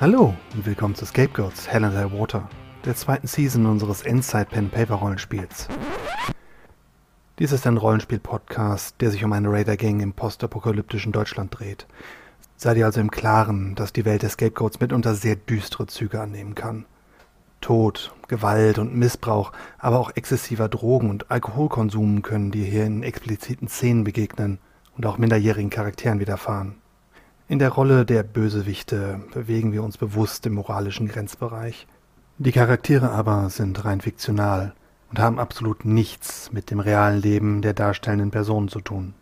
Hallo und willkommen zu Scapegoats Hell and High Water, der zweiten Season unseres Inside Pen Paper Rollenspiels. Dies ist ein Rollenspiel-Podcast, der sich um eine Raider-Gang im postapokalyptischen Deutschland dreht. Seid ihr also im Klaren, dass die Welt der Scapegoats mitunter sehr düstere Züge annehmen kann. Tod, Gewalt und Missbrauch, aber auch exzessiver Drogen- und Alkoholkonsum können dir hier in expliziten Szenen begegnen und auch minderjährigen Charakteren widerfahren. In der Rolle der Bösewichte bewegen wir uns bewusst im moralischen Grenzbereich. Die Charaktere aber sind rein fiktional und haben absolut nichts mit dem realen Leben der darstellenden Personen zu tun.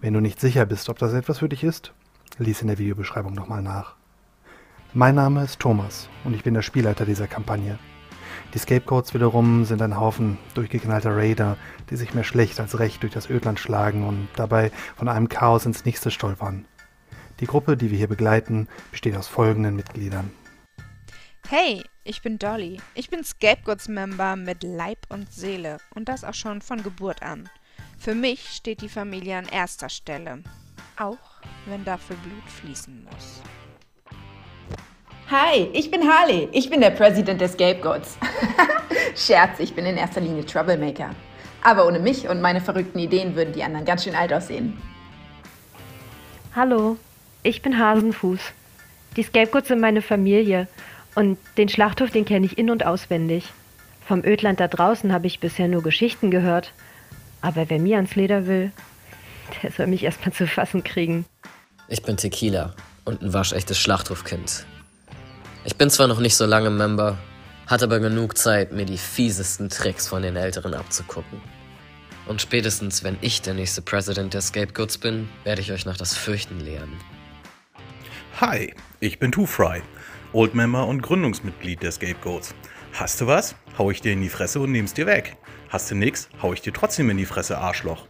Wenn du nicht sicher bist, ob das etwas für dich ist, lies in der Videobeschreibung nochmal nach. Mein Name ist Thomas und ich bin der Spielleiter dieser Kampagne. Die Scapegoats wiederum sind ein Haufen durchgeknallter Raider, die sich mehr schlecht als recht durch das Ödland schlagen und dabei von einem Chaos ins nächste stolpern. Die Gruppe, die wir hier begleiten, besteht aus folgenden Mitgliedern. Hey, ich bin Dolly. Ich bin Scapegoats-Member mit Leib und Seele und das auch schon von Geburt an. Für mich steht die Familie an erster Stelle, auch wenn dafür Blut fließen muss. Hi, ich bin Harley. Ich bin der President der Scapegoats. Scherz, ich bin in erster Linie Troublemaker. Aber ohne mich und meine verrückten Ideen würden die anderen ganz schön alt aussehen. Hallo, ich bin Hasenfuß. Die Scapegoats sind meine Familie und den Schlachthof, den kenne ich in- und auswendig. Vom Ödland da draußen habe ich bisher nur Geschichten gehört. Aber wer mir ans Leder will, der soll mich erstmal zu fassen kriegen. Ich bin Tequila und ein waschechtes Schlachthofkind. Ich bin zwar noch nicht so lange Member, hatte aber genug Zeit, mir die fiesesten Tricks von den Älteren abzugucken. Und spätestens, wenn ich der nächste President der Scapegoats bin, werde ich euch noch das Fürchten lehren. Hi, ich bin Two Fry, Old Member und Gründungsmitglied der Scapegoats. Hast du was? Hau ich dir in die Fresse und nehm's dir weg. Hast du nix? Hau ich dir trotzdem in die Fresse, Arschloch.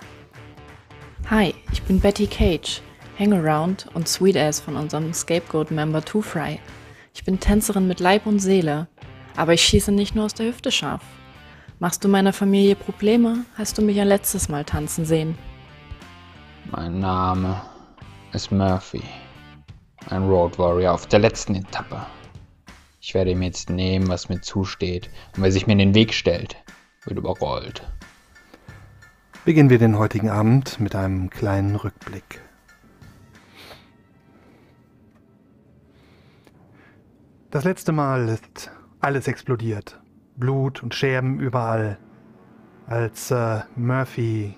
Hi, ich bin Betty Cage, Hangaround und Sweet Ass von unserem Scapegoat-Member Two Fry. Ich bin Tänzerin mit Leib und Seele, aber ich schieße nicht nur aus der Hüfte scharf. Machst du meiner Familie Probleme, hast du mich ein letztes Mal tanzen sehen. Mein Name ist Murphy. Ein Road Warrior auf der letzten Etappe. Ich werde ihm jetzt nehmen, was mir zusteht. Und wer sich mir in den Weg stellt, wird überrollt. Beginnen wir den heutigen Abend mit einem kleinen Rückblick. Das letzte Mal ist alles explodiert. Blut und Scherben überall, als äh, Murphy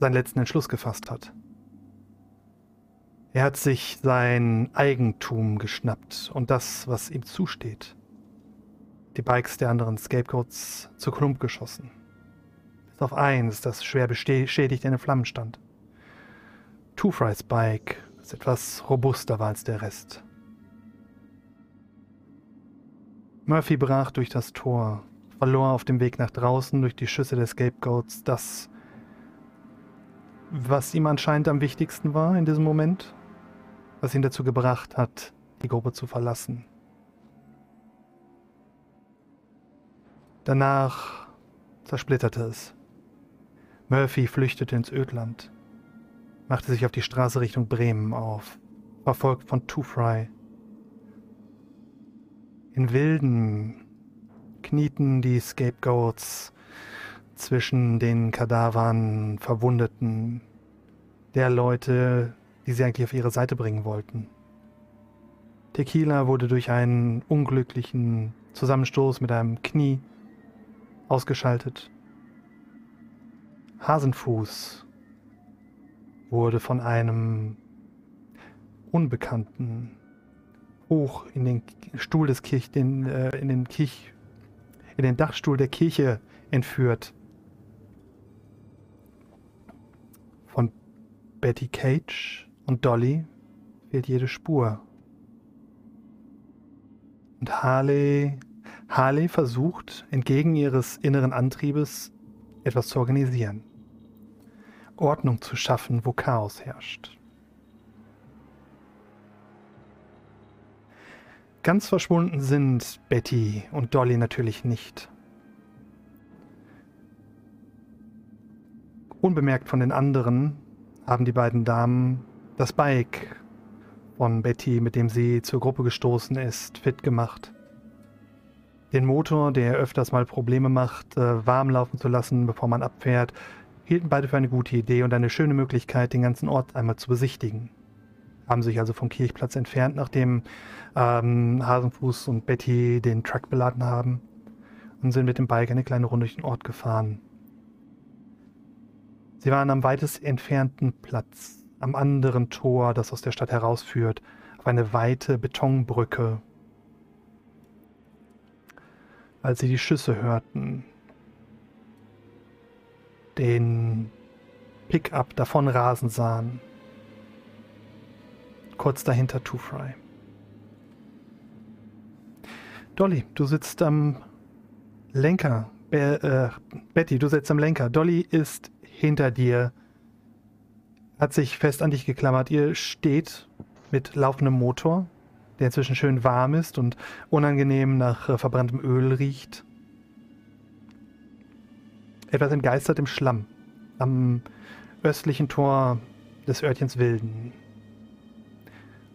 seinen letzten Entschluss gefasst hat. Er hat sich sein Eigentum geschnappt und das, was ihm zusteht. Die Bikes der anderen Scapegoats zu Klump geschossen. Bis auf eins, das schwer beschädigt in den Flammen stand. Two Fries Bike, das etwas robuster war als der Rest. Murphy brach durch das Tor, verlor auf dem Weg nach draußen durch die Schüsse der Scapegoats das, was ihm anscheinend am wichtigsten war in diesem Moment, was ihn dazu gebracht hat, die Gruppe zu verlassen. Danach zersplitterte es. Murphy flüchtete ins Ödland, machte sich auf die Straße Richtung Bremen auf, verfolgt von Two Fry. In Wilden knieten die Scapegoats zwischen den Kadavern, Verwundeten, der Leute, die sie eigentlich auf ihre Seite bringen wollten. Tequila wurde durch einen unglücklichen Zusammenstoß mit einem Knie ausgeschaltet. Hasenfuß wurde von einem Unbekannten hoch in den Stuhl des Kirch, den, äh, in den Kirch, in den Dachstuhl der Kirche entführt. Von Betty Cage und Dolly fehlt jede Spur. Und Harley, Harley versucht, entgegen ihres inneren Antriebes etwas zu organisieren. Ordnung zu schaffen, wo Chaos herrscht. Ganz verschwunden sind Betty und Dolly natürlich nicht. Unbemerkt von den anderen haben die beiden Damen das Bike von Betty, mit dem sie zur Gruppe gestoßen ist, fit gemacht. Den Motor, der öfters mal Probleme macht, äh, warm laufen zu lassen, bevor man abfährt, hielten beide für eine gute Idee und eine schöne Möglichkeit, den ganzen Ort einmal zu besichtigen. Haben sich also vom Kirchplatz entfernt, nachdem ähm, Hasenfuß und Betty den Truck beladen haben und sind mit dem Bike eine kleine Runde durch den Ort gefahren. Sie waren am weitest entfernten Platz, am anderen Tor, das aus der Stadt herausführt, auf eine weite Betonbrücke. Als sie die Schüsse hörten, den Pickup davonrasen sahen, kurz dahinter Two Fry. Dolly, du sitzt am Lenker. Be äh, Betty, du sitzt am Lenker. Dolly ist hinter dir, hat sich fest an dich geklammert. Ihr steht mit laufendem Motor, der inzwischen schön warm ist und unangenehm nach äh, verbranntem Öl riecht. Etwas entgeistert im Schlamm am östlichen Tor des Örtchens Wilden.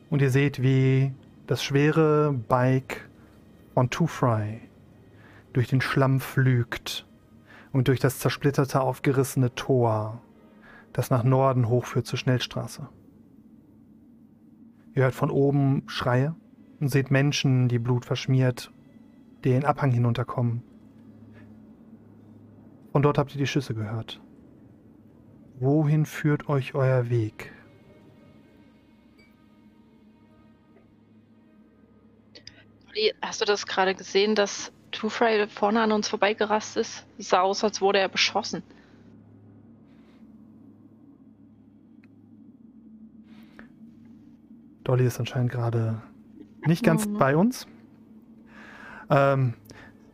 Und ihr seht, wie das schwere Bike von Two Fry durch den Schlamm pflügt und durch das zersplitterte, aufgerissene Tor, das nach Norden hochführt zur Schnellstraße. Ihr hört von oben Schreie und seht Menschen, die Blut verschmiert, den Abhang hinunterkommen. Von dort habt ihr die Schüsse gehört. Wohin führt euch euer Weg? Hast du das gerade gesehen, dass Two Fry vorne an uns vorbeigerast ist? Sah aus, als wurde er beschossen. Dolly ist anscheinend gerade nicht ganz Mhm. bei uns. Ähm,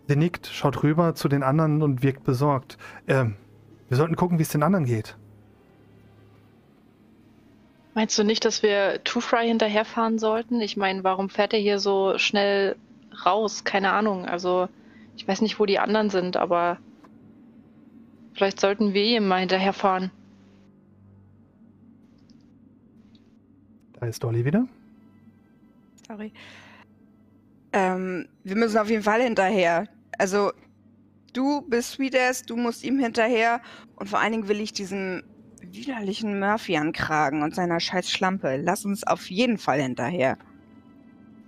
sie nickt, schaut rüber zu den anderen und wirkt besorgt. Ähm, wir sollten gucken, wie es den anderen geht. Meinst du nicht, dass wir Two Fry hinterherfahren sollten? Ich meine, warum fährt er hier so schnell raus? Keine Ahnung. Also, ich weiß nicht, wo die anderen sind, aber vielleicht sollten wir ihm mal hinterherfahren. Da ist Dolly wieder. Sorry. Ähm, wir müssen auf jeden Fall hinterher. Also, du bist Sweetass, du musst ihm hinterher. Und vor allen Dingen will ich diesen widerlichen Murphy ankragen und seiner scheiß Schlampe. Lass uns auf jeden Fall hinterher.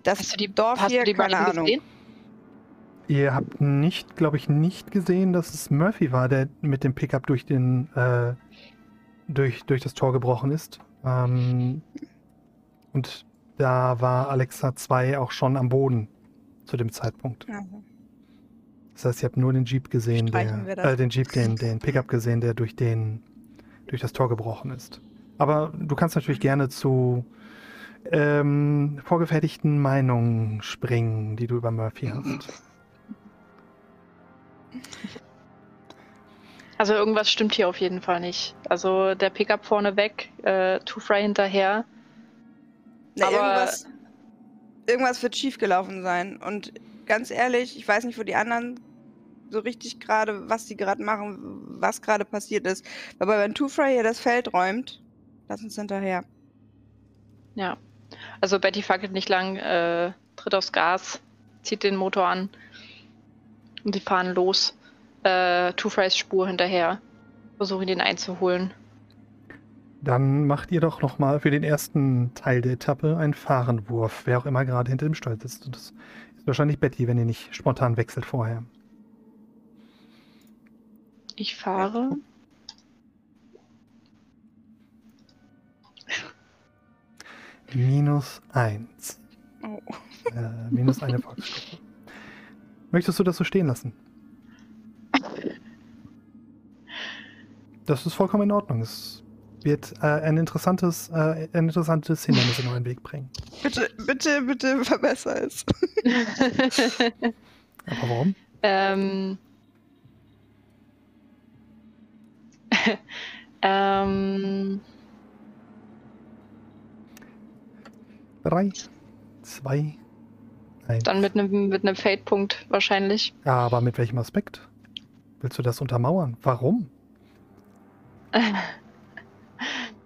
Das Hast du die, Dorf hast hier, du die keine Ahnung. gesehen? Ihr habt nicht, glaube ich, nicht gesehen, dass es Murphy war, der mit dem Pickup durch den äh, durch, durch das Tor gebrochen ist. Ähm, und da war Alexa 2 auch schon am Boden zu dem Zeitpunkt. Also, Das heißt, ihr habt nur den Jeep gesehen, Streichen der, äh, den Jeep, den, den Pickup gesehen, der durch den, durch das Tor gebrochen ist. Aber du kannst natürlich gerne zu ähm, vorgefertigten Meinungen springen, die du über Murphy hast. Also irgendwas stimmt hier auf jeden Fall nicht. Also der Pickup vorne weg, äh, Two Fry hinterher. Na, Aber- irgendwas, irgendwas wird schiefgelaufen sein. Und ganz ehrlich, ich weiß nicht, wo die anderen so richtig gerade, was die gerade machen, was gerade passiert ist. Aber wenn Two Fry hier das Feld räumt, lass uns hinterher. Ja. Also Betty fackelt nicht lang, äh, tritt aufs Gas, zieht den Motor an und sie fahren los. Äh, Two Frys Spur hinterher. Versuchen ihn einzuholen. Dann macht ihr doch nochmal für den ersten Teil der Etappe einen Fahrenwurf, wer auch immer gerade hinter dem Steuer sitzt. Und das ist wahrscheinlich Betty, wenn ihr nicht spontan wechselt vorher. Ich fahre. Minus eins. Oh. Äh, minus eine Volksgruppe. Möchtest du das so stehen lassen? Das ist vollkommen in Ordnung. Es wird äh, ein, interessantes, äh, ein interessantes Hindernis in euren Weg bringen. Bitte, bitte, bitte verbessere es. Aber warum? ähm. ähm. Drei, zwei, eins. Dann mit einem mit einem Fade-Punkt wahrscheinlich. Aber mit welchem Aspekt? Willst du das untermauern? Warum?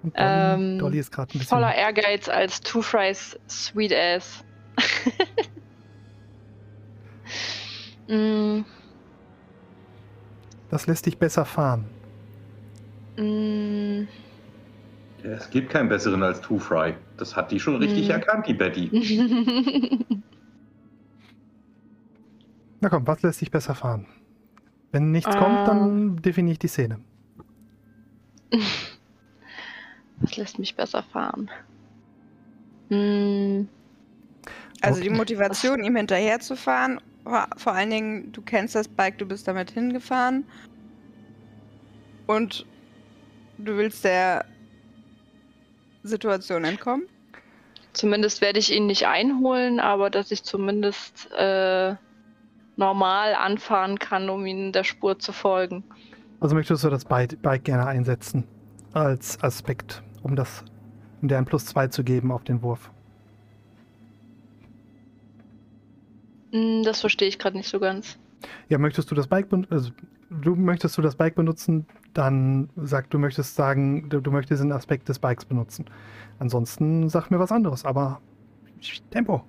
Und Dolly, Ähm, Dolly ist gerade ein bisschen. Voller Ehrgeiz als Two Fries Sweet Ass. mm, Das lässt dich besser fahren. mm, Ja, es gibt keinen besseren als Two Fry. Das hat die schon richtig Mhm. erkannt, die Betty. Na komm, was lässt dich besser fahren? Wenn nichts Ähm. kommt, dann definiere ich die Szene. das lässt mich besser fahren. Mm, Also die Okay. Motivation, ihm hinterherzufahren, war vor allen Dingen, du kennst das Bike, du bist damit hingefahren. Und du willst der Situation entkommen. zumindest werde ich ihn nicht einholen, aber dass ich zumindest äh, normal anfahren kann, um ihm der Spur zu folgen. Also möchtest du das Bike, Bike gerne einsetzen als Aspekt, um das, um dir ein Plus 2 zu geben auf den Wurf. Mm, das verstehe ich gerade nicht so ganz. Ja, möchtest du das Bike ben- also du möchtest du das Bike benutzen, dann sag du möchtest sagen, du, du möchtest den Aspekt des Bikes benutzen. Ansonsten sag mir was anderes, aber Tempo.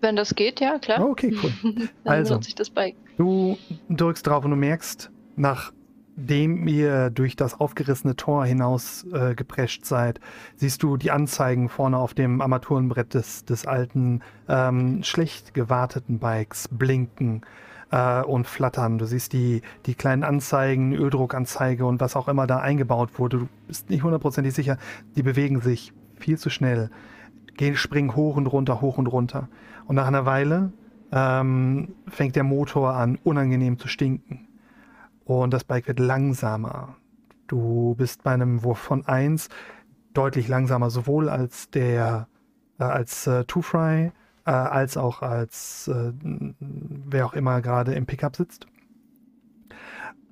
Wenn das geht, ja, klar. Oh, okay, cool. Dann Also. benutze ich das Bike. Du drückst drauf und du merkst, nachdem ihr durch das aufgerissene Tor hinaus äh, geprescht seid, siehst du die Anzeigen vorne auf dem Armaturenbrett des, des alten, ähm, schlecht gewarteten Bikes blinken äh, und flattern. Du siehst die, die kleinen Anzeigen, Öldruckanzeige und was auch immer da eingebaut wurde. Du bist nicht hundertprozentig sicher. Die bewegen sich viel zu schnell, gehen, springen hoch und runter, hoch und runter. Und nach einer Weile ähm, fängt der Motor an, unangenehm zu stinken. Und das Bike wird langsamer. Du bist bei einem Wurf von 1 deutlich langsamer, sowohl als der, äh, als äh, Two Fry, äh, als auch als äh, wer auch immer gerade im Pickup sitzt.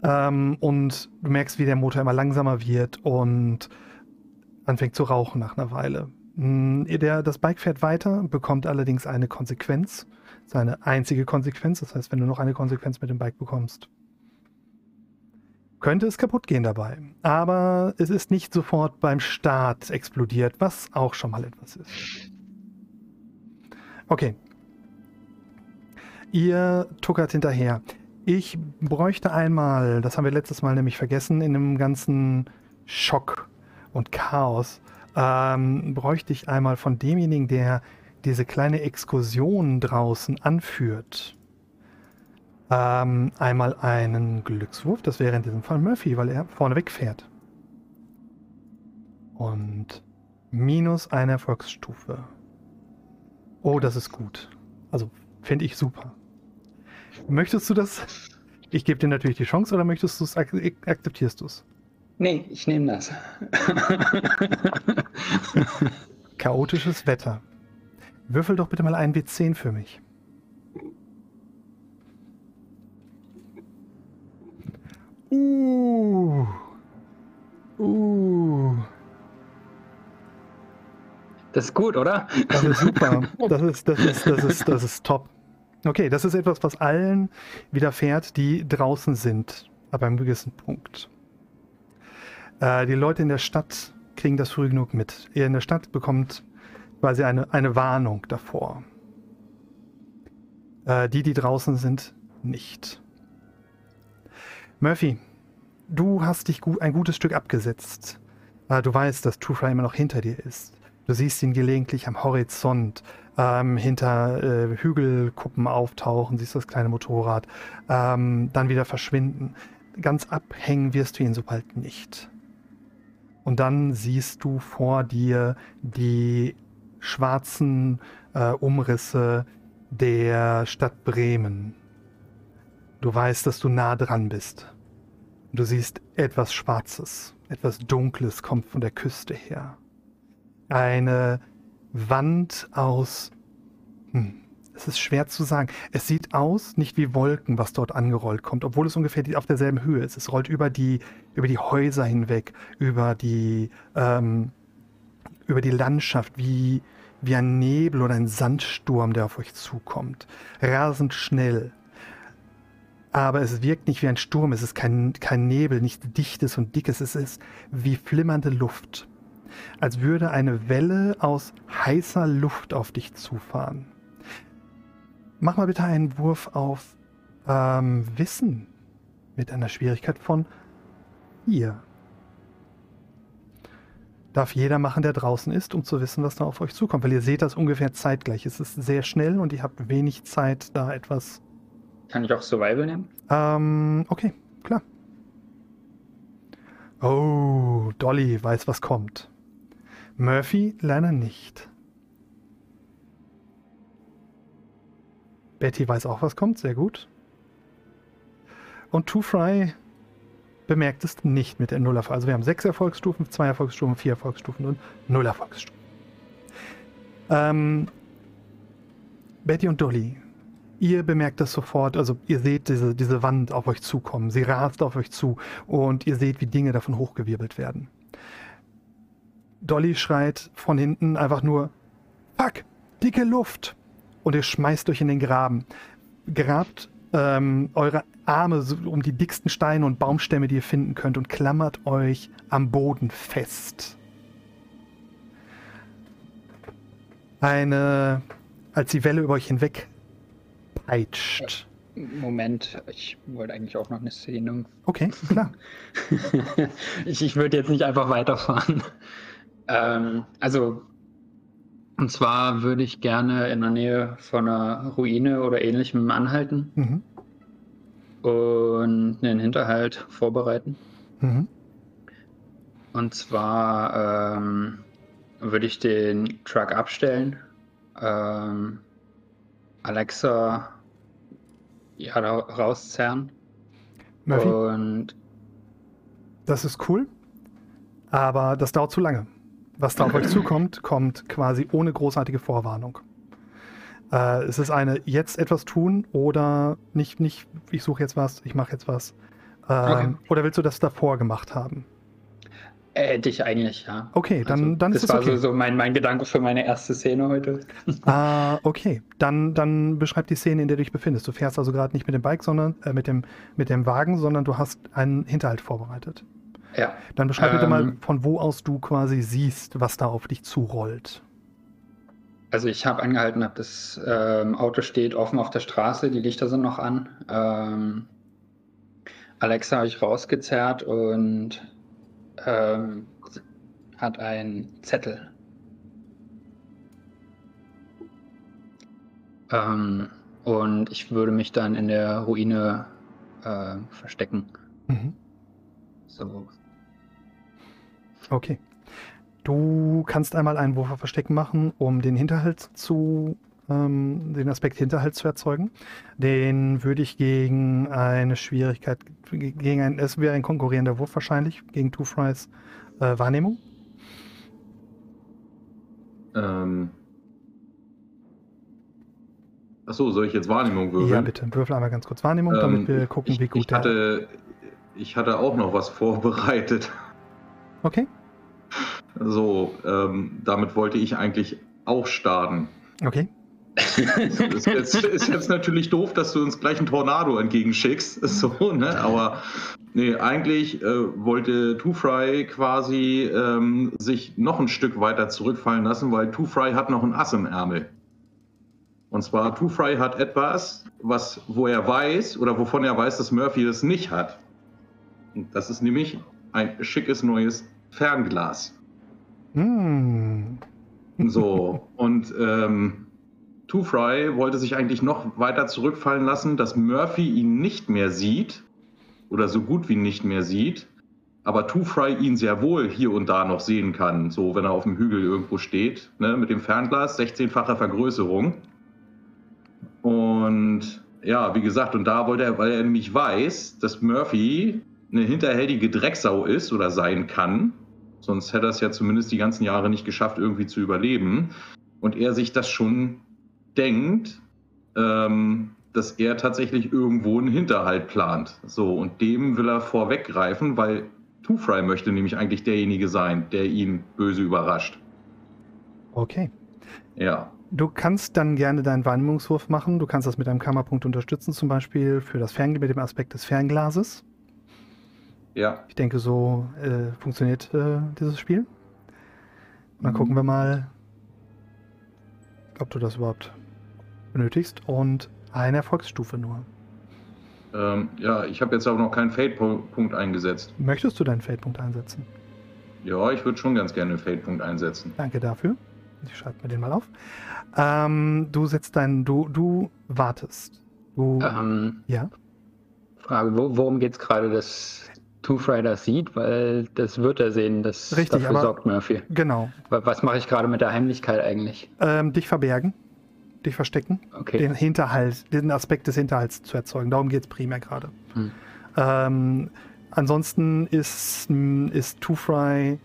Ähm, und du merkst, wie der Motor immer langsamer wird und anfängt zu rauchen nach einer Weile. Mm, Der, das Bike fährt weiter, bekommt allerdings eine Konsequenz. Seine einzige Konsequenz. Das heißt, wenn du noch eine Konsequenz mit dem Bike bekommst, könnte es kaputt gehen dabei. Aber es ist nicht sofort beim Start explodiert, was auch schon mal etwas ist. Okay. Ihr tuckert hinterher. Ich bräuchte einmal, das haben wir letztes Mal nämlich vergessen, in dem ganzen Schock und Chaos, ähm, bräuchte ich einmal von demjenigen, der diese kleine Exkursion draußen anführt, ähm, einmal einen Glückswurf. Das wäre in diesem Fall Murphy, weil er vorne wegfährt. Und minus eine Erfolgsstufe. Oh, das ist gut. Also finde ich super. Möchtest du das? Ich gebe dir natürlich die Chance oder möchtest du es ak akzeptierst du es? Nee, ich nehme das. Chaotisches Wetter. Würfel doch bitte mal einen W10 für mich. Uh. Uh. Das ist gut, oder? Das ist super. Das ist, das ist, das ist, das ist top. Okay, das ist etwas, was allen widerfährt, die draußen sind, ab einem gewissen Punkt. Äh, die Leute in der Stadt kriegen das früh genug mit. Ihr in der Stadt bekommt quasi eine, eine Warnung davor. Äh, die, die draußen sind, nicht. Murphy, du hast dich gut, ein gutes Stück abgesetzt. Äh, du weißt, dass True Fry immer noch hinter dir ist. Du siehst ihn gelegentlich am Horizont ähm, hinter äh, Hügelkuppen auftauchen, siehst das kleine Motorrad, ähm, dann wieder verschwinden. Ganz abhängen wirst du ihn sobald nicht. Und dann siehst du vor dir die schwarzen äh, Umrisse der Stadt Bremen. Du weißt, dass du nah dran bist. Du siehst etwas Schwarzes, etwas Dunkles kommt von der Küste her. Eine Wand aus. Hm, es ist schwer zu sagen. Es sieht aus, nicht wie Wolken, was dort angerollt kommt, obwohl es ungefähr auf derselben Höhe ist. Es rollt über die, über die Häuser hinweg, über die, ähm, über die Landschaft, wie, wie ein Nebel oder ein Sandsturm, der auf euch zukommt. Rasend schnell. Aber es wirkt nicht wie ein Sturm, es ist kein, kein Nebel, nichts Dichtes und Dickes, es ist wie flimmernde Luft. Als würde eine Welle aus heißer Luft auf dich zufahren. Mach mal bitte einen Wurf auf ähm, Wissen mit einer Schwierigkeit von 4. Darf jeder machen, der draußen ist, um zu wissen, was da auf euch zukommt. Weil ihr seht das ungefähr zeitgleich. Es ist sehr schnell und ihr habt wenig Zeit, da etwas. Kann ich auch Survival nehmen? Ähm, okay, klar. Oh, Dolly weiß, was kommt. Murphy leider nicht. Betty weiß auch, was kommt, sehr gut. Und Two Fry bemerkt es nicht mit der Null Erfolg. Also wir haben sechs Erfolgsstufen, zwei Erfolgsstufen, vier Erfolgsstufen und null Erfolgsstufen. Ähm, Betty und Dolly, ihr bemerkt das sofort, also ihr seht diese, diese Wand auf euch zukommen, sie rast auf euch zu und ihr seht, wie Dinge davon hochgewirbelt werden. Dolly schreit von hinten einfach nur, Fuck, dicke Luft! Und ihr schmeißt euch in den Graben. Grabt ähm, eure Arme um die dicksten Steine und Baumstämme, die ihr finden könnt, und klammert euch am Boden fest. Eine, als die Welle über euch hinweg peitscht. Moment, ich wollte eigentlich auch noch eine Szene. Okay, klar. ich, ich würde jetzt nicht einfach weiterfahren. Ähm, also, und zwar würde ich gerne in der Nähe von einer Ruine oder ähnlichem anhalten Mhm. und einen Hinterhalt vorbereiten. Mhm. Und zwar ähm, würde ich den Truck abstellen, ähm, Alexa ja, da rauszerren Murphy, und das ist cool, aber das dauert zu lange. Was da auf euch zukommt, kommt quasi ohne großartige Vorwarnung. Äh, es ist eine jetzt etwas tun oder nicht, nicht, ich suche jetzt was, ich mache jetzt was. Ähm, Okay. Oder willst du das davor gemacht haben? Äh, hätte ich eigentlich, ja. Okay, dann, Also, dann ist das es war okay. so, so mein, mein Gedanke für meine erste Szene heute. Ah, okay. Dann, dann beschreib die Szene, in der du dich befindest. Du fährst also gerade nicht mit dem Bike, sondern äh, mit, dem, mit dem Wagen, sondern du hast einen Hinterhalt vorbereitet. Ja. Dann beschreib bitte Ähm, mal, von wo aus du quasi siehst, was da auf dich zurollt. Also ich habe angehalten, hab das ähm, Auto steht offen auf der Straße, die Lichter sind noch an. Ähm, Alexa habe ich rausgezerrt und ähm, hat einen Zettel. Ähm, und ich würde mich dann in der Ruine äh, verstecken. Mhm. So. Okay. Du kannst einmal einen Wurf auf Verstecken machen, um den Hinterhalt zu, ähm, den Aspekt Hinterhalt zu erzeugen. Den würde ich gegen eine Schwierigkeit, gegen ein, es wäre ein konkurrierender Wurf wahrscheinlich, gegen Two Fries äh, Wahrnehmung. Ähm. Achso, soll ich jetzt Wahrnehmung würfeln? Ja, bitte. Würfel einmal ganz kurz Wahrnehmung, damit Ähm, wir gucken, ich, wie gut ich hatte, ich hatte auch noch was vorbereitet. Okay, So, ähm, damit wollte ich eigentlich auch starten. okay. Jetzt, ist jetzt natürlich doof, dass du uns gleich einen Tornado entgegenschickst. So, ne? Aber nee, eigentlich äh, wollte Two Fry quasi ähm, sich noch ein Stück weiter zurückfallen lassen, weil Two Fry hat noch ein Ass im Ärmel. Und zwar Two Fry hat etwas, was, wo er weiß oder wovon er weiß, dass Murphy es nicht hat. Und das ist nämlich ein schickes neues Fernglas. Hm. So, und ähm, Two Fry wollte sich eigentlich noch weiter zurückfallen lassen, dass Murphy ihn nicht mehr sieht oder so gut wie nicht mehr sieht, aber Two Fry ihn sehr wohl hier und da noch sehen kann, so wenn er auf dem Hügel irgendwo steht, ne, mit dem Fernglas, 16-facher Vergrößerung. Und ja, wie gesagt, und da wollte er, weil er nämlich weiß, dass Murphy eine hinterhältige Drecksau ist oder sein kann, sonst hätte er es ja zumindest die ganzen Jahre nicht geschafft, irgendwie zu überleben. Und er sich das schon denkt, ähm, dass er tatsächlich irgendwo einen Hinterhalt plant. So, und dem will er vorweggreifen, weil Two Fry möchte nämlich eigentlich derjenige sein, der ihn böse überrascht. Okay. Ja. Du kannst dann gerne deinen Wahrnehmungswurf machen. Du kannst das mit einem Kammerpunkt unterstützen, zum Beispiel für das Fernglas mit dem Aspekt des Fernglases. Ja. Ich denke, so äh, funktioniert äh, dieses Spiel. Dann gucken wir mal, ob du das überhaupt benötigst. Und eine Erfolgsstufe nur. Ähm, ja, ich habe jetzt aber noch keinen Fade-Punkt eingesetzt. Möchtest du deinen Feldpunkt einsetzen? Ja, ich würde schon ganz gerne einen Fade-Punkt einsetzen. Danke dafür. Ich schreibe mir den mal auf. Ähm, du setzt deinen, du, du wartest. Du, Ähm, ja. Frage, wo, worum geht es gerade, dass Tooth Rider sieht? Weil das wird er sehen, das Richtig, dafür aber- sorgt Murphy. Genau. Wa- Was mache ich gerade mit der Heimlichkeit eigentlich? Ähm, dich verbergen, dich verstecken, Okay. den Hinterhalt, den Aspekt des Hinterhalts zu erzeugen. Darum geht es primär gerade. Hm. Ähm, ansonsten ist, ist Two Fry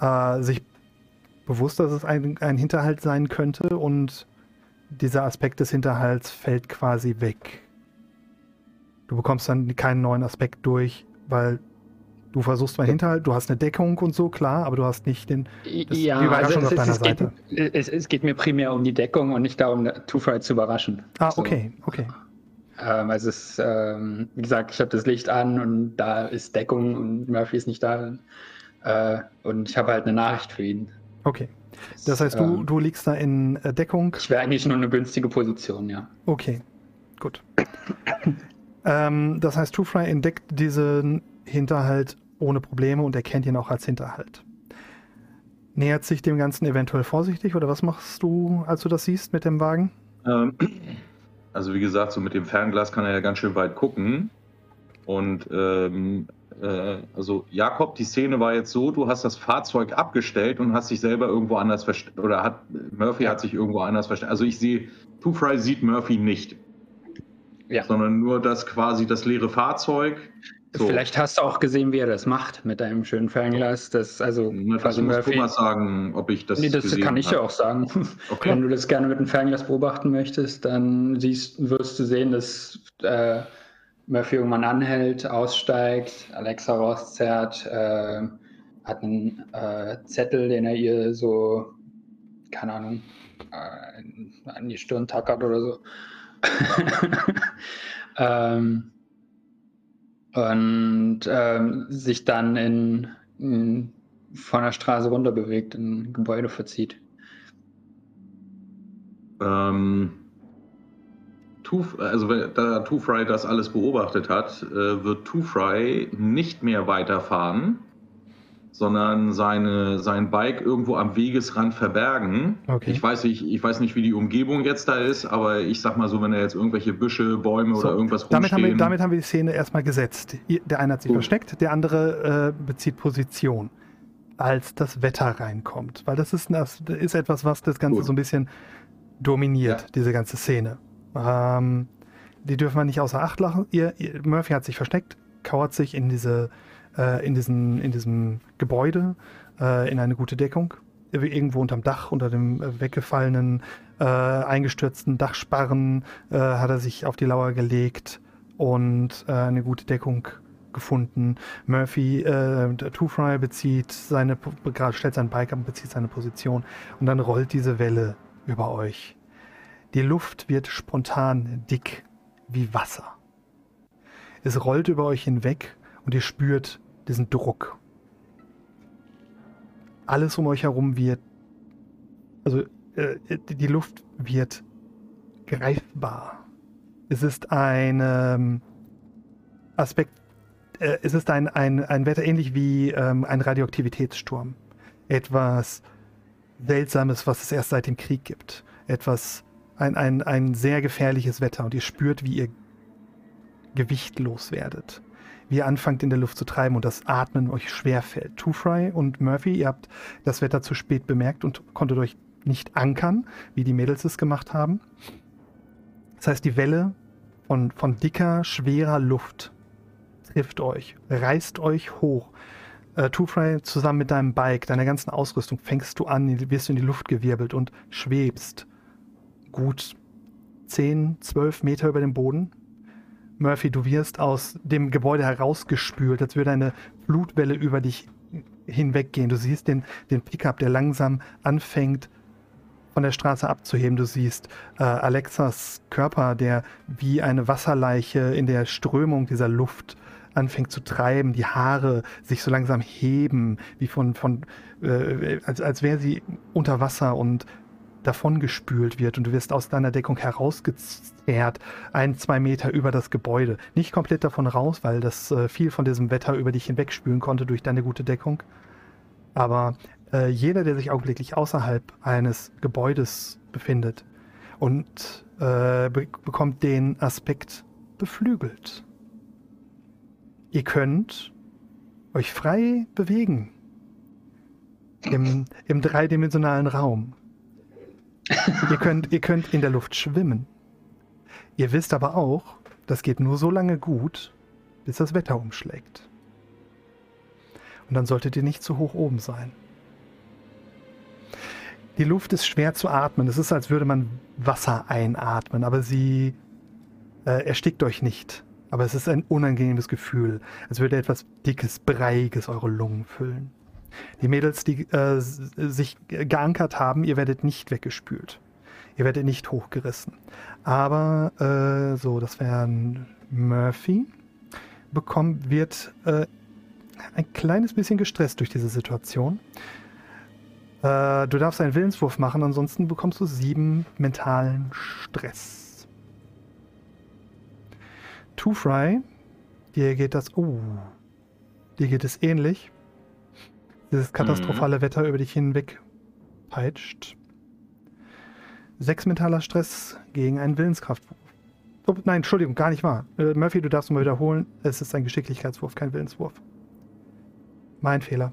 äh, sich bewusst, dass es ein, ein Hinterhalt sein könnte und dieser Aspekt des Hinterhalts fällt quasi weg. Du bekommst dann keinen neuen Aspekt durch, weil du versuchst meinen Hinterhalt, du hast eine Deckung und so, klar, aber du hast nicht den, das, die Überraschung auf es, deiner es, Seite. geht, es, es geht mir primär um die Deckung und nicht darum, Rider zu überraschen. Ah, So. okay, okay. Ähm, also es ist, ähm, wie gesagt, ich habe das Licht an und da ist Deckung und Murphy ist nicht da. Äh, und ich habe halt eine Nachricht für ihn. Okay. Das heißt, du, Ähm, du liegst da in äh, Deckung. Ich wäre eigentlich nur eine günstige Position, ja. Okay, gut. ähm, das heißt, Two Fry entdeckt diesen Hinterhalt ohne Probleme und erkennt ihn auch als Hinterhalt. Nähert sich dem Ganzen eventuell vorsichtig oder was machst du, als du das siehst mit dem Wagen? Ähm, also wie gesagt, so mit dem Fernglas kann er ja ganz schön weit gucken. Und ähm, äh, also Jakob, die Szene war jetzt so, du hast das Fahrzeug abgestellt und hast dich selber irgendwo anders versteckt. Oder hat Murphy Ja. hat sich irgendwo anders versteckt. Also ich sehe, Two Fry sieht Murphy nicht. Ja. Sondern nur das quasi das leere Fahrzeug. So. Vielleicht hast du auch gesehen, wie er das macht mit deinem schönen Fernglas. Das, also Na, Das muss Murphy. Thomas sagen, ob ich das Nee, das kann ich ja auch sagen. Okay. Wenn du das gerne mit dem Fernglas beobachten möchtest, dann siehst, wirst du sehen, dass äh, Murphy irgendwann anhält, aussteigt, Alexa rauszerrt, äh, hat einen äh, Zettel, den er ihr so, keine Ahnung, äh, an die Stirn tackert oder so. ähm, und ähm, sich dann in, in von der Straße runter bewegt, in ein Gebäude verzieht. Ähm, Two, also da Two Fry das alles beobachtet hat, äh, wird Two Fry nicht mehr weiterfahren, sondern seine, sein Bike irgendwo am Wegesrand verbergen. Okay. Ich weiß nicht, ich weiß nicht, wie die Umgebung jetzt da ist, aber ich sag mal so, wenn da jetzt irgendwelche Büsche, Bäume So, oder irgendwas damit haben, wir, rumstehen. damit haben wir die Szene erstmal gesetzt. Der eine hat sich Gut. versteckt, der andere äh, bezieht Position, als das Wetter reinkommt. Weil das ist, das ist etwas, was das Ganze Gut. so ein bisschen dominiert, Ja. diese ganze Szene. Ähm, die dürfen wir nicht außer Acht lachen. Ihr, ihr, Murphy hat sich versteckt, kauert sich in, diese, in, diesen, in diesem Gebäude äh, in eine gute Deckung. Irgendwo unterm Dach, unter dem äh, weggefallenen, äh, eingestürzten Dachsparren äh, hat er sich auf die Lauer gelegt und äh, eine gute Deckung gefunden. Murphy, äh, Two Fry bezieht seine, stellt sein Bike ab und bezieht seine Position und dann rollt diese Welle über euch. Die Luft wird spontan dick wie Wasser. Es rollt über euch hinweg und ihr spürt diesen Druck. Alles um euch herum wird, also äh, die Luft wird greifbar. Es ist ein ähm, Aspekt, äh, es ist ein, ein, ein Wetter ähnlich wie ähm, ein Radioaktivitätssturm. Etwas Seltsames, was es erst seit dem Krieg gibt. Etwas, ein, ein, ein sehr gefährliches Wetter und ihr spürt, wie ihr gewichtlos werdet. Wie ihr anfangt in der Luft zu treiben und das Atmen euch schwerfällt. Two Fry und Murphy, ihr habt das Wetter zu spät bemerkt und konntet euch nicht ankern, wie die Mädels es gemacht haben. Das heißt, die Welle von, von dicker, schwerer Luft trifft euch, reißt euch hoch. Äh, Two Fry zusammen mit deinem Bike, deiner ganzen Ausrüstung, fängst du an, wirst du in die Luft gewirbelt und schwebst gut 10, 12 Meter über dem Boden. Murphy, du wirst aus dem Gebäude herausgespült, als würde eine Blutwelle über dich hinweggehen. Du siehst den, den Pickup, der langsam anfängt von der Straße abzuheben. Du siehst äh, Alexas Körper, der wie eine Wasserleiche in der Strömung dieser Luft anfängt zu treiben, die Haare sich so langsam heben, wie von, von äh, als, als wäre sie unter Wasser und davongespült wird und du wirst aus deiner Deckung herausgezerrt, ein, zwei Meter über das Gebäude. Nicht komplett davon raus, weil das äh, viel von diesem Wetter über dich hinwegspülen konnte durch deine gute Deckung. Aber äh, jeder, der sich augenblicklich außerhalb eines Gebäudes befindet und äh, be bekommt den Aspekt beflügelt. Ihr könnt euch frei bewegen im, im dreidimensionalen Raum. Ihr, könnt, ihr könnt in der Luft schwimmen. Ihr wisst aber auch, das geht nur so lange gut, bis das Wetter umschlägt. Und dann solltet ihr nicht zu hoch oben sein. Die Luft ist schwer zu atmen. Es ist, als würde man Wasser einatmen, aber sie äh, erstickt euch nicht. Aber es ist ein unangenehmes Gefühl, als würde etwas Dickes, Breiiges eure Lungen füllen. Die Mädels, die äh, sich geankert haben, ihr werdet nicht weggespült. Ihr werdet nicht hochgerissen. Aber äh, so, das wäre Murphy. Bekommt, wird äh, ein kleines bisschen gestresst durch diese Situation. Äh, du darfst einen Willenswurf machen, ansonsten bekommst du sieben mentalen Stress. Two Fry, dir geht das. Oh, dir geht es ähnlich. Dieses katastrophale mhm. Wetter über dich hinweg peitscht. Sechs mentaler Stress gegen einen Willenskraftwurf. Oh, nein, Entschuldigung, gar nicht wahr. Äh, Murphy, du darfst mal wiederholen. Es ist ein Geschicklichkeitswurf, kein Willenswurf. Mein Fehler.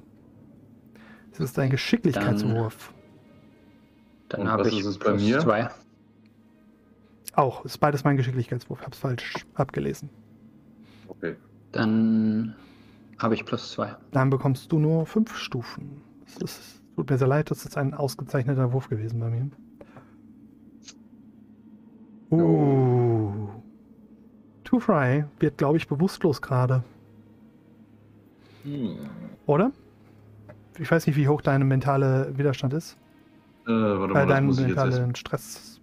Es ist ein Geschicklichkeitswurf. Dann, dann habe ich es bei mir. Zwei. Auch, ist beides mein Geschicklichkeitswurf. Ich habe es falsch abgelesen. Okay. Dann habe ich plus zwei. Dann bekommst du nur fünf Stufen. Es ist, tut mir sehr leid, das ist ein ausgezeichneter Wurf gewesen bei mir. Uh. Two Fry wird, glaube ich, bewusstlos gerade. Hm. Oder? Ich weiß nicht, wie hoch dein mentaler Widerstand ist. Äh, warte mal, äh, dein mentaler Stress.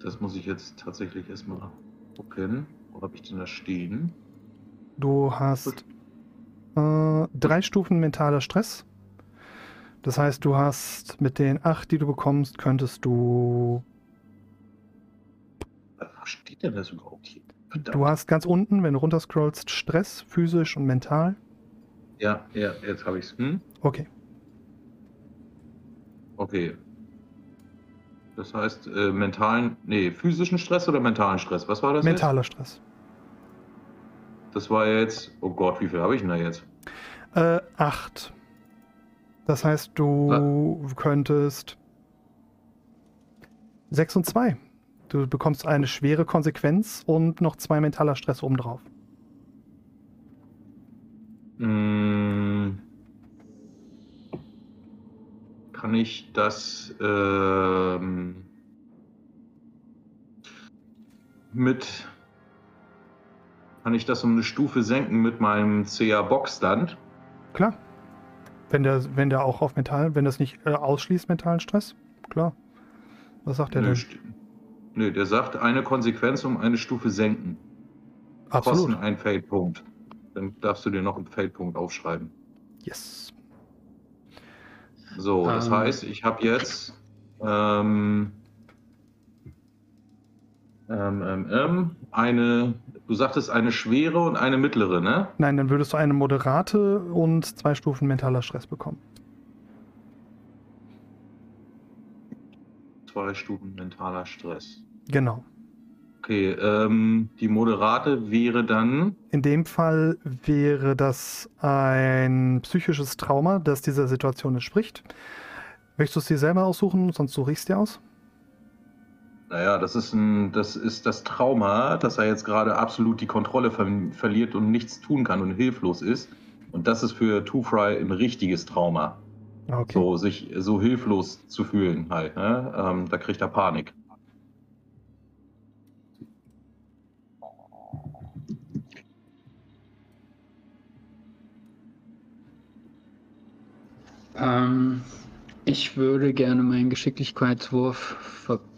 Das muss ich jetzt tatsächlich erstmal gucken. Wo habe ich denn da stehen? Du hast äh, drei Stufen mentaler Stress. Das heißt, du hast mit den acht, die du bekommst, könntest du. Was steht denn das überhaupt hier? Verdammt. Du hast ganz unten, wenn du runterscrollst, Stress, physisch und mental. Ja, ja, jetzt habe ich es. Hm? Okay. Okay. Das heißt, äh, mentalen, nee, physischen Stress oder mentalen Stress? Was war das? Mentaler jetzt? Stress. Das war jetzt, oh Gott, wie viel habe ich denn da jetzt? Äh, acht. Das heißt, du Was? könntest sechs und zwei. Du bekommst eine schwere Konsequenz und noch zwei mentaler Stress obendrauf. Hm. Kann ich das ähm, mit kann ich das um eine Stufe senken mit meinem CA Box Stand? Klar. Wenn der, wenn der auch auf Metall, wenn das nicht äh, ausschließt mentalen Stress, klar. Was sagt der nö, denn? Nö, der sagt eine Konsequenz um eine Stufe senken. Absolut. Kosten ein Feldpunkt. Dann darfst du dir noch einen Feldpunkt aufschreiben. Yes. So, das ähm. heißt, ich habe jetzt ähm, ähm, ähm, ähm, eine, du sagtest eine schwere und eine mittlere, ne? Nein, dann würdest du eine moderate und zwei Stufen mentaler Stress bekommen. Zwei Stufen mentaler Stress. Genau. Okay, ähm, die Moderate wäre dann. In dem Fall wäre das ein psychisches Trauma, das dieser Situation entspricht. Möchtest du es dir selber aussuchen, sonst suche ich es dir aus? Naja, das ist, ein, das ist das Trauma, dass er jetzt gerade absolut die Kontrolle ver verliert und nichts tun kann und hilflos ist. Und das ist für Two Fry ein richtiges Trauma. Okay. So, sich so hilflos zu fühlen halt. Ne? Ähm, da kriegt er Panik. Ähm, Ich würde gerne meinen Geschicklichkeitswurf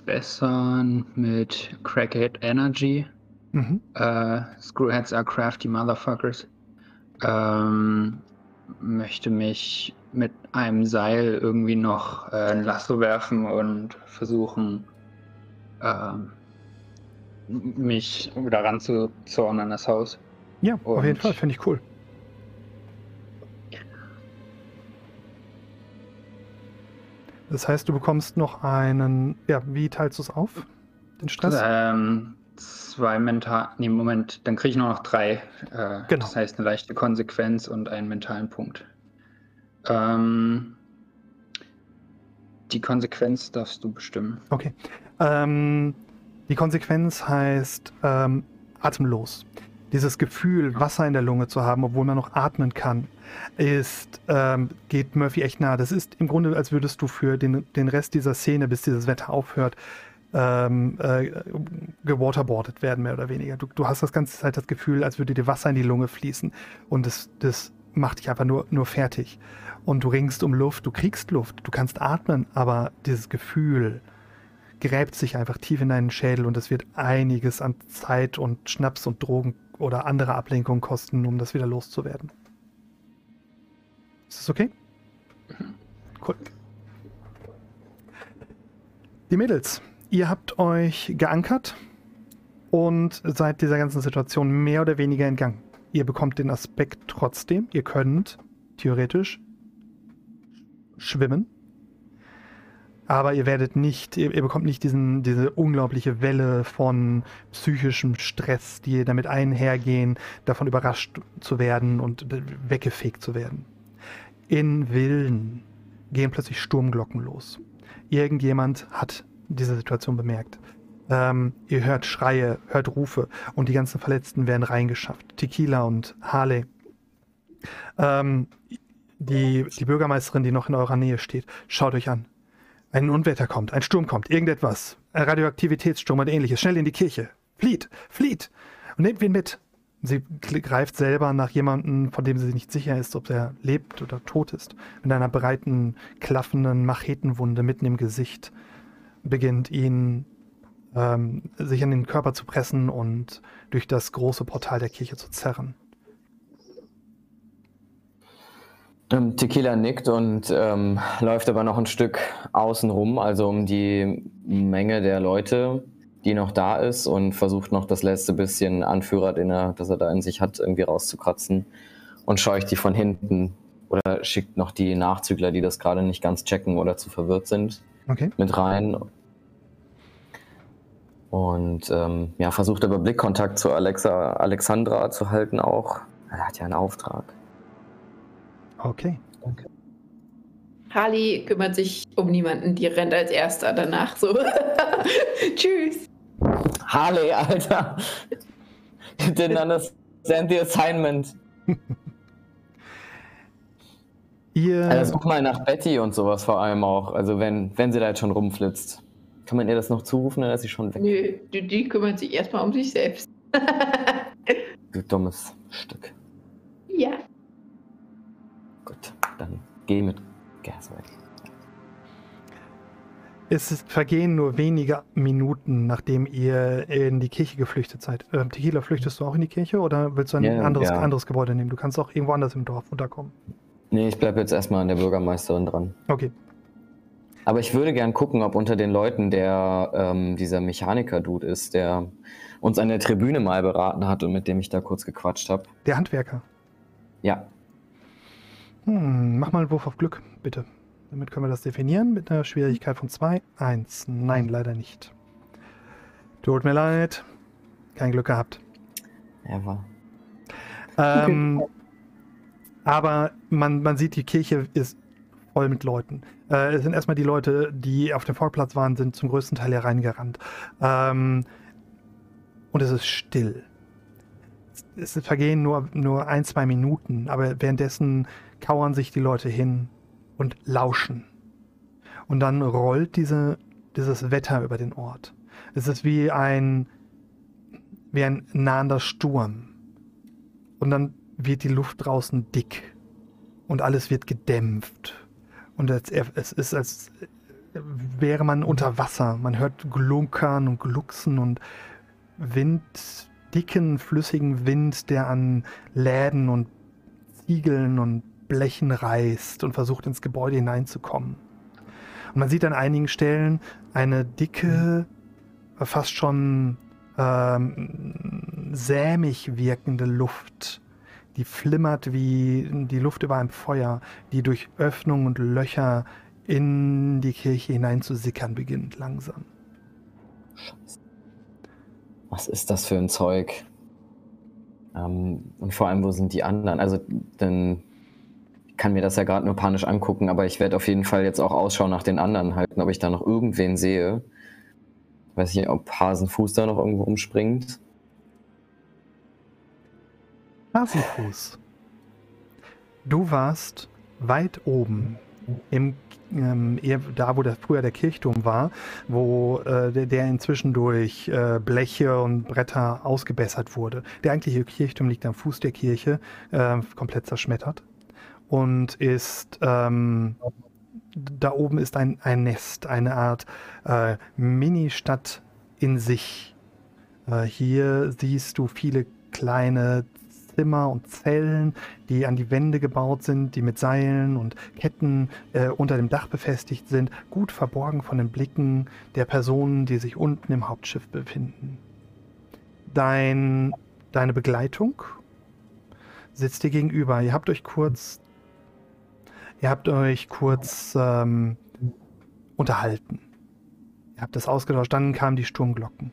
verbessern mit Crackhead Energy. Mhm. Äh, Screwheads are crafty motherfuckers. Ähm, möchte mich mit einem Seil irgendwie noch äh, ein Lasso werfen und versuchen, ähm, mich wieder ranzuzornen an das Haus. Ja, auf jeden Und- Fall, finde ich cool. Das heißt, du bekommst noch einen. Ja, wie teilst du es auf? Den Stress? Ähm, zwei mental. Nee, Moment, dann kriege ich nur noch drei. Äh, Genau. Das heißt eine leichte Konsequenz und einen mentalen Punkt. Ähm, die Konsequenz darfst du bestimmen. Okay. Ähm, die Konsequenz heißt ähm, atemlos. Dieses Gefühl, Wasser in der Lunge zu haben, obwohl man noch atmen kann, ist, ähm, geht Murphy echt nah. Das ist im Grunde, als würdest du für den, den Rest dieser Szene, bis dieses Wetter aufhört, ähm, äh, gewaterboardet werden, mehr oder weniger. Du, du hast das ganze Zeit das Gefühl, als würde dir Wasser in die Lunge fließen. Und das, das macht dich einfach nur, nur fertig. Und du ringst um Luft, du kriegst Luft, du kannst atmen, aber dieses Gefühl gräbt sich einfach tief in deinen Schädel und es wird einiges an Zeit und Schnaps und Drogen oder andere Ablenkungen kosten, um das wieder loszuwerden. Ist das okay? Cool. Die Mädels, ihr habt euch geankert und seid dieser ganzen Situation mehr oder weniger entgangen. Ihr bekommt den Aspekt trotzdem, ihr könnt theoretisch schwimmen, aber ihr werdet nicht, ihr, ihr bekommt nicht diesen, diese unglaubliche Welle von psychischem Stress, die damit einhergehen, davon überrascht zu werden und weggefegt zu werden. In Villen gehen plötzlich Sturmglocken los. Irgendjemand hat diese Situation bemerkt. Ähm, ihr hört Schreie, hört Rufe und die ganzen Verletzten werden reingeschafft. Tequila und Harley. Ähm, die, die Bürgermeisterin, die noch in eurer Nähe steht, schaut euch an. Ein Unwetter kommt, ein Sturm kommt, irgendetwas. Ein Radioaktivitätssturm und ähnliches. Schnell in die Kirche. Flieht, flieht. Und nehmt ihn mit. Sie greift selber nach jemandem, von dem sie nicht sicher ist, ob er lebt oder tot ist. Mit einer breiten, klaffenden Machetenwunde mitten im Gesicht beginnt ihn ähm, sich an den Körper zu pressen und durch das große Portal der Kirche zu zerren. Ähm, Tequila nickt und ähm, läuft aber noch ein Stück außen rum, also um die Menge der Leute, die noch da ist und versucht noch das letzte bisschen Anführer, den er, das er da in sich hat, irgendwie rauszukratzen und scheucht die von hinten oder schickt noch die Nachzügler, die das gerade nicht ganz checken oder zu verwirrt sind, Okay. mit rein. Und ähm, ja, versucht aber Blickkontakt zu Alexa, Alexandra zu halten auch. Er hat ja einen Auftrag. Okay. Harley kümmert sich um niemanden, die rennt als erster danach so. Tschüss. Harley, Alter. You didn't understand the assignment. Ihr, Also such mal nach Betty und sowas vor allem auch. Also wenn, wenn sie da jetzt schon rumflitzt. Kann man ihr das noch zurufen, dann ist sie schon weg. Nö, die, die kümmert sich erstmal um sich selbst. Du dummes Stück. Gut, dann geh mit Gas weg. Es vergehen nur wenige Minuten, nachdem ihr in die Kirche geflüchtet seid. Ähm, Tequila, flüchtest du auch in die Kirche oder willst du ein Ja, anderes, ja. anderes Gebäude nehmen? Du kannst auch irgendwo anders im Dorf unterkommen. Nee, ich bleib jetzt erstmal an der Bürgermeisterin dran. Okay. Aber ich würde gern gucken, ob unter den Leuten der ähm, dieser Mechaniker-Dude ist, der uns an der Tribüne mal beraten hat und mit dem ich da kurz gequatscht habe. Der Handwerker. Ja, Hm, mach mal einen Wurf auf Glück, bitte. Damit können wir das definieren mit einer Schwierigkeit von 2. 1. Nein, leider nicht. Tut mir leid. Kein Glück gehabt. er war. Ähm, aber man, man sieht, die Kirche ist voll mit Leuten. Äh, es sind erstmal die Leute, die auf dem Vorplatz waren, sind zum größten Teil hereingerannt. Ähm, und es ist still. Es, es vergehen nur, nur ein, zwei Minuten, aber währenddessen kauern sich die Leute hin und lauschen. Und dann rollt diese, dieses Wetter über den Ort. Es ist wie ein, wie ein nahender Sturm. Und dann wird die Luft draußen dick und alles wird gedämpft Und es, ist, als wäre man unter Wasser. Man hört Glunkern und Glucksen und Wind, dicken, flüssigen Wind, der an Läden und Ziegeln und Blechen reißt und versucht ins Gebäude hineinzukommen. Und man sieht an einigen Stellen eine dicke, fast schon ähm, sämig wirkende Luft, die flimmert wie die Luft über einem Feuer, die durch Öffnungen und Löcher in die Kirche hinein zu sickern beginnt langsam. Scheiße. Was ist das für ein Zeug? Ähm, und vor allem, wo sind die anderen? Also, dann kann mir das ja gerade nur panisch angucken, aber ich werde auf jeden Fall jetzt auch Ausschau nach den anderen halten, ob ich da noch irgendwen sehe. Weiß nicht, ob Hasenfuß da noch irgendwo umspringt. Hasenfuß. Du warst weit oben im ähm, da, wo der, früher der Kirchturm war, wo äh, der, der, inzwischen durch äh, Bleche und Bretter ausgebessert wurde. Der eigentliche Kirchturm liegt am Fuß der Kirche, äh, komplett zerschmettert und ist ähm, da oben ist ein, ein Nest, eine Art äh, Mini-Stadt in sich. Äh, hier siehst du viele kleine Zimmer und Zellen, die an die Wände gebaut sind, die mit Seilen und Ketten äh, unter dem Dach befestigt sind, gut verborgen von den Blicken der Personen, die sich unten im Hauptschiff befinden. Dein, deine Begleitung sitzt dir gegenüber. Ihr habt euch kurz, ihr habt euch kurz ähm, unterhalten. Ihr habt das ausgetauscht, dann kamen die Sturmglocken.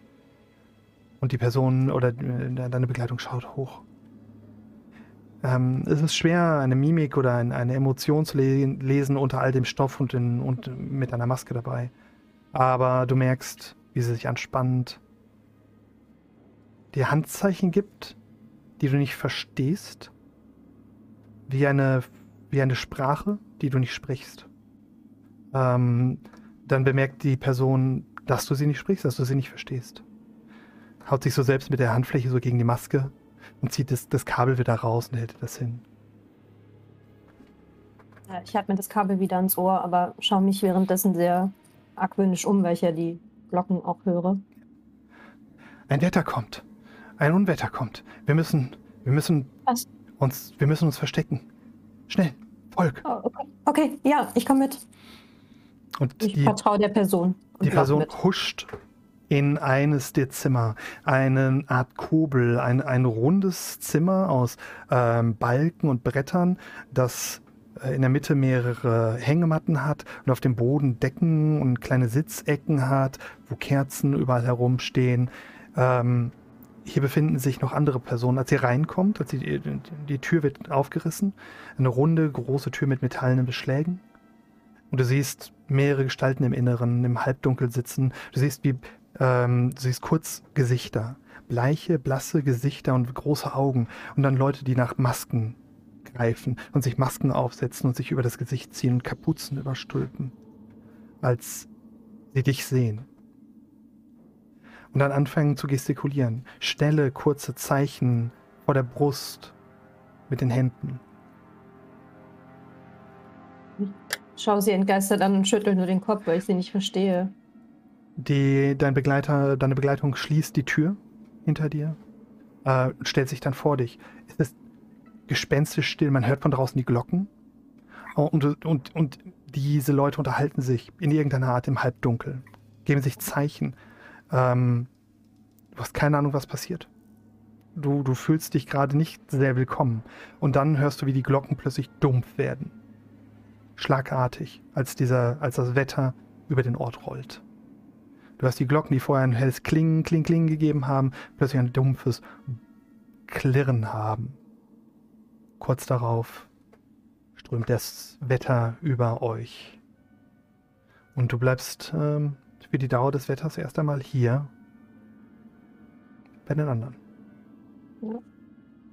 Und die Person oder äh, deine Begleitung schaut hoch. Ähm, es ist schwer, eine Mimik oder ein, eine Emotion zu le lesen unter all dem Stoff und, in, und mit einer Maske dabei. Aber du merkst, wie sie sich anspannt, dir Handzeichen gibt, die du nicht verstehst, wie eine, wie eine Sprache, die du nicht sprichst. Ähm, dann bemerkt die Person, dass du sie nicht sprichst, dass du sie nicht verstehst. Haut sich so selbst mit der Handfläche so gegen die Maske und zieht das, das Kabel wieder raus und hält das hin. Ich halte mir das Kabel wieder ans Ohr, aber schaue mich währenddessen sehr argwöhnisch um, weil ich ja die Glocken auch höre. Ein Wetter kommt. Ein Unwetter kommt. Wir müssen, wir müssen Was? uns, wir müssen uns verstecken. Schnell, Volk. Oh, okay. okay, ja, ich komme mit. Und ich vertraue der Person. Die Person huscht in eines der Zimmer. Eine Art Kobel, ein, ein rundes Zimmer aus ähm, Balken und Brettern, das äh, in der Mitte mehrere Hängematten hat und auf dem Boden Decken und kleine Sitzecken hat, wo Kerzen überall herumstehen. Ähm, hier befinden sich noch andere Personen. Als ihr reinkommt, als die, die Tür wird aufgerissen, eine runde, große Tür mit metallenen Beschlägen. Und du siehst mehrere Gestalten im Inneren, im Halbdunkel sitzen. Du siehst, wie ähm, du siehst kurz Gesichter. Bleiche, blasse Gesichter und große Augen. Und dann Leute, die nach Masken greifen und sich Masken aufsetzen und sich über das Gesicht ziehen und Kapuzen überstülpen. Als sie dich sehen. Und dann anfangen zu gestikulieren. Schnelle, kurze Zeichen vor der Brust mit den Händen. Ich schaue sie entgeistert an und schüttel nur den Kopf, weil ich sie nicht verstehe. Die, dein Begleiter, deine Begleitung schließt die Tür hinter dir, äh, stellt sich dann vor dich. Es ist gespenstisch still, man hört von draußen die Glocken. Und, und, und diese Leute unterhalten sich in irgendeiner Art im Halbdunkel, geben sich Zeichen. Ähm, du hast keine Ahnung, was passiert. Du, du fühlst dich gerade nicht sehr willkommen. Und dann hörst du, wie die Glocken plötzlich dumpf werden. Schlagartig, als, dieser, als das Wetter über den Ort rollt. Du hast die Glocken, die vorher ein helles Klingen, Kling, Kling gegeben haben, plötzlich ein dumpfes Klirren haben. Kurz darauf strömt das Wetter über euch. Und du bleibst ähm, für die Dauer des Wetters erst einmal hier bei den anderen.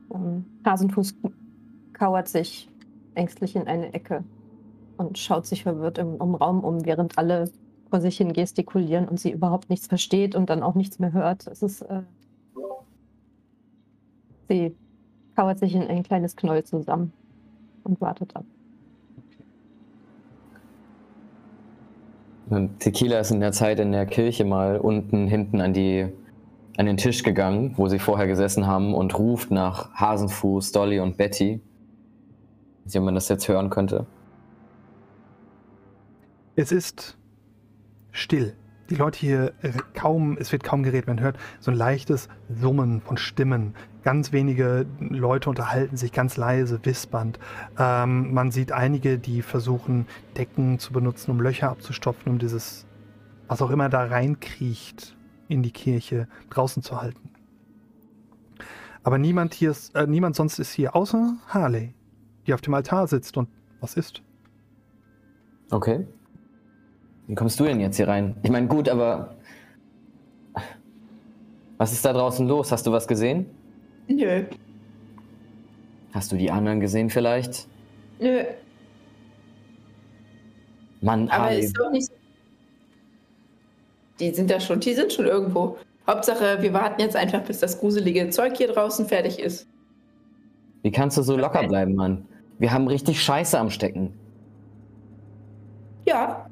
Um, Hasenfuß kauert sich ängstlich in eine Ecke und schaut sich verwirrt im, im Raum um, während alle vor sich hin gestikulieren und sie überhaupt nichts versteht und dann auch nichts mehr hört. Es ist. Äh, sie kauert sich in ein kleines Knäuel zusammen und wartet ab. Tequila ist in der Zeit in der Kirche mal unten hinten an die an den Tisch gegangen, wo sie vorher gesessen haben und ruft nach Hasenfuß, Dolly und Betty. Nicht, ob man das jetzt hören könnte. Es ist still. Die Leute hier äh, kaum, es wird kaum geredet, man hört so ein leichtes Summen von Stimmen. Ganz wenige Leute unterhalten sich ganz leise, wispernd. Ähm, man sieht einige, die versuchen, Decken zu benutzen, um Löcher abzustopfen, um dieses, was auch immer da reinkriecht, in die Kirche draußen zu halten. Aber niemand hier ist, äh, niemand sonst ist hier, außer Harley, die auf dem Altar sitzt und was ist. Okay. Wie kommst du denn jetzt hier rein? Ich meine, gut, aber. Was ist da draußen los? Hast du was gesehen? Nö. Hast du die anderen gesehen vielleicht? Nö. Mann, Aber Harley. ist doch nicht so. Die sind da schon, die sind schon irgendwo. Hauptsache, wir warten jetzt einfach, bis das gruselige Zeug hier draußen fertig ist. Wie kannst du so locker bleiben, Mann? Wir haben richtig Scheiße am Stecken. Ja.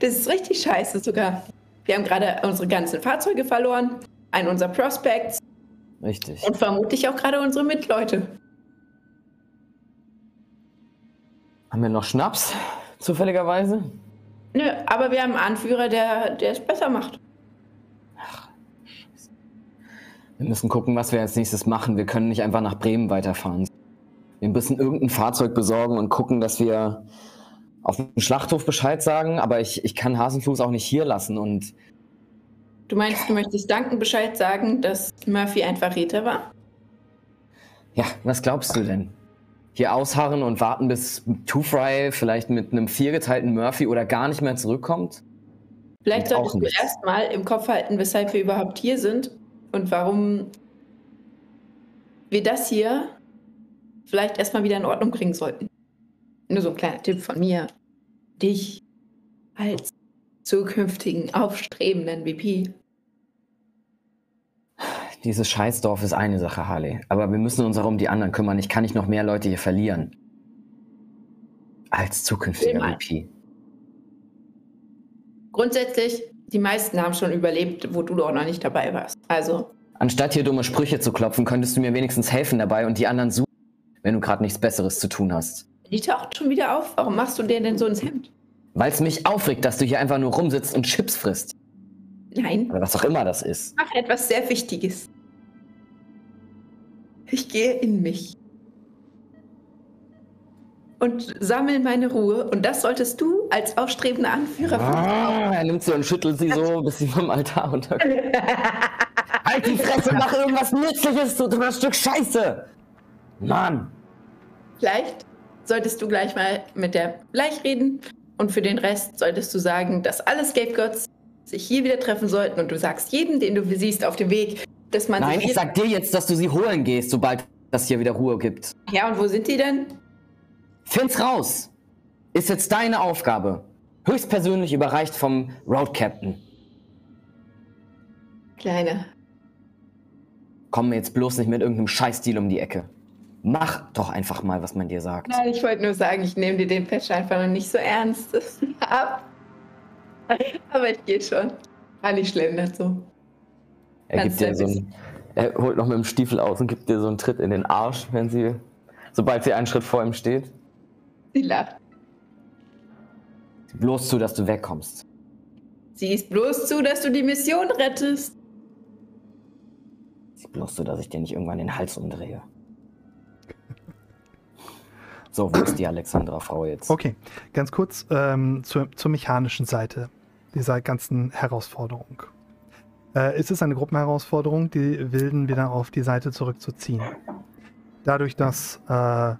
Das ist richtig scheiße sogar. Wir haben gerade unsere ganzen Fahrzeuge verloren, einen unserer Prospects Richtig. und vermutlich auch gerade unsere Mitleute. Haben wir noch Schnaps? Zufälligerweise? Nö, aber wir haben einen Anführer, der, der es besser macht. Wir müssen gucken, was wir als nächstes machen. Wir können nicht einfach nach Bremen weiterfahren. Wir müssen irgendein Fahrzeug besorgen und gucken, dass wir auf dem Schlachthof Bescheid sagen. Aber ich, ich kann Hasenfuß auch nicht hier lassen. Und Du meinst, du möchtest Duncan Bescheid sagen, dass Murphy ein Verräter war? ja, was glaubst du denn? Hier ausharren und warten, bis Two-Fry vielleicht mit einem viergeteilten Murphy oder gar nicht mehr zurückkommt? Vielleicht solltest du erstmal im Kopf halten, weshalb wir überhaupt hier sind und warum wir das hier vielleicht erstmal wieder in Ordnung bringen sollten. Nur so ein kleiner Tipp von mir. Dich als zukünftigen aufstrebenden VP. Dieses Scheißdorf ist eine Sache, Harley. Aber wir müssen uns auch um die anderen kümmern. Ich kann nicht noch mehr Leute hier verlieren. Als zukünftiger. VP. Grundsätzlich, die meisten haben schon überlebt, wo du doch noch nicht dabei warst. Also, Anstatt hier dumme Sprüche zu klopfen, könntest du mir wenigstens helfen dabei und die anderen suchen, wenn du gerade nichts Besseres zu tun hast. die taucht schon wieder auf. Warum machst du dir denn so ins Hemd? Weil es mich aufregt, dass du hier einfach nur rumsitzt und Chips frisst. Nein, Oder was auch immer das ist. mach etwas sehr Wichtiges. Ich gehe in mich. Und sammle meine Ruhe. Und das solltest du als aufstrebender Anführer Ah, er nimmt sie und schüttelt sie so, bis sie vom Altar runterkommt. halt die Fresse, mach irgendwas Nützliches, du dummer Stück Scheiße! Mann! Vielleicht solltest du gleich mal mit der Bleich reden. Und für den Rest solltest du sagen, dass alle Scapegoats sich hier wieder treffen sollten. Und du sagst jedem, den du siehst auf dem Weg, dass man Nein, ich sag dir jetzt, dass du sie holen gehst, sobald das hier wieder Ruhe gibt. Ja, und wo sind die denn? Find's raus! Ist jetzt deine Aufgabe. Höchstpersönlich überreicht vom Road Captain. Kleine. Komm mir jetzt bloß nicht mit irgendeinem Scheißdeal um die Ecke. Mach doch einfach mal, was man dir sagt. Nein, ich wollte nur sagen, ich nehme dir den Patch einfach noch nicht so ernst ab. Aber ich gehe schon. War nicht schlimm dazu. Er Ganz gibt dir so einen, er holt noch mit dem Stiefel aus und gibt dir so einen Tritt in den Arsch, wenn sie, sobald sie einen Schritt vor ihm steht. Sie lacht. Sieh Bloß zu, dass du wegkommst. Siehst bloß zu, dass du die Mission rettest. Sieh bloß zu, dass ich dir nicht irgendwann den Hals umdrehe. So, wo ist die Alexandra-Frau jetzt? Okay, ganz kurz ähm, zur, zur mechanischen Seite dieser ganzen Herausforderung. Äh, es ist eine Gruppenherausforderung, die Wilden wieder auf die Seite zurückzuziehen. Dadurch, dass äh,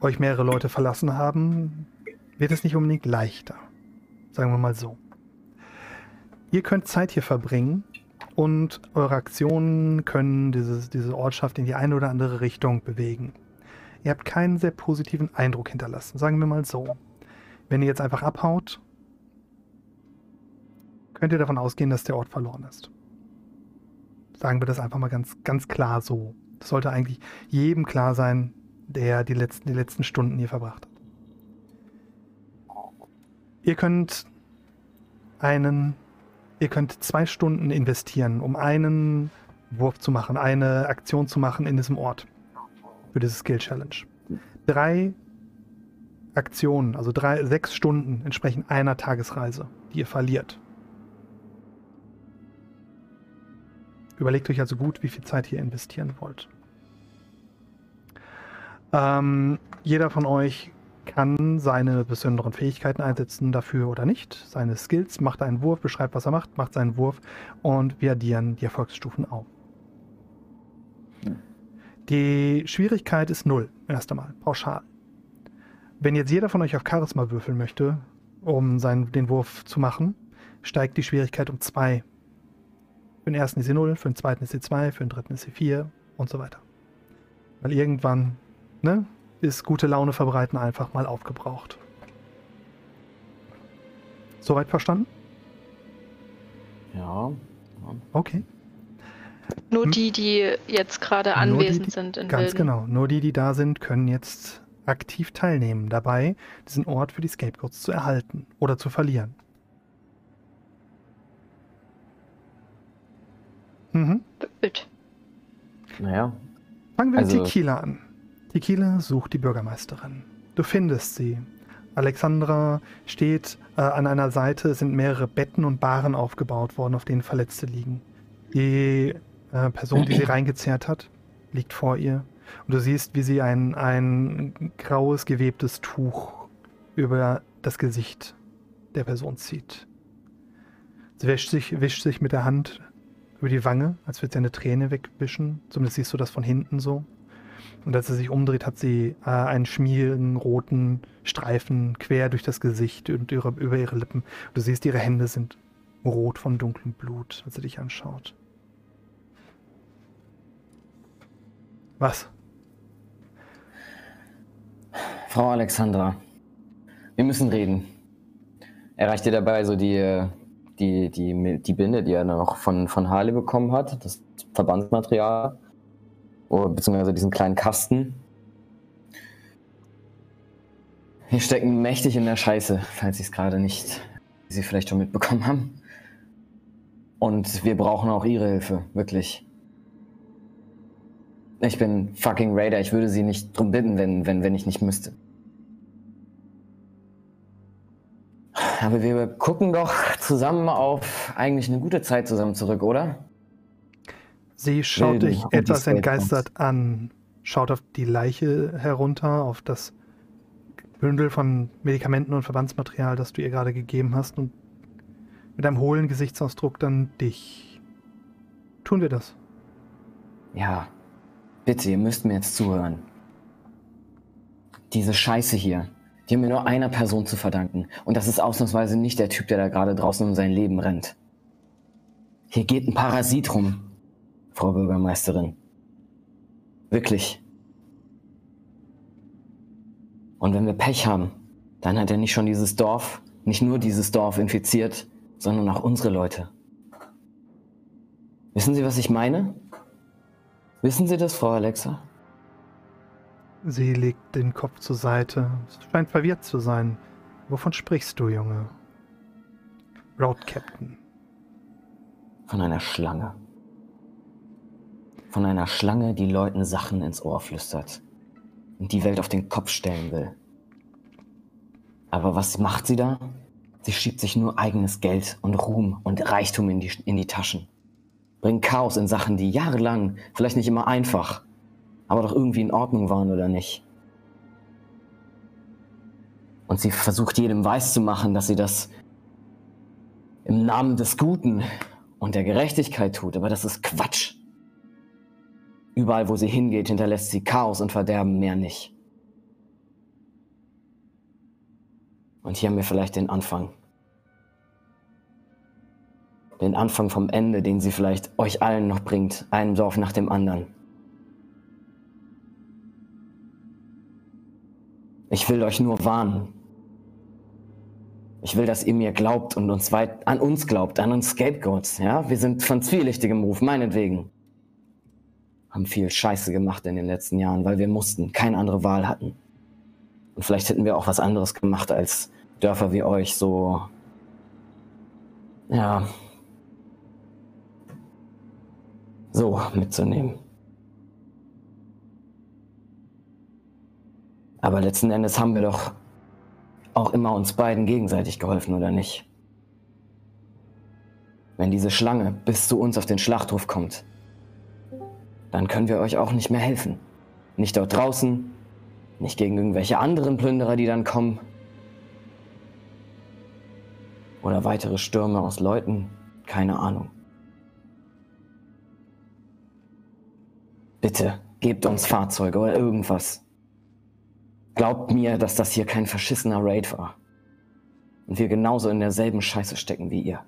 euch mehrere Leute verlassen haben, wird es nicht unbedingt leichter. Sagen wir mal so. Ihr könnt Zeit hier verbringen und eure Aktionen können dieses, diese Ortschaft in die eine oder andere Richtung bewegen. Ihr habt keinen sehr positiven Eindruck hinterlassen, sagen wir mal so. Wenn ihr jetzt einfach abhaut, könnt ihr davon ausgehen, dass der Ort verloren ist. Sagen wir das einfach mal ganz, ganz klar so. Das sollte eigentlich jedem klar sein, der die letzten, die letzten Stunden hier verbracht hat. Ihr könnt einen, ihr könnt zwei Stunden investieren, um einen Wurf zu machen, eine Aktion zu machen in diesem Ort. Für diese Skill Challenge. Drei Aktionen, also drei, sechs Stunden entsprechen einer Tagesreise, die ihr verliert. Überlegt euch also gut, wie viel Zeit ihr investieren wollt. Ähm, jeder von euch kann seine besonderen Fähigkeiten einsetzen dafür oder nicht. Seine Skills, macht einen Wurf, beschreibt, was er macht, macht seinen Wurf und wir addieren die Erfolgsstufen auf. Die Schwierigkeit ist null, erst einmal, pauschal. Wenn jetzt jeder von euch auf Charisma würfeln möchte, um seinen, den Wurf zu machen, steigt die Schwierigkeit um zwei. Für den ersten ist sie 0, für den zweiten ist sie 2, für den dritten ist sie 4 und so weiter. Weil irgendwann ne, ist gute Laune verbreiten einfach mal aufgebraucht. Soweit verstanden? Ja. Okay. Nur Hm. die, die jetzt gerade anwesend die- sind in Ganz Wilden. genau. Nur die, die da sind, können jetzt aktiv teilnehmen dabei, diesen Ort für die Scapegoats zu erhalten oder zu verlieren. Mhm. Gut. Naja. Fangen wir Also- mit Tequila an. Tequila sucht die Bürgermeisterin. Du findest sie. Alexandra steht äh, an einer Seite, es sind mehrere Betten und Baren aufgebaut worden, auf denen Verletzte liegen. Die äh, Person, die sie reingezerrt hat, liegt vor ihr. Und du siehst, wie sie ein, ein graues, gewebtes Tuch über das Gesicht der Person zieht. Sie wäscht sich, wischt sich mit der Hand über die Wange, als würde sie eine Träne wegwischen. Zumindest siehst du das von hinten so. Und als sie sich umdreht, hat sie äh, einen schmierigen roten Streifen quer durch das Gesicht und ihre, über ihre Lippen. Du siehst, ihre Hände sind rot von dunklem Blut, als sie dich anschaut. Was? Frau Alexandra, wir müssen reden. Erreicht ihr dabei so die, äh, die, die, die Binde, die er noch von, von Harley bekommen hat, das Verbandsmaterial, beziehungsweise diesen kleinen Kasten? Wir stecken mächtig in der Scheiße, falls Sie es gerade nicht, wie Sie vielleicht schon mitbekommen haben. Und wir brauchen auch Ihre Hilfe, wirklich. Ich bin fucking Raider. Ich würde sie nicht drum bitten, wenn, wenn, wenn ich nicht müsste. Aber wir gucken doch zusammen auf eigentlich eine gute Zeit zusammen zurück, oder? Sie schaut dich etwas entgeistert an, schaut auf die Leiche herunter, auf das Bündel von Medikamenten und Verbandsmaterial, das du ihr gerade gegeben hast und mit einem hohlen Gesichtsausdruck dann dich. Tun wir das? Ja. Bitte, ihr müsst mir jetzt zuhören. Diese Scheiße hier, die haben wir nur einer Person zu verdanken. Und das ist ausnahmsweise nicht der Typ, der da gerade draußen um sein Leben rennt. Hier geht ein Parasit rum, Frau Bürgermeisterin. Wirklich. Und wenn wir Pech haben, dann hat er nicht schon dieses Dorf, nicht nur dieses Dorf infiziert, sondern auch unsere Leute. Wissen Sie, was ich meine? Wissen Sie das, Frau Alexa? Sie legt den Kopf zur Seite. Sie scheint verwirrt zu sein. Wovon sprichst du, Junge? Road Captain. Von einer Schlange. Von einer Schlange, die Leuten Sachen ins Ohr flüstert und die Welt auf den Kopf stellen will. Aber was macht sie da? Sie schiebt sich nur eigenes Geld und Ruhm und Reichtum in die, in die Taschen. Bringt Chaos in Sachen, die jahrelang, vielleicht nicht immer einfach, aber doch irgendwie in Ordnung waren oder nicht. Und sie versucht jedem weiszumachen, dass sie das im Namen des Guten und der Gerechtigkeit tut, aber das ist Quatsch. Überall, wo sie hingeht, hinterlässt sie Chaos und Verderben mehr nicht. Und hier haben wir vielleicht den Anfang. Den Anfang vom Ende, den sie vielleicht euch allen noch bringt, einem Dorf nach dem anderen. Ich will euch nur warnen. Ich will, dass ihr mir glaubt und uns weit an uns glaubt, an uns Scapegoats. Ja, wir sind von zwielichtigem Ruf, meinetwegen. Haben viel Scheiße gemacht in den letzten Jahren, weil wir mussten, keine andere Wahl hatten. Und vielleicht hätten wir auch was anderes gemacht, als Dörfer wie euch so ja, so mitzunehmen. Aber letzten Endes haben wir doch auch immer uns beiden gegenseitig geholfen, oder nicht? Wenn diese Schlange bis zu uns auf den Schlachthof kommt, dann können wir euch auch nicht mehr helfen. Nicht dort draußen, nicht gegen irgendwelche anderen Plünderer, die dann kommen. Oder weitere Stürme aus Leuten, keine Ahnung. Bitte, gebt uns Fahrzeuge oder irgendwas. Glaubt mir, dass das hier kein verschissener Raid war. Und wir genauso in derselben Scheiße stecken wie ihr.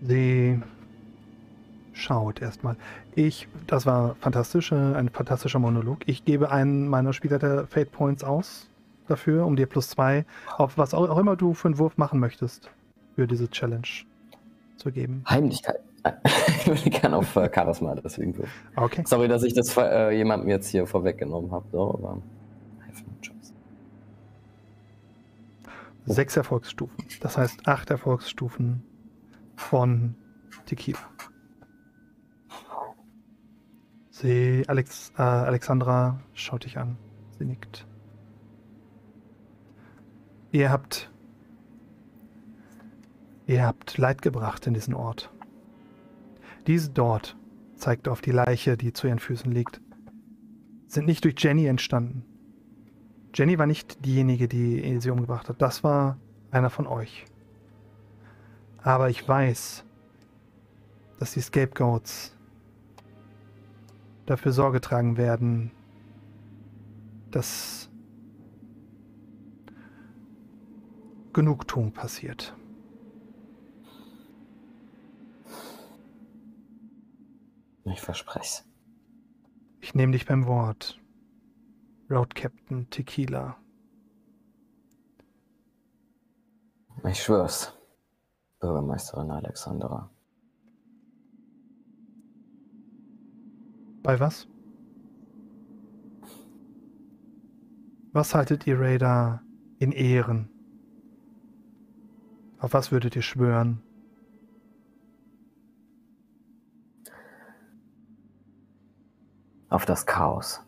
Sie schaut erstmal. Ich, das war fantastisch, äh, ein fantastischer Monolog. Ich gebe einen meiner Spieler der Fate Points aus dafür, um dir plus zwei auf was auch immer du für einen Wurf machen möchtest, für diese Challenge zu geben. Heimlichkeit. ich würde gerne auf äh, Charisma deswegen. Okay. Sorry, dass ich das äh, jemandem jetzt hier vorweggenommen habe. So, aber Sechs Erfolgsstufen. Das heißt acht Erfolgsstufen von Tequila. Sie, Alex, äh, Alexandra schaut dich an. Sie nickt. Ihr habt. Ihr habt Leid gebracht in diesen Ort. Diese dort, zeigt auf die Leiche, die zu ihren Füßen liegt, sind nicht durch Jenny entstanden. Jenny war nicht diejenige, die sie umgebracht hat. Das war einer von euch. Aber ich weiß, dass die Scapegoats dafür Sorge tragen werden, dass Genugtuung passiert. Ich verspreche Ich nehme dich beim Wort. Road Captain Tequila. Ich schwör's. Bürgermeisterin Alexandra. Bei was? Was haltet ihr Raider in Ehren? Auf was würdet ihr schwören? Auf das Chaos.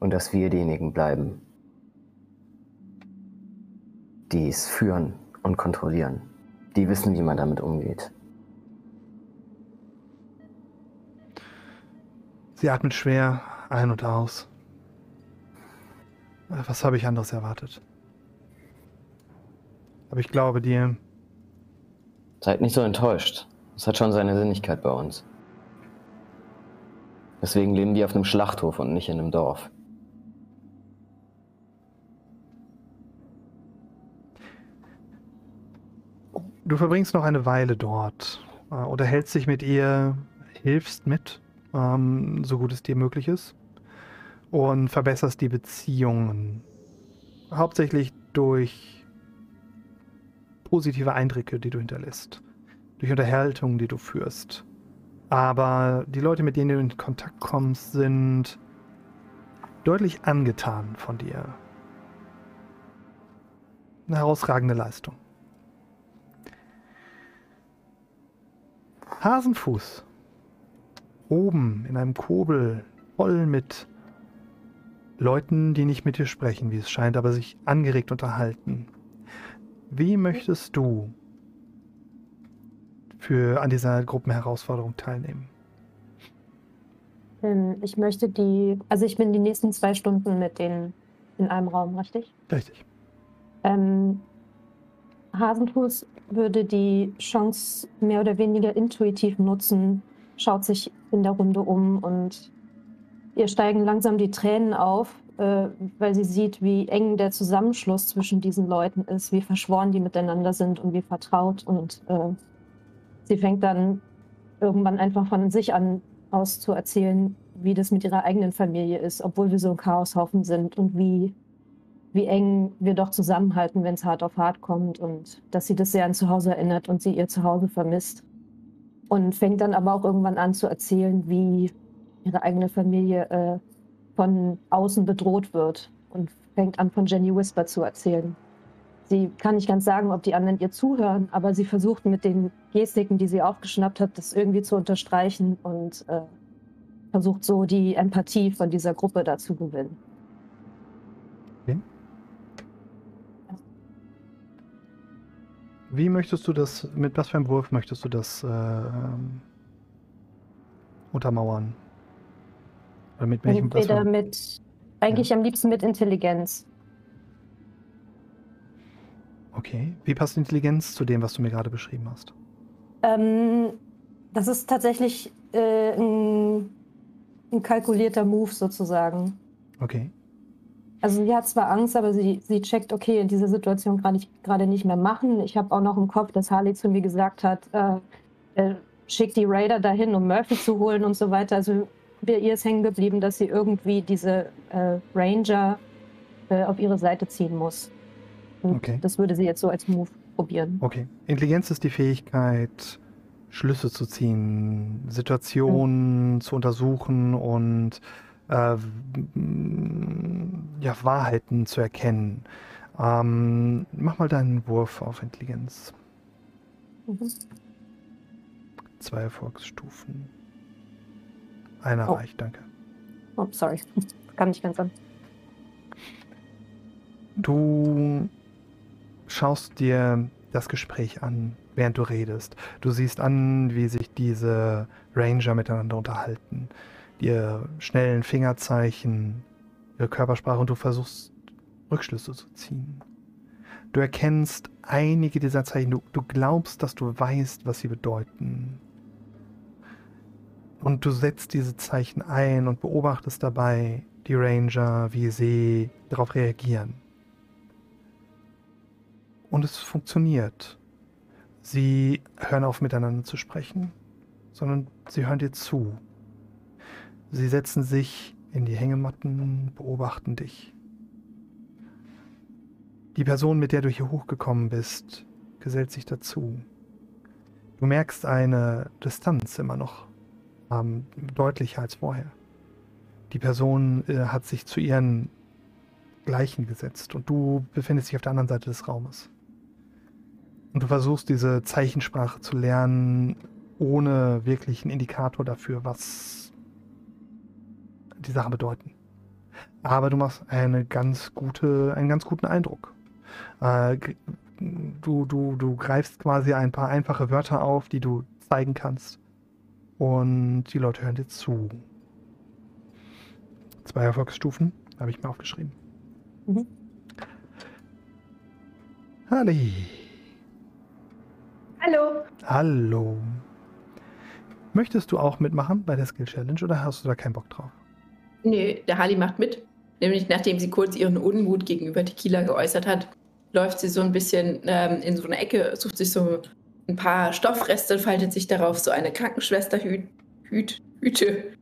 Und dass wir diejenigen bleiben, die es führen und kontrollieren. Die wissen, wie man damit umgeht. Sie atmet schwer ein und aus. Was habe ich anderes erwartet? Aber ich glaube dir. Seid nicht so enttäuscht. Es hat schon seine Sinnigkeit bei uns. Deswegen leben die auf einem Schlachthof und nicht in einem Dorf. Du verbringst noch eine Weile dort, äh, unterhältst dich mit ihr, hilfst mit, ähm, so gut es dir möglich ist, und verbesserst die Beziehungen. Hauptsächlich durch positive Eindrücke, die du hinterlässt, durch Unterhaltungen, die du führst. Aber die Leute, mit denen du in Kontakt kommst, sind deutlich angetan von dir. Eine herausragende Leistung. Hasenfuß. Oben in einem Kobel, voll mit Leuten, die nicht mit dir sprechen, wie es scheint, aber sich angeregt unterhalten. Wie möchtest du für an dieser Gruppenherausforderung teilnehmen? Ähm, ich möchte die, also ich bin die nächsten zwei Stunden mit denen in einem Raum, richtig? Richtig. Ähm, Hasenfuß würde die Chance mehr oder weniger intuitiv nutzen, schaut sich in der Runde um und ihr steigen langsam die Tränen auf, äh, weil sie sieht, wie eng der Zusammenschluss zwischen diesen Leuten ist, wie verschworen die miteinander sind und wie vertraut. Und äh, sie fängt dann irgendwann einfach von sich an aus zu erzählen, wie das mit ihrer eigenen Familie ist, obwohl wir so ein Chaoshaufen sind und wie wie eng wir doch zusammenhalten, wenn es hart auf hart kommt und dass sie das sehr an Zuhause erinnert und sie ihr Zuhause vermisst. Und fängt dann aber auch irgendwann an zu erzählen, wie ihre eigene Familie äh, von außen bedroht wird und fängt an, von Jenny Whisper zu erzählen. Sie kann nicht ganz sagen, ob die anderen ihr zuhören, aber sie versucht mit den Gestiken, die sie aufgeschnappt hat, das irgendwie zu unterstreichen und äh, versucht so die Empathie von dieser Gruppe dazu gewinnen. Okay. Wie möchtest du das, mit was für einem Wurf möchtest du das äh, ähm, untermauern? Oder mit welchem Entweder mit, eigentlich am liebsten mit Intelligenz. Okay. Wie passt Intelligenz zu dem, was du mir gerade beschrieben hast? Ähm, das ist tatsächlich äh, ein, ein kalkulierter Move sozusagen. Okay. Also sie hat zwar Angst, aber sie, sie checkt, okay, in dieser Situation kann ich gerade nicht mehr machen. Ich habe auch noch im Kopf, dass Harley zu mir gesagt hat, äh, äh, schick die Raider dahin, um Murphy zu holen und so weiter. Also bei ihr ist hängen geblieben, dass sie irgendwie diese äh, Ranger äh, auf ihre Seite ziehen muss. Und Okay. das würde sie jetzt so als Move probieren. Okay. Intelligenz ist die Fähigkeit, Schlüsse zu ziehen, Situationen zu untersuchen und äh, ja, Wahrheiten zu erkennen. Ähm, mach mal deinen Wurf auf Intelligenz. Mhm. Zwei Erfolgsstufen. Einer Oh. reicht, danke. Oh, sorry. Kann nicht ganz an. Du schaust dir das Gespräch an, während du redest. Du siehst an, wie sich diese Ranger miteinander unterhalten. Ihr schnellen Fingerzeichen, ihre Körpersprache und du versuchst Rückschlüsse zu ziehen. Du erkennst einige dieser Zeichen. Du, du glaubst, dass du weißt, was sie bedeuten. Und du setzt diese Zeichen ein und beobachtest dabei die Ranger, wie sie darauf reagieren. Und es funktioniert. Sie hören auf miteinander zu sprechen, sondern sie hören dir zu. Sie setzen sich in die Hängematten, beobachten dich. Die Person, mit der du hier hochgekommen bist, gesellt sich dazu. Du merkst eine Distanz immer noch, ähm, deutlicher als vorher. Die Person äh, hat sich zu ihren Gleichen gesetzt und du befindest dich auf der anderen Seite des Raumes. Und du versuchst diese Zeichensprache zu lernen, ohne wirklich einen Indikator dafür, was die Sachen bedeuten. Aber du machst eine ganz gute, einen ganz guten Eindruck. Äh, du, du, du greifst quasi ein paar einfache Wörter auf, die du zeigen kannst. Und die Leute hören dir zu. Zwei Erfolgsstufen habe ich mir aufgeschrieben. Mhm. Halli. Hallo. Hallo. Möchtest du auch mitmachen bei der Skill Challenge oder hast du da keinen Bock drauf? Nö, der Harley macht mit. Nämlich nachdem sie kurz ihren Unmut gegenüber Tequila geäußert hat, läuft sie so ein bisschen ähm, in so eine Ecke, sucht sich so ein paar Stoffreste, faltet sich darauf so eine Krankenschwesterhüt, Hüt, Hüte,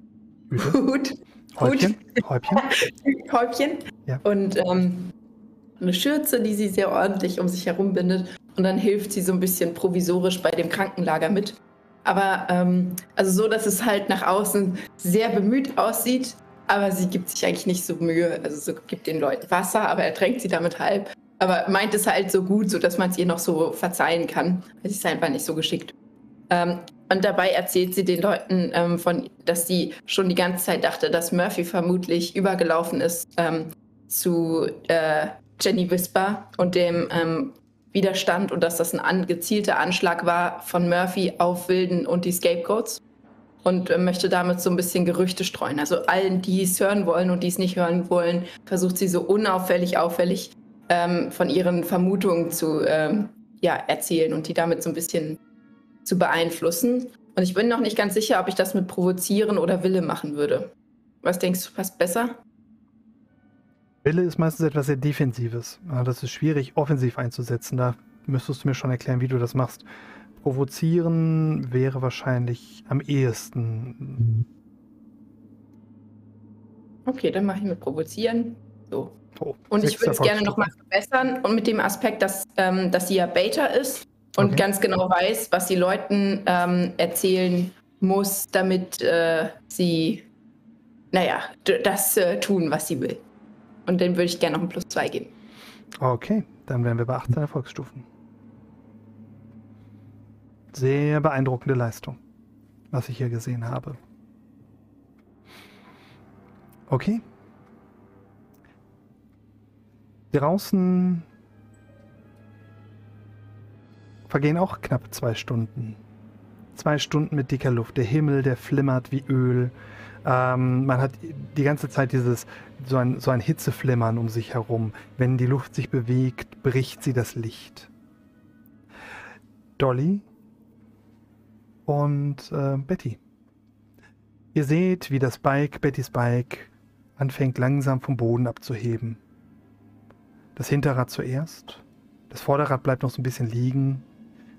Hüte? Hut, Häubchen? Häubchen? Häubchen Ja. und ähm, eine Schürze, die sie sehr ordentlich um sich herum bindet. Und dann hilft sie so ein bisschen provisorisch bei dem Krankenlager mit. Aber ähm, also so, dass es halt nach außen sehr bemüht aussieht, aber sie gibt sich eigentlich nicht so Mühe. Also so gibt den Leuten Wasser, aber er tränkt sie damit halb. Aber meint es halt so gut, so dass man es ihr noch so verzeihen kann. Es ist einfach nicht so geschickt. Ähm, und dabei erzählt sie den Leuten ähm, von, dass sie schon die ganze Zeit dachte, dass Murphy vermutlich übergelaufen ist ähm, zu äh, Jenny Whisper und dem ähm, Widerstand und dass das ein an, gezielter Anschlag war von Murphy auf Wilden und die Scapegoats und äh, möchte damit so ein bisschen Gerüchte streuen. Also allen, die es hören wollen und die es nicht hören wollen, versucht sie so unauffällig, auffällig ähm, von ihren Vermutungen zu ähm, ja, erzählen und die damit so ein bisschen zu beeinflussen. Und ich bin noch nicht ganz sicher, ob ich das mit Provozieren oder Wille machen würde. Was denkst du, passt besser? Wille ist meistens etwas sehr Defensives. Das ist schwierig, offensiv einzusetzen. Da müsstest du mir schon erklären, wie du das machst. Provozieren wäre wahrscheinlich am ehesten. Okay, dann mache ich mit Provozieren. So. Oh, Und ich würde es gerne nochmal verbessern und mit dem Aspekt, dass, ähm, dass sie ja Beta ist und Okay. ganz genau weiß, was sie Leuten ähm, erzählen muss, damit äh, sie, naja, das äh, tun, was sie will. Und dann würde ich gerne noch ein Plus 2 geben. Okay, dann wären wir bei 18 Erfolgsstufen. Sehr beeindruckende Leistung, was ich hier gesehen habe. Okay. Draußen vergehen auch knapp zwei Stunden. Zwei Stunden mit dicker Luft. Der Himmel, der flimmert wie Öl. Ähm, man hat die ganze Zeit dieses so ein, so ein Hitzeflimmern um sich herum. Wenn die Luft sich bewegt, bricht sie das Licht. Dolly und äh, Betty. Ihr seht, wie das Bike, Bettys Bike, anfängt langsam vom Boden abzuheben. Das Hinterrad zuerst. Das Vorderrad bleibt noch so ein bisschen liegen.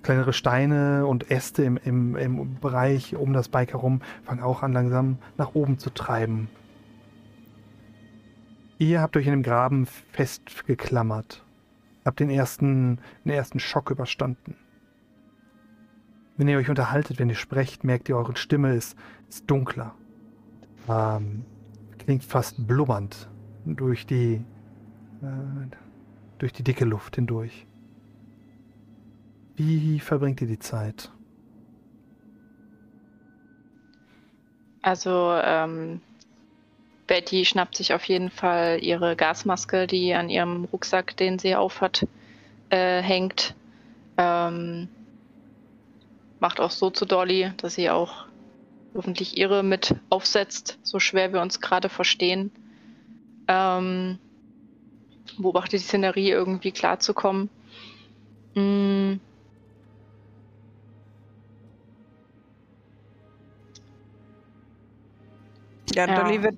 Kleinere Steine und Äste im, im, im Bereich um das Bike herum fangen auch an, langsam nach oben zu treiben. Ihr habt euch in dem Graben festgeklammert. Habt den ersten, den ersten Schock überstanden. Wenn ihr euch unterhaltet, wenn ihr sprecht, merkt ihr, eure Stimme ist, ist dunkler. Ähm, klingt fast blubbernd durch die, äh, durch die dicke Luft hindurch. Wie verbringt ihr die Zeit? Also, ähm, Betty schnappt sich auf jeden Fall ihre Gasmaske, die an ihrem Rucksack, den sie aufhat, äh, hängt. Ähm, macht auch so zu Dolly, dass sie auch hoffentlich ihre mit aufsetzt, so schwer wir uns gerade verstehen. Ähm, beobachtet die Szenerie irgendwie klarzukommen. Mm. Ja, Ja. Dolly wird,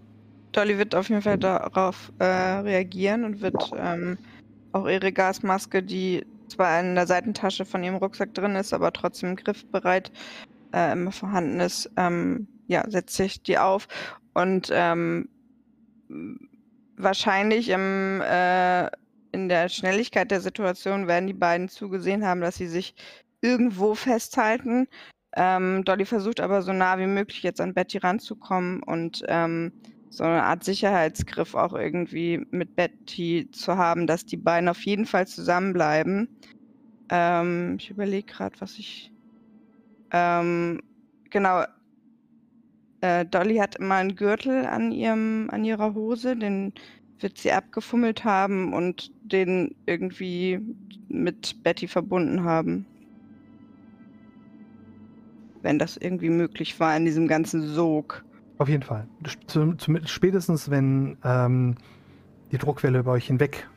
Dolly wird auf jeden Fall darauf äh, reagieren und wird ähm, auch ihre Gasmaske, die zwar in der Seitentasche von ihrem Rucksack drin ist, aber trotzdem griffbereit äh, immer vorhanden ist, ähm, ja, setzt sich die auf und ähm, wahrscheinlich im, äh, in der Schnelligkeit der Situation werden die beiden zugesehen haben, dass sie sich irgendwo festhalten. Ähm, Dolly versucht aber so nah wie möglich jetzt an Betty ranzukommen und ähm, so eine Art Sicherheitsgriff auch irgendwie mit Betty zu haben, dass die beiden auf jeden Fall zusammenbleiben. Ähm, ich überlege gerade, was ich. Ähm, genau. Äh, Dolly hat immer einen Gürtel an ihrem, an ihrer Hose, den wird sie abgefummelt haben und den irgendwie mit Betty verbunden haben. Wenn das irgendwie möglich war in diesem ganzen Sog. Auf jeden Fall. Zum, zum, spätestens, wenn ähm, die Druckwelle über euch hinweg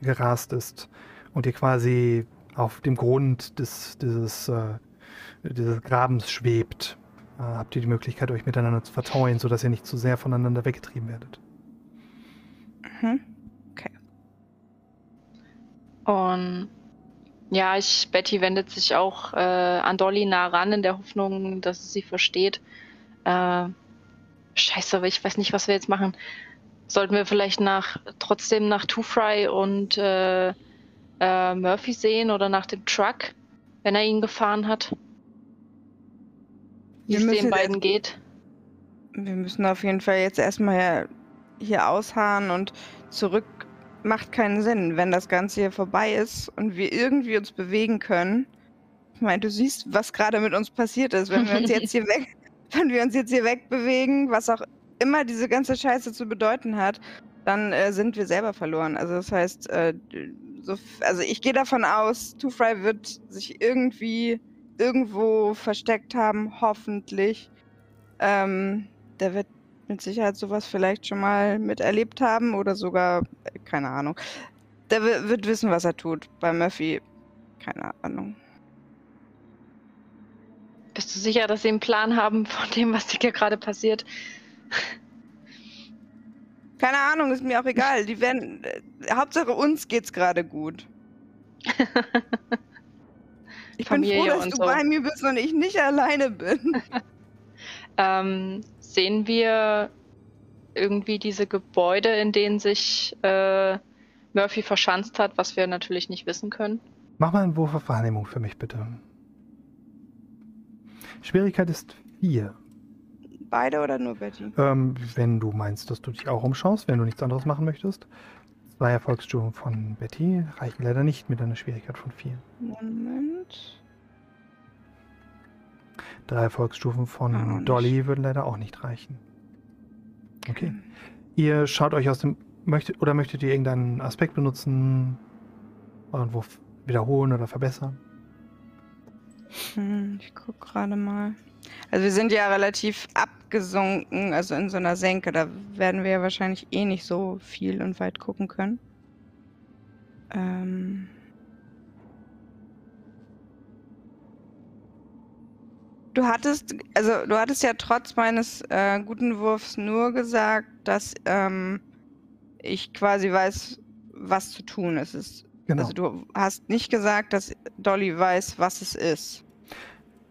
gerast ist und ihr quasi auf dem Grund des, dieses, äh, dieses Grabens schwebt, äh, habt ihr die Möglichkeit, euch miteinander zu vertauen, sodass ihr nicht zu sehr voneinander weggetrieben werdet. Mhm. Und ja, ich, Betty wendet sich auch äh, an Dolly nah ran, in der Hoffnung, dass sie sie versteht. Äh, scheiße, aber ich weiß nicht, was wir jetzt machen. Sollten wir vielleicht nach trotzdem nach Two Fry und äh, äh, Murphy sehen oder nach dem Truck, wenn er ihn gefahren hat? Wie es den beiden geht. Wir müssen auf jeden Fall jetzt erstmal hier ausharren und zurück macht keinen Sinn, wenn das Ganze hier vorbei ist und wir irgendwie uns bewegen können. Ich meine, du siehst, was gerade mit uns passiert ist, wenn wir uns jetzt hier weg, wenn wir uns jetzt hier wegbewegen, was auch immer diese ganze Scheiße zu bedeuten hat, dann äh, sind wir selber verloren. Also das heißt, äh, so, also ich gehe davon aus, Two Fry wird sich irgendwie irgendwo versteckt haben, hoffentlich. Ähm, der wird mit Sicherheit sowas vielleicht schon mal miterlebt haben oder sogar, äh, keine Ahnung. Der wi- wird wissen, was er tut. Bei Murphy, keine Ahnung. Bist du sicher, dass sie einen Plan haben von dem, was hier gerade passiert? Keine Ahnung, ist mir auch egal. Die werden. Äh, Hauptsache uns geht's gerade gut. Ich bin Familie froh, dass du so. bei mir bist und ich nicht alleine bin. Ähm, sehen wir irgendwie diese Gebäude, in denen sich äh, Murphy verschanzt hat, was wir natürlich nicht wissen können? Mach mal einen Wurf auf Wahrnehmung für mich, bitte. Schwierigkeit ist 4. beide oder nur Betty? Ähm, wenn du meinst, dass du dich auch umschaust, wenn du nichts anderes machen möchtest. Zwei Erfolgsstufen von Betty reichen leider nicht mit einer Schwierigkeit von vier. Moment. Drei Erfolgsstufen von. Dolly würden leider auch nicht reichen. Okay. Ihr schaut euch aus dem. Möchtet, oder möchtet ihr irgendeinen Aspekt benutzen? Irgendwo wiederholen oder verbessern? Hm, ich guck gerade mal. Also wir sind ja relativ abgesunken, also in so einer Senke. Da werden wir ja wahrscheinlich eh nicht so viel und weit gucken können. Ähm. Du hattest, also du hattest ja trotz meines äh, guten Wurfs nur gesagt, dass ähm, ich quasi weiß, was zu tun ist. Genau. Also du hast nicht gesagt, dass Dolly weiß, was es ist.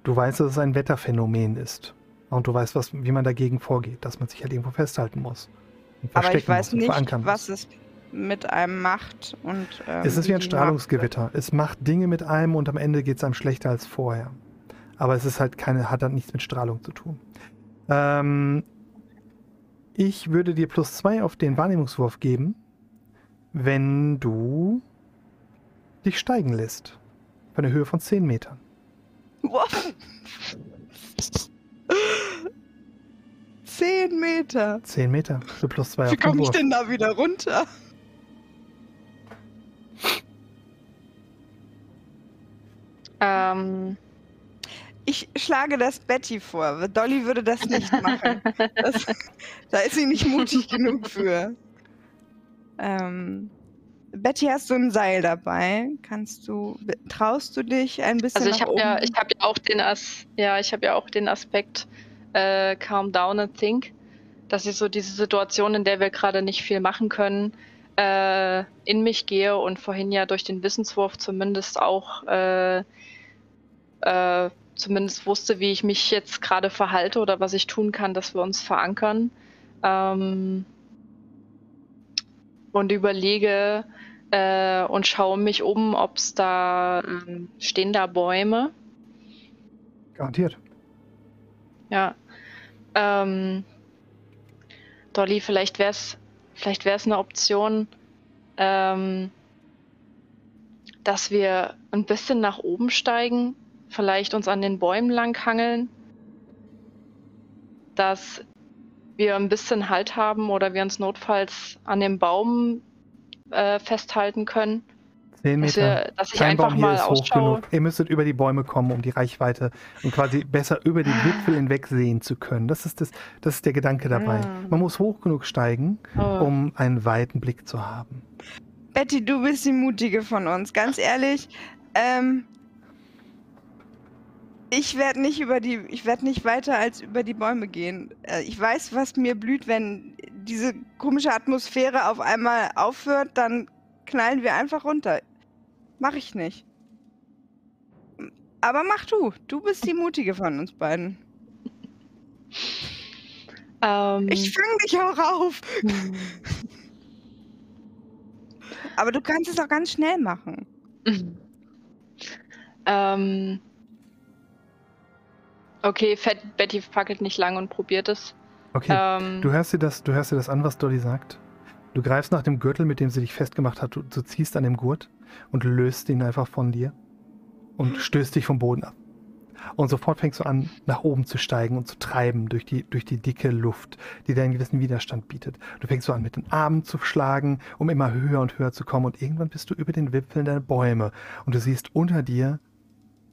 Du weißt, dass es ein Wetterphänomen ist. Und du weißt, was, wie man dagegen vorgeht, dass man sich halt irgendwo festhalten muss. Aber ich weiß muss nicht, was es mit einem macht und ähm, Es ist wie ein Strahlungsgewitter. Es macht Dinge mit einem und am Ende geht es einem schlechter als vorher. Aber es ist halt keine, hat dann nichts mit Strahlung zu tun. Ähm, ich würde dir plus zwei auf den Wahrnehmungswurf geben, wenn du dich steigen lässt. Bei einer Höhe von 10 Metern. Zehn Meter. 10 Meter. Für plus zwei Wie komme ich denn da wieder runter? Ähm, Ich schlage das Betty vor. Dolly würde das nicht machen. Das, da ist sie nicht mutig genug für. Ähm, Betty, hast du ein Seil dabei? Kannst du, traust du dich ein bisschen also ich habe ja, ich habe ja auch den As ja, ich habe ja auch den Aspekt äh, calm down and think, dass ich so diese Situation, in der wir gerade nicht viel machen können, äh, in mich gehe und vorhin ja durch den Wissenswurf zumindest auch äh, äh, zumindest wusste, wie ich mich jetzt gerade verhalte oder was ich tun kann, dass wir uns verankern. Ähm, und überlege äh, und schaue mich um, ob es da ähm, stehen da Bäume. Garantiert. Ja. Ähm, Dolly, vielleicht wäre es vielleicht wär's eine Option, ähm, dass wir ein bisschen nach oben steigen, vielleicht uns an den Bäumen langhangeln, dass wir ein bisschen Halt haben oder wir uns notfalls an dem Baum äh, festhalten können. 10 Dass, Meter. wir, dass ich Kein einfach Baum hier mal ist hoch ausschaue. genug. Ihr müsstet über die Bäume kommen, um die Reichweite und quasi besser über den Wipfel hinweg sehen zu können. Das ist, das, das ist der Gedanke dabei. Ah. Man muss hoch genug steigen, Oh. um einen weiten Blick zu haben. Betty, du bist die mutige von uns. Ganz ehrlich, ähm, ich werde nicht über die, ich werde nicht weiter als über die Bäume gehen. Äh, ich weiß, was mir blüht, wenn diese komische Atmosphäre auf einmal aufhört, dann knallen wir einfach runter. Mach ich nicht. Aber mach du. Du bist die mutige von uns beiden. Ähm, Ich fang dich auch auf. Aber du kannst es auch ganz schnell machen. Ähm, okay, Fett, Betty fackelt nicht lang und probiert es. Okay, Ähm, du, hörst dir das, du hörst dir das an, was Dolly sagt. Du greifst nach dem Gürtel, mit dem sie dich festgemacht hat. Du, du ziehst an dem Gurt und löst ihn einfach von dir und stößt dich vom Boden ab. Und sofort fängst du an, nach oben zu steigen und zu treiben durch die, durch die dicke Luft, die dir einen gewissen Widerstand bietet. Du fängst so an, mit den Armen zu schlagen, um immer höher und höher zu kommen. Und irgendwann bist du über den Wipfeln der Bäume. Und du siehst unter dir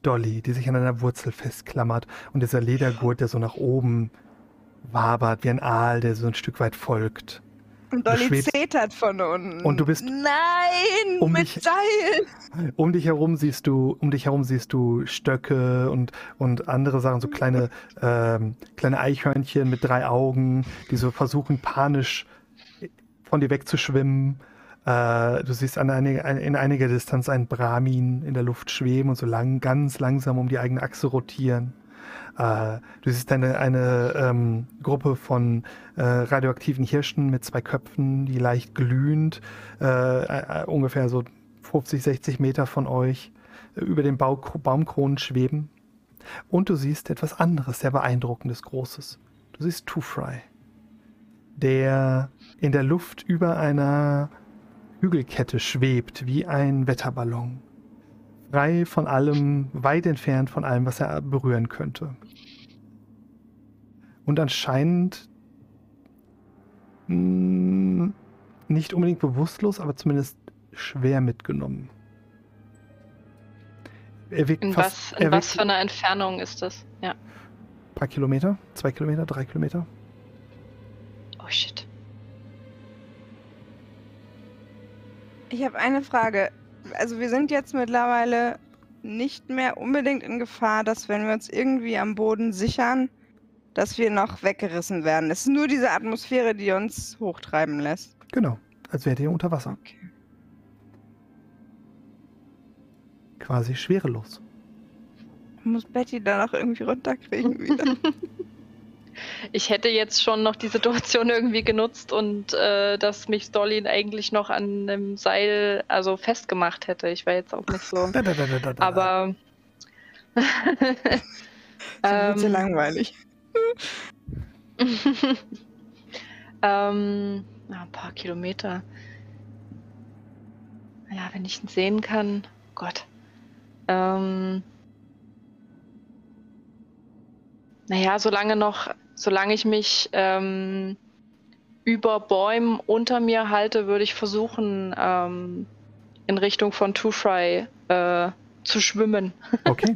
Dolly, die sich an einer Wurzel festklammert. Und dieser Ledergurt, der so nach oben wabert, wie ein Aal, der so ein Stück weit folgt. Und Dolly zetert von unten. Und du bist- Nein, um mit dich- Seil. Um dich herum siehst du, um dich herum siehst du Stöcke und, und andere Sachen, so kleine, ähm, kleine Eichhörnchen mit drei Augen, die so versuchen panisch von dir wegzuschwimmen. Äh, du siehst an einig, ein- in einiger Distanz einen Brahmin in der Luft schweben und so lang, ganz langsam um die eigene Achse rotieren. Äh, du siehst eine, eine ähm, Gruppe von äh, radioaktiven Hirschen mit zwei Köpfen, die leicht glühend, äh, äh, ungefähr so 50, 60 Meter von euch äh, über den Bau Baumkronen schweben. Und du siehst etwas anderes, sehr beeindruckendes, Großes. Du siehst Two-Fry, der in der Luft über einer Hügelkette schwebt, wie ein Wetterballon. Frei von allem, weit entfernt von allem, was er berühren könnte. Und anscheinend mh, nicht unbedingt bewusstlos, aber zumindest schwer mitgenommen. Er wirkt In, fast, was, in er was wirkt für einer Entfernung ist das? Ja. ein paar Kilometer, zwei Kilometer, drei Kilometer. Oh shit. Ich habe eine Frage. Also wir sind jetzt mittlerweile nicht mehr unbedingt in Gefahr, dass wenn wir uns irgendwie am Boden sichern, dass wir noch weggerissen werden. Es ist nur diese Atmosphäre, die uns hochtreiben lässt. Genau, als wärt ihr unter Wasser. Quasi schwerelos. Muss Betty da noch irgendwie runterkriegen wieder? Ich hätte jetzt schon noch die Situation irgendwie genutzt und äh, dass mich Stolin eigentlich noch an einem Seil also festgemacht hätte. Ich war jetzt auch nicht so. Da, da, da, da, da, da. Aber. Das wird Ähm, langweilig. ähm, ja, ein paar Kilometer. Ja, wenn ich ihn sehen kann. Gott. Ähm, naja, solange noch, solange ich mich ähm, über Bäumen unter mir halte, würde ich versuchen, ähm, in Richtung von Two Fry äh, zu schwimmen. Okay.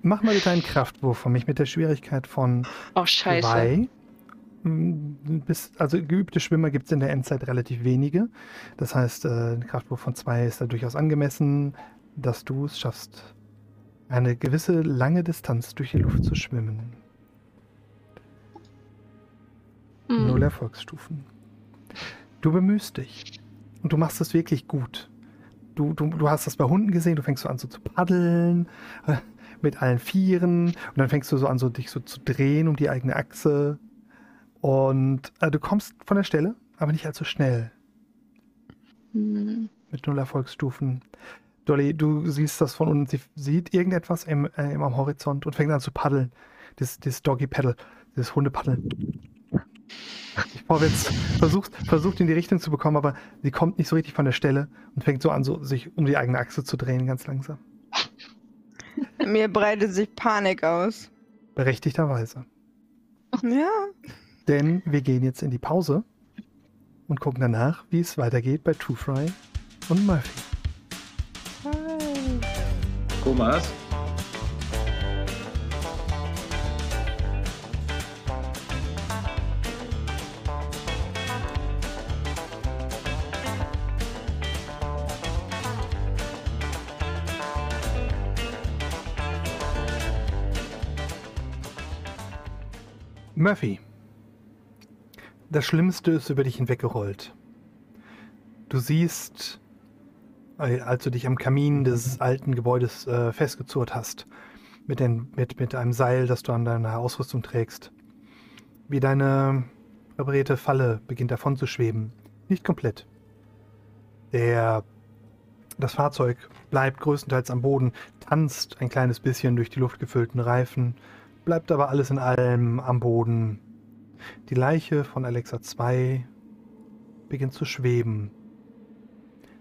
Mach mal bitte einen Kraftwurf von mich mit der Schwierigkeit von Oh, scheiße. zwei. Mm, Bis, also geübte Schwimmer gibt es in der Endzeit relativ wenige. Das heißt, äh, ein Kraftwurf von zwei ist da durchaus angemessen, dass du es schaffst, eine gewisse lange Distanz durch die Luft zu schwimmen. Hm. Null Erfolgsstufen. Du bemühst dich. Und du machst es wirklich gut. Du, du, du hast das bei Hunden gesehen, du fängst so an so zu paddeln äh, mit allen Vieren und dann fängst du so an, so dich so zu drehen um die eigene Achse. Und äh, du kommst von der Stelle, aber nicht allzu schnell Hm. mit null Erfolgsstufen. Dolly, du siehst das von unten. Sie sieht irgendetwas im, äh, im, am Horizont und fängt an zu paddeln. Das, das Doggy Paddle, das Hundepaddeln. Vorwärts versucht, versucht in die Richtung zu bekommen, aber sie kommt nicht so richtig von der Stelle und fängt so an, so, sich um die eigene Achse zu drehen, ganz langsam. Mir breitet sich Panik aus. Berechtigterweise. Ja. Denn wir gehen jetzt in die Pause und gucken danach, wie es weitergeht bei Two Fry und Murphy. Thomas, Murphy, das Schlimmste ist über dich hinweggerollt. Du siehst, äh, als du dich am Kamin des alten Gebäudes äh, festgezurrt hast, mit, den, mit, mit einem Seil, das du an deiner Ausrüstung trägst, wie deine präparierte Falle beginnt davon zu schweben. Nicht komplett. Der, das Fahrzeug bleibt größtenteils am Boden, tanzt ein kleines bisschen durch die luftgefüllten Reifen, bleibt aber alles in allem am Boden. Die Leiche von Alexa 2 beginnt zu schweben.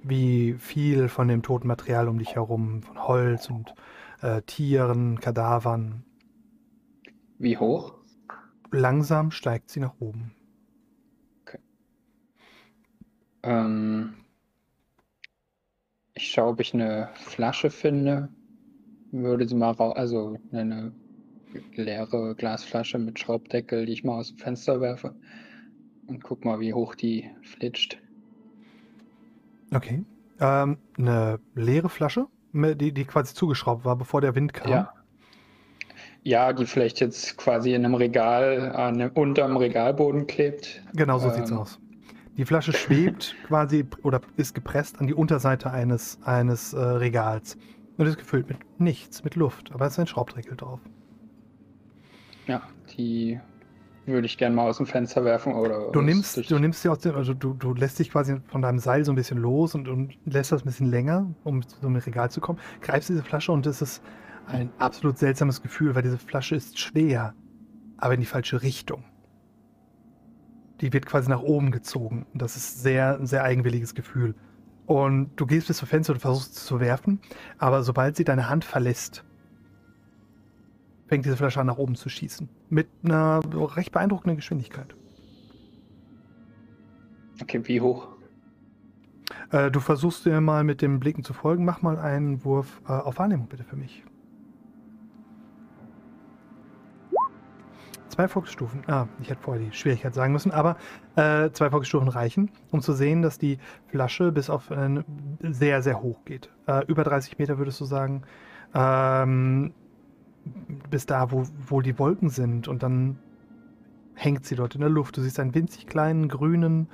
Wie viel von dem toten Material um dich herum, von Holz und äh, Tieren, Kadavern. Wie hoch? Langsam steigt sie nach oben. Ähm, ich schaue, ob ich eine Flasche finde. Würde sie mal rau also eine leere Glasflasche mit Schraubdeckel, die ich mal aus dem Fenster werfe. Und guck mal, wie hoch die flitscht. Okay. Ähm, eine leere Flasche, die, die quasi zugeschraubt war, bevor der Wind kam. Ja. Ja, die vielleicht jetzt quasi in einem Regal, an, unterm Regalboden klebt. Genau so sieht's Ähm, aus. Die Flasche schwebt quasi oder ist gepresst an die Unterseite eines, eines äh, Regals und ist gefüllt mit nichts, mit Luft, aber es ist ein Schraubdeckel drauf. Ja, die würde ich gerne mal aus dem Fenster werfen oder Du nimmst, durch- du nimmst sie aus dem, also du, du lässt dich quasi von deinem Seil so ein bisschen los und, und lässt das ein bisschen länger, um zu so einem Regal zu kommen. Greifst diese Flasche und es ist ein absolut seltsames Gefühl, weil diese Flasche ist schwer, aber in die falsche Richtung. die wird quasi nach oben gezogen. Und das ist sehr, ein sehr eigenwilliges Gefühl. Und du gehst bis zum Fenster und versuchst es zu werfen, aber sobald sie deine Hand verlässt, fängt diese Flasche an nach oben zu schießen. Mit einer recht beeindruckenden Geschwindigkeit. Okay, wie hoch? Äh, du versuchst dir mal mit dem Blicken zu folgen. Mach mal einen Wurf äh, auf Wahrnehmung bitte für mich. Zwei Volksstufen. Ah, ich hätte vorher die Schwierigkeit sagen müssen, aber äh, zwei Volksstufen reichen, um zu sehen, dass die Flasche bis auf sehr, sehr hoch geht. Äh, über 30 Meter würdest du sagen. Ähm, bis da, wo, wo die Wolken sind und dann hängt sie dort in der Luft. Du siehst einen winzig kleinen grünen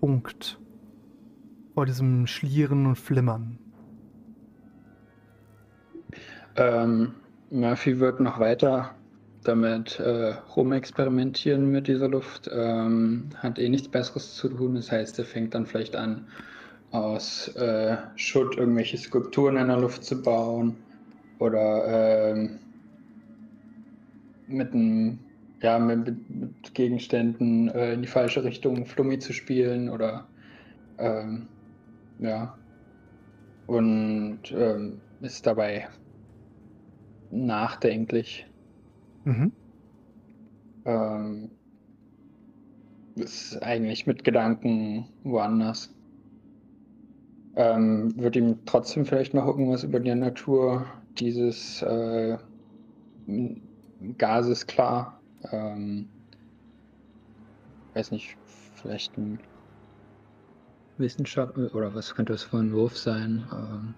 Punkt vor diesem Schlieren und Flimmern. Ähm, Murphy wird noch weiter damit äh, rumexperimentieren mit dieser Luft. Ähm, hat eh nichts Besseres zu tun. Das heißt, er fängt dann vielleicht an, aus äh, Schutt irgendwelche Skulpturen in der Luft zu bauen oder ähm, mit, einem, ja, mit, mit Gegenständen äh, in die falsche Richtung Flummi zu spielen oder ähm, ja. Und ähm, ist dabei nachdenklich. Mhm. Ähm, ist eigentlich mit Gedanken woanders. Ähm, wird ihm trotzdem vielleicht mal gucken, was über die Natur dieses äh, Gases klar. Ähm, weiß nicht, vielleicht ein Wissenschaft oder was könnte das für ein Wurf sein? Ähm,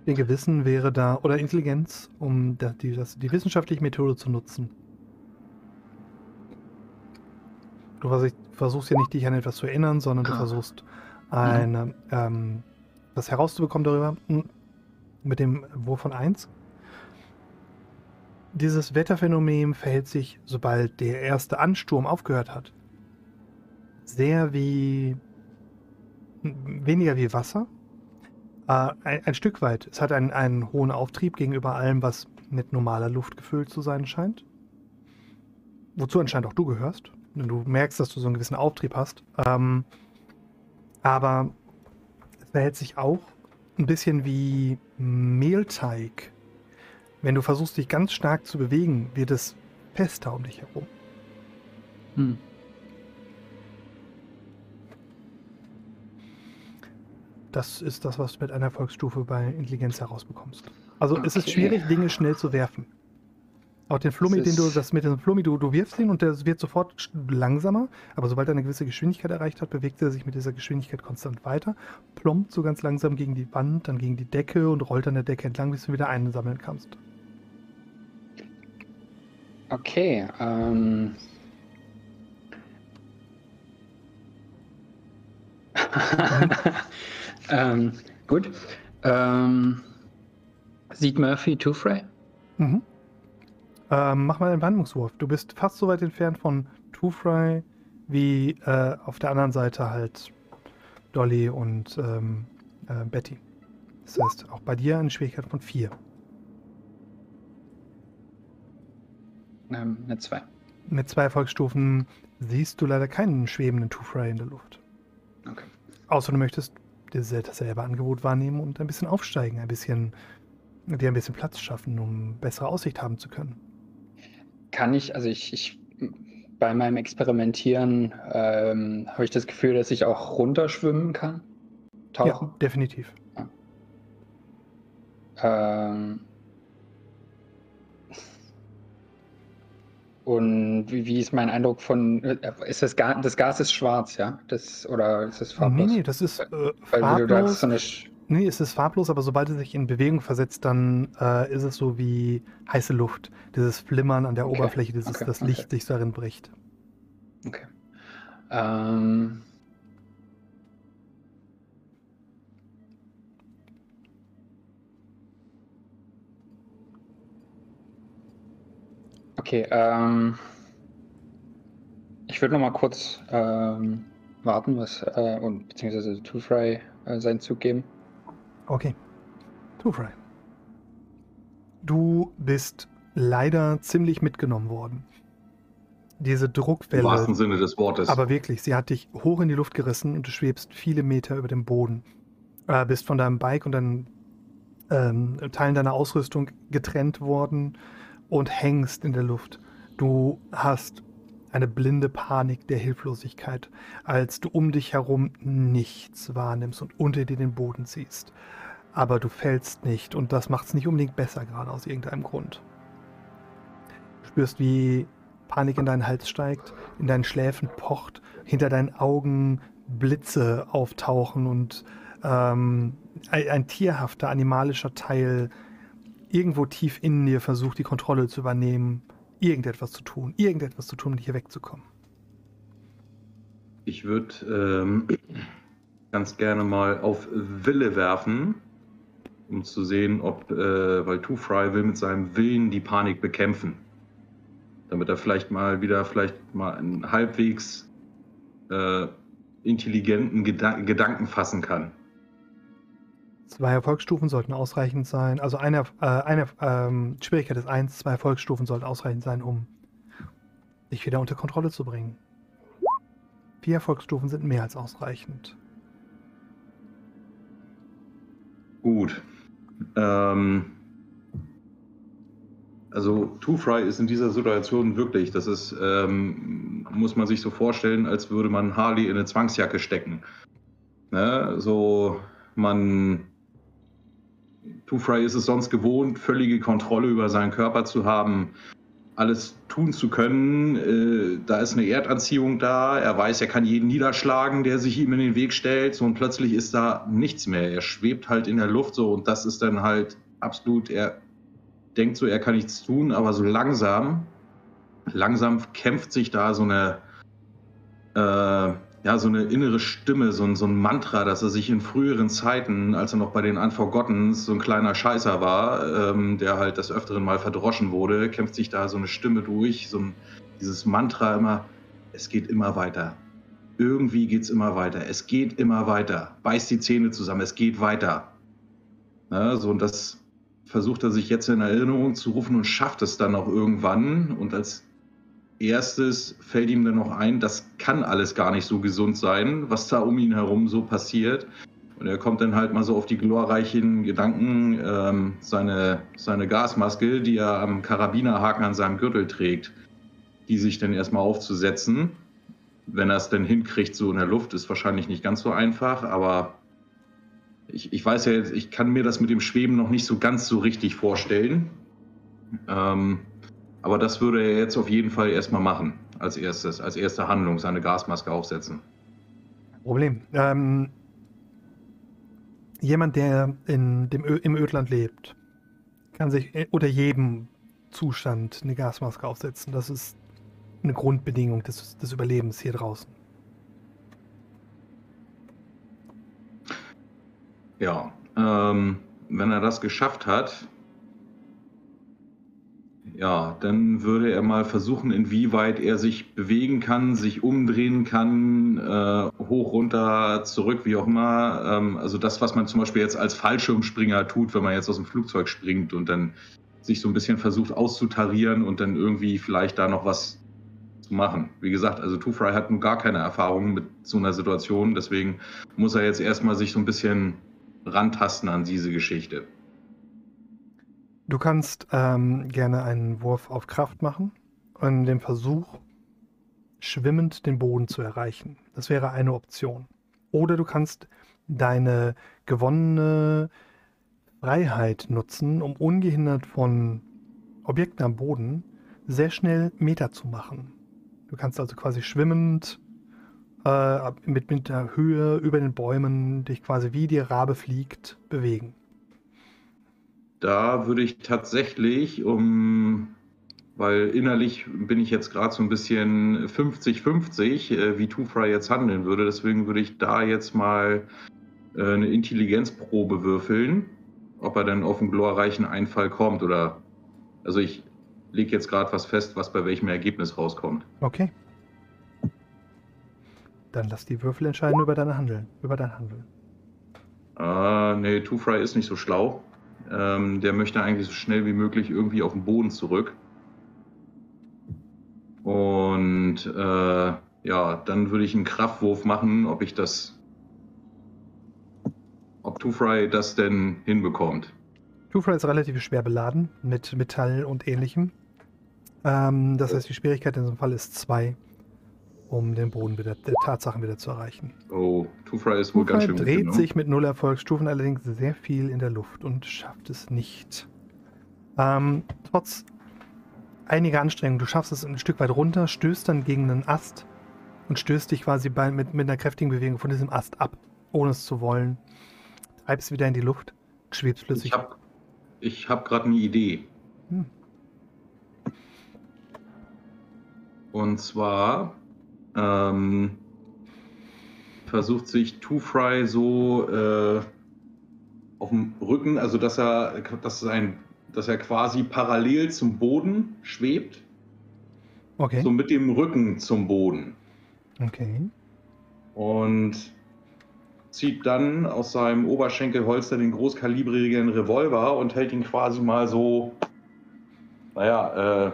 ich denke, Wissen wäre da, oder Intelligenz, um die, das, die wissenschaftliche Methode zu nutzen. Du versuchst ja nicht, dich an etwas zu erinnern, sondern du ah. versuchst, eine, mhm. ähm, was herauszubekommen darüber hm, mit dem Wurf von 1. Dieses Wetterphänomen verhält sich, sobald der erste Ansturm aufgehört hat, sehr wie weniger wie Wasser, äh, ein, ein, Stück weit. Es hat einen, einen hohen Auftrieb gegenüber allem, was mit normaler Luft gefüllt zu sein scheint. Wozu anscheinend auch du gehörst. Du merkst, dass du so einen gewissen Auftrieb hast. Ähm, aber es verhält sich auch ein bisschen wie Mehlteig. Wenn du versuchst, dich ganz stark zu bewegen, wird es fester um dich herum. Hm. Das ist das, was du mit einer Erfolgsstufe bei Intelligenz herausbekommst. Also okay. es ist schwierig, Dinge schnell zu werfen. Auch den Flummi, den du, das mit dem Flummi, du, du wirfst ihn und der wird sofort langsamer, aber sobald er eine gewisse Geschwindigkeit erreicht hat, bewegt er sich mit dieser Geschwindigkeit konstant weiter, plombt so ganz langsam gegen die Wand, dann gegen die Decke und rollt an der Decke entlang, bis du wieder einsammeln kannst. Okay, ähm. Ähm, gut. Ähm, sieht Murphy Two-Fray? Mhm. Ähm, mach mal einen Wandlungswurf. Du bist fast so weit entfernt von Two-Fry wie äh, auf der anderen Seite halt Dolly und ähm, äh, Betty. Das heißt, auch bei dir eine Schwierigkeit von 4. Ähm, eine 2. Mit zwei Erfolgsstufen siehst du leider keinen schwebenden Two-Fry in der Luft. Okay. Außer du möchtest dasselbe Angebot wahrnehmen und ein bisschen aufsteigen, ein bisschen, dir ein bisschen Platz schaffen, um bessere Aussicht haben zu können. Kann ich, also ich, ich bei meinem Experimentieren ähm, habe ich das Gefühl, dass ich auch runterschwimmen kann. Tauchen? Ja, definitiv. Ja. Ähm, Und wie, wie, ist mein Eindruck von, äh, ist das Gas, das Gas ist schwarz, ja? Das, oder ist es farblos? Nee, nee, das ist äh, Weil, farblos. So nee, es ist farblos, aber sobald es sich in Bewegung versetzt, dann äh, ist es so wie heiße Luft. Dieses Flimmern an der okay. Oberfläche, dieses, okay. das Licht okay. sich darin bricht. Okay. Ähm... Okay, ähm, ich würde noch mal kurz ähm, warten, was äh, und beziehungsweise Two Fry äh, seinen Zug geben. Okay, Two Fry. Du bist leider ziemlich mitgenommen worden. diese Druckwelle. Im wahrsten Sinne des Wortes. Aber wirklich, sie hat dich hoch in die Luft gerissen und du schwebst viele Meter über dem Boden. Äh, bist von deinem Bike und deinen ähm, Teilen deiner Ausrüstung getrennt worden und hängst in der Luft. Du hast eine blinde Panik der Hilflosigkeit, als du um dich herum nichts wahrnimmst und unter dir den Boden siehst. Aber du fällst nicht und das macht es nicht unbedingt besser, gerade aus irgendeinem Grund. Du spürst, wie Panik in deinen Hals steigt, in deinen Schläfen pocht, hinter deinen Augen Blitze auftauchen und ähm, ein, ein tierhafter, animalischer Teil irgendwo tief in dir versucht, die Kontrolle zu übernehmen, irgendetwas zu tun, irgendetwas zu tun, um hier wegzukommen. Ich würde ähm, ganz gerne mal auf Wille werfen, um zu sehen, ob, äh, weil Two Fry will mit seinem Willen die Panik bekämpfen damit er vielleicht mal wieder vielleicht mal einen halbwegs äh, intelligenten Geda Gedanken fassen kann. Zwei Erfolgsstufen sollten ausreichend sein. Also eine, äh, eine ähm, Schwierigkeit ist eins, zwei Erfolgsstufen sollten ausreichend sein, um dich wieder unter Kontrolle zu bringen. Vier Erfolgsstufen sind mehr als ausreichend. Gut. Ähm, also Two Fry ist in dieser Situation wirklich, das ist, ähm, muss man sich so vorstellen, als würde man Harley in eine Zwangsjacke stecken. Ne? So, man, Fry ist es sonst gewohnt, völlige Kontrolle über seinen Körper zu haben, alles tun zu können. Äh, da ist eine Erdanziehung da. Er weiß, er kann jeden niederschlagen, der sich ihm in den Weg stellt. So, und plötzlich ist da nichts mehr. Er schwebt halt in der Luft so und das ist dann halt absolut, er denkt so, er kann nichts tun, aber so langsam, langsam kämpft sich da so eine, äh, ja, so eine innere Stimme, so ein, so ein Mantra, dass er sich in früheren Zeiten, als er noch bei den Unforgottens so ein kleiner Scheißer war, ähm, der halt des Öfteren mal verdroschen wurde, kämpft sich da so eine Stimme durch, so ein, dieses Mantra immer, es geht immer weiter. Irgendwie geht es immer weiter. Es geht immer weiter. Beißt die Zähne zusammen. Es geht weiter. Ja, so, und das versucht er sich jetzt in Erinnerung zu rufen und schafft es dann auch irgendwann. Und als erstes fällt ihm dann noch ein, das kann alles gar nicht so gesund sein, was da um ihn herum so passiert. Und er kommt dann halt mal so auf die glorreichen Gedanken, ähm, seine, seine Gasmaske, die er am Karabinerhaken an seinem Gürtel trägt, die sich dann erstmal aufzusetzen. Wenn er es denn hinkriegt, so in der Luft, ist wahrscheinlich nicht ganz so einfach, aber ich, ich weiß ja jetzt, ich kann mir das mit dem Schweben noch nicht so ganz so richtig vorstellen. Ähm, aber das würde er jetzt auf jeden Fall erstmal machen, als erstes, als erste Handlung, seine Gasmaske aufsetzen. Problem. Ähm, jemand, der in dem Ö im Ödland lebt, kann sich unter jedem Zustand eine Gasmaske aufsetzen. Das ist eine Grundbedingung des, des Überlebens hier draußen. Ja, ähm, wenn er das geschafft hat, ja, dann würde er mal versuchen, inwieweit er sich bewegen kann, sich umdrehen kann, äh, hoch, runter, zurück, wie auch immer. Ähm, also das, was man zum Beispiel jetzt als Fallschirmspringer tut, wenn man jetzt aus dem Flugzeug springt und dann sich so ein bisschen versucht auszutarieren und dann irgendwie vielleicht da noch was zu machen. Wie gesagt, also Two Fry hat nun gar keine Erfahrung mit so einer Situation, deswegen muss er jetzt erstmal sich so ein bisschen rantasten an diese Geschichte. Du kannst ähm, gerne einen Wurf auf Kraft machen und den Versuch, schwimmend den Boden zu erreichen. Das wäre eine Option. Oder du kannst deine gewonnene Freiheit nutzen, um ungehindert von Objekten am Boden sehr schnell Meter zu machen. Du kannst also quasi schwimmend äh, mit, mit der Höhe über den Bäumen dich quasi wie die Rabe fliegt bewegen. Da würde ich tatsächlich, um, weil innerlich bin ich jetzt gerade so ein bisschen 50-50, äh, wie Two Fry jetzt handeln würde. Deswegen würde ich da jetzt mal äh, eine Intelligenzprobe würfeln, ob er dann auf einen glorreichen Einfall kommt oder. Also ich lege jetzt gerade was fest, was bei welchem Ergebnis rauskommt. Okay. Dann lass die Würfel entscheiden über dein Handeln. Über dein Handeln. Äh, nee, Two Fry ist nicht so schlau. Ähm, der möchte eigentlich so schnell wie möglich irgendwie auf den Boden zurück. Und äh, ja, dann würde ich einen Kraftwurf machen, ob ich das. Ob Two Fry das denn hinbekommt. Two-Fry ist relativ schwer beladen mit Metall und ähnlichem. Ähm, das heißt, die Schwierigkeit in diesem Fall ist 2, um den Boden wieder, der Tatsachen wieder zu erreichen. Oh, Two Fry ist wohl ganz Two-Fry schön dreht mitgenommen. sich mit null Erfolgsstufen allerdings sehr viel in der Luft und schafft es nicht. Ähm, trotz einiger Anstrengungen, du schaffst es ein Stück weit runter, stößt dann gegen einen Ast und stößt dich quasi bei, mit, mit einer kräftigen Bewegung von diesem Ast ab, ohne es zu wollen. Treibst wieder in die Luft, schwebst plötzlich. Ich habe ich hab gerade eine Idee. Hm. Und zwar ähm, versucht sich Two Fry so äh, auf dem Rücken, also dass er, dass, sein, dass er quasi parallel zum Boden schwebt, Okay. so mit dem Rücken zum Boden. Okay. und zieht dann aus seinem Oberschenkelholster den großkalibrigen Revolver und hält ihn quasi mal so, naja, äh,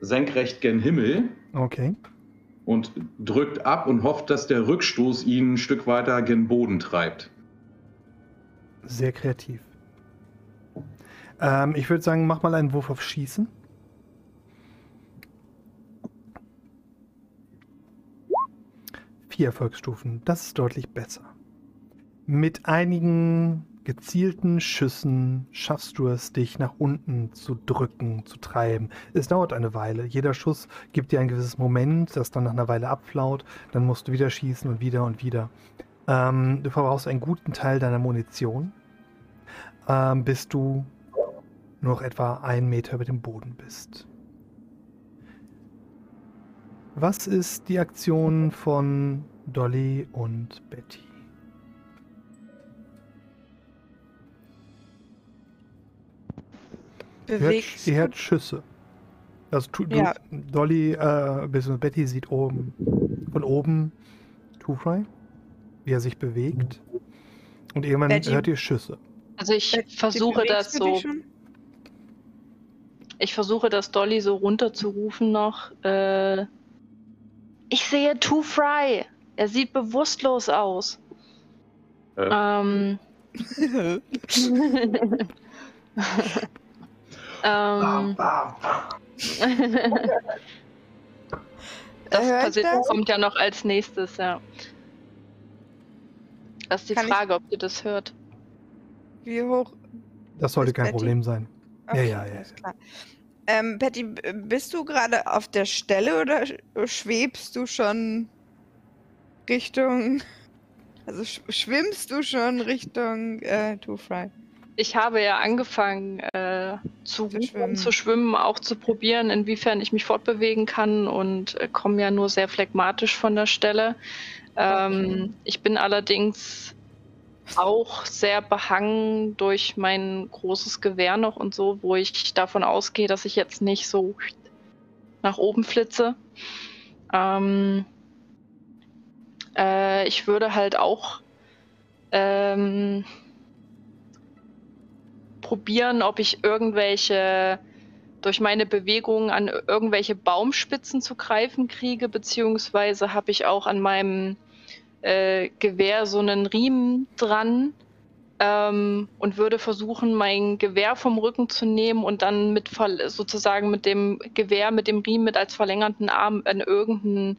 senkrecht gen Himmel Okay. Und drückt ab und hofft, dass der Rückstoß ihn ein Stück weiter gen Boden treibt. Sehr kreativ. Ähm, ich würde sagen, mach mal einen Wurf auf Schießen. Vier Erfolgsstufen, das ist deutlich besser. Mit einigen gezielten Schüssen schaffst du es, dich nach unten zu drücken, zu treiben. Es dauert eine Weile. Jeder Schuss gibt dir ein gewisses Moment, das dann nach einer Weile abflaut. Dann musst du wieder schießen und wieder und wieder. Ähm, du verbrauchst einen guten Teil deiner Munition, ähm, bis du nur noch etwa einen Meter über dem Boden bist. Was ist die Aktion von Dolly und Betty? Bewegst du- hört Schüsse. Also tu, du, Ja. Dolly äh, bzw. Betty sieht oben von oben Two-Fry, wie er sich bewegt. Und irgendwann Betty- hört ihr Schüsse. Also ich Betty, versuche das so. Ich versuche das Dolly so runterzurufen noch. Äh, ich sehe Two Fry. Er sieht bewusstlos aus. Äh. Ähm, ähm, das hört passiert, das? kommt ja noch als nächstes, ja. Das ist die Kann ich- Frage, ob ihr das hört. Wie hoch? Das sollte kein Betty- Problem sein. Okay, ja, ja, klar. Ähm, Patty, bist du gerade auf der Stelle oder sch- schwebst du schon Richtung. Also sch schwimmst du schon Richtung äh, Two Fry? Ich habe ja angefangen äh, zu, Zu schwimmen. zu schwimmen, auch zu probieren, inwiefern ich mich fortbewegen kann und äh, komme ja nur sehr phlegmatisch von der Stelle. Ähm, ich bin allerdings auch sehr behangen durch mein großes Gewehr noch und so, wo ich davon ausgehe, dass ich jetzt nicht so nach oben flitze. Ähm, äh, ich würde halt auch ähm, probieren, ob ich irgendwelche durch meine Bewegungen an irgendwelche Baumspitzen zu greifen kriege, beziehungsweise habe ich auch an meinem äh, Gewehr so einen Riemen dran ähm, und würde versuchen, mein Gewehr vom Rücken zu nehmen und dann mit sozusagen mit dem Gewehr, mit dem Riemen mit als verlängerten Arm an irgendeinen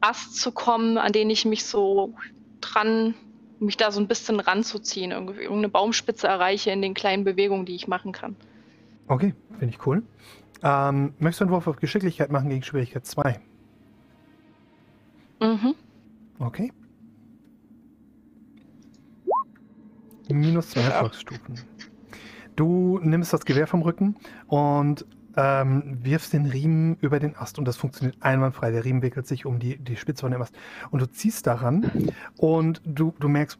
Ast zu kommen, an den ich mich so dran, mich da so ein bisschen ranzuziehen, irgendwie irgendeine Baumspitze erreiche in den kleinen Bewegungen, die ich machen kann. Okay, finde ich cool. Ähm, möchtest du einen Wurf auf Geschicklichkeit machen gegen Schwierigkeit 2? Mhm. Okay. Minus zwei Erfolgsstufen. Du nimmst das Gewehr vom Rücken und ähm, wirfst den Riemen über den Ast und das funktioniert einwandfrei. Der Riemen wickelt sich um die, die Spitze von dem Ast und du ziehst daran und du, du merkst,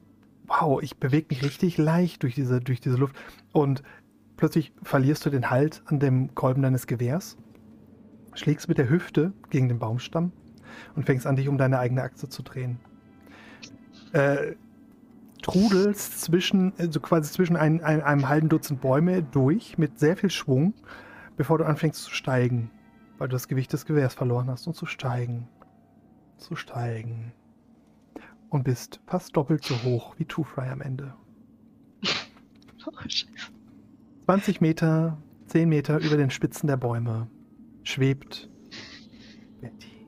wow, ich bewege mich richtig leicht durch diese, durch diese Luft und plötzlich verlierst du den Halt an dem Kolben deines Gewehrs, schlägst mit der Hüfte gegen den Baumstamm und fängst an, dich um deine eigene Achse zu drehen. Äh, trudelst zwischen, also quasi zwischen ein, ein, einem halben Dutzend Bäume durch mit sehr viel Schwung, bevor du anfängst zu steigen. weil du das Gewicht des Gewehrs verloren hast und zu steigen, zu steigen und bist fast doppelt so hoch wie Two Fry am Ende. 20 Meter, 10 Meter über den Spitzen der Bäume schwebt Betty.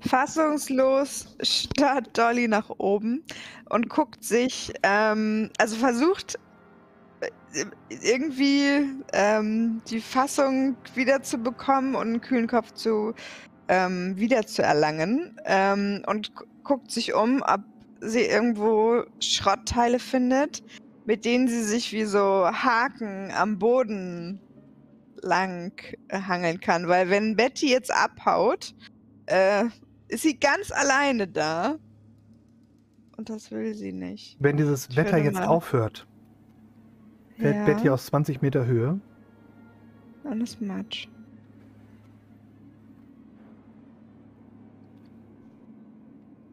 Fassungslos starrt Dolly nach oben und guckt sich, ähm, also versucht irgendwie ähm, die Fassung wiederzubekommen und einen kühlen Kopf zu ähm, wiederzuerlangen ähm, und gu- guckt sich um, ob sie irgendwo Schrottteile findet, mit denen sie sich wie so Haken am Boden lang äh, hangeln kann. Weil wenn Betty jetzt abhaut, äh, ist sie ganz alleine da. Und das will sie nicht. Wenn dieses Ich Wetter jetzt mal- aufhört, fällt Ja. Betty aus 20 Meter Höhe. Alles Matsch.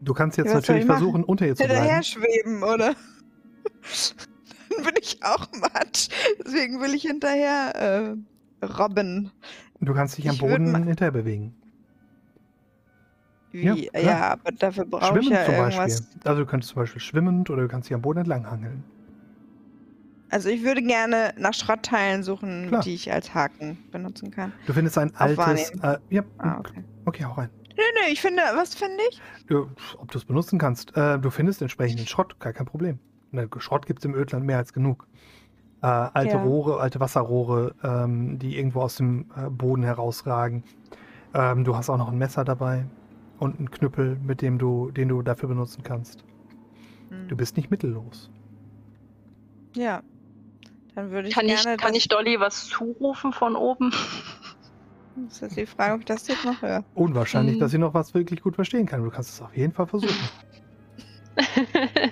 Du kannst jetzt Ja, natürlich machen? versuchen, unter ihr zu Hinterher bleiben. schweben, oder? Dann bin ich auch Matsch. Deswegen will ich hinterher äh, robben. Du kannst dich am Ich Boden hinterher bewegen. Wie? Ja, Ja, aber dafür brauche ich Schwimmen ja zum irgendwas. Beispiel. Also du könntest zum Beispiel schwimmend oder du kannst dich am Boden entlang hangeln. Also ich würde gerne nach Schrottteilen suchen, Klar. die ich als Haken benutzen kann. Du findest ein altes. Äh, ja, Ah, okay. okay, hau rein. Nö, nö, ich finde, was finde ich? Du, ob du es benutzen kannst. Äh, du findest entsprechenden Schrott, gar kein Problem. Ne, Schrott gibt es im Ödland mehr als genug. Äh, alte Ja. Rohre, alte Wasserrohre, ähm, die irgendwo aus dem äh, Boden herausragen. Ähm, du hast auch noch ein Messer dabei und einen Knüppel, mit dem du, den du dafür benutzen kannst. Hm. Du bist nicht mittellos. Ja. Dann würde ich Kann ich, gerne. kann das, ich Dolly was zurufen von oben? Das ist die Frage, ob ich das jetzt noch höre. Unwahrscheinlich, Hm. dass sie noch was wirklich gut verstehen kann. Du kannst es auf jeden Fall versuchen.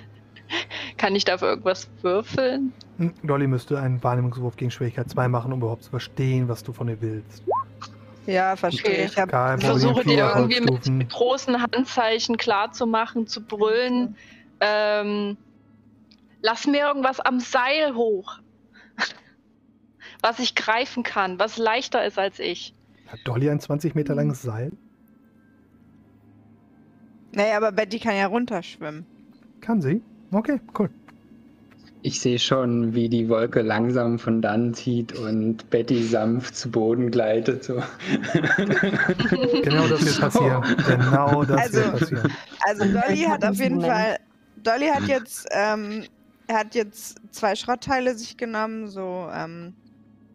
kann ich dafür irgendwas würfeln? Hm, Dolly müsste einen Wahrnehmungswurf gegen Schwierigkeit 2 machen, um überhaupt zu verstehen, was du von ihr willst. Ja, verstehe. Okay. Ich Kein Ich Problem, versuche dir irgendwie mit großen Handzeichen klarzumachen, zu brüllen. Ähm, lass mir irgendwas am Seil hoch. Was ich greifen kann, was leichter ist als ich. Hat Dolly ein 20 Meter langes Seil? Naja, aber Betty kann ja runterschwimmen. Kann sie? Okay, cool. Ich sehe schon, wie die Wolke langsam von dann zieht und Betty sanft zu Boden gleitet. So. Genau das wird passieren. Genau das Also- wird passieren. Also Und Dolly hat auf jeden. Fall. Dolly hat jetzt, ähm, hat jetzt zwei Schrottteile sich genommen, so ähm,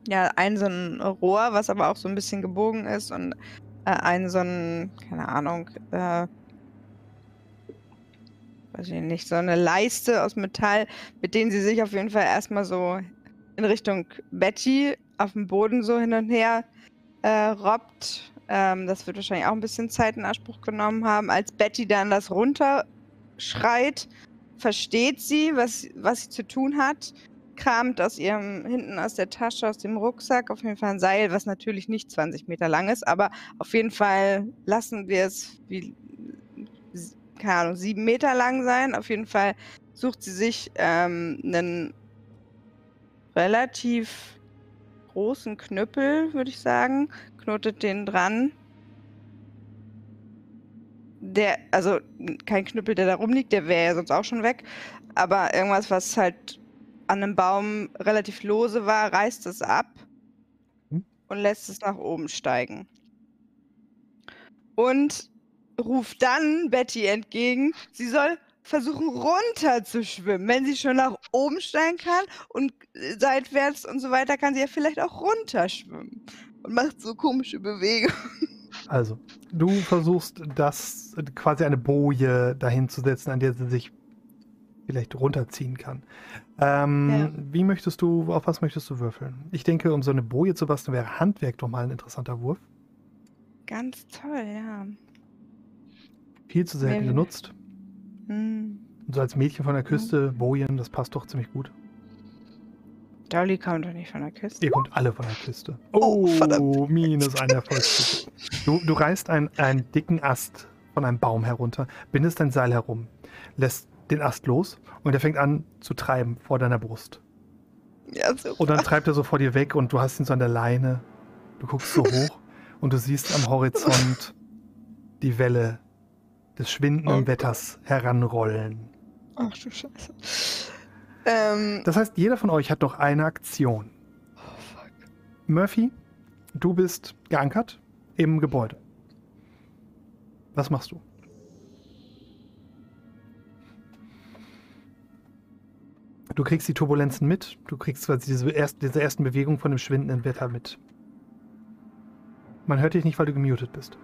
ja, ein so ein Rohr, was aber auch so ein bisschen gebogen ist und äh, ein so ein, keine Ahnung, äh, weiß ich nicht, so eine Leiste aus Metall, mit denen sie sich auf jeden Fall erstmal so in Richtung Betty auf dem Boden so hin und her äh, robbt. Ähm, das wird wahrscheinlich auch ein bisschen Zeit in Anspruch genommen haben. Als Betty dann das runterschreit, versteht sie, was, was sie zu tun hat, kramt aus ihrem, hinten aus der Tasche, aus dem Rucksack, auf jeden Fall ein Seil, was natürlich nicht 20 Meter lang ist, aber auf jeden Fall lassen wir es wie, keine Ahnung, sieben Meter lang sein. Auf jeden Fall sucht sie sich ähm, einen relativ großen Knüppel, würde ich sagen, knotet den dran. Der, also kein Knüppel, der da rumliegt, der wäre ja sonst auch schon weg. Aber irgendwas, was halt an einem Baum relativ lose war, reißt es ab Hm. und lässt es nach oben steigen. Und ruft dann Betty entgegen, sie soll versuchen runter zu schwimmen. Wenn sie schon nach oben steigen kann und äh, seitwärts und so weiter, kann sie ja vielleicht auch runterschwimmen. Und macht so komische Bewegungen. Also, du versuchst das äh, quasi eine Boje dahin zu setzen, an der sie sich vielleicht runterziehen kann. Ähm, Ja. Wie möchtest du, auf was möchtest du würfeln? Ich denke, um so eine Boje zu basteln, wäre Handwerk doch mal ein interessanter Wurf. Ganz toll, ja. Viel zu selten Wer- genutzt. Hm. Und so als Mädchen von der Küste, Bojen, das passt doch ziemlich gut. Dolly kommt doch nicht von der Küste. Ihr kommt alle von der Küste. Oh, Oh, verdammt. minus ein Erfolgsstufe. Du, du reißt ein, einen dicken Ast von einem Baum herunter, bindest dein Seil herum, lässt den Ast los und er fängt an zu treiben vor deiner Brust. Ja, super. Und dann treibt er so vor dir weg und du hast ihn so an der Leine. Du guckst so hoch Und du siehst am Horizont die Welle des schwindenden Oh Wetters heranrollen. Ach du Scheiße. Ähm, Das heißt, jeder von euch hat noch eine Aktion. Murphy, du bist geankert im Gebäude. Was machst du? Du kriegst die Turbulenzen mit. Du kriegst quasi diese, erst, diese ersten Bewegungen von dem schwindenden Wetter mit. Man hört dich nicht, weil du gemutet bist.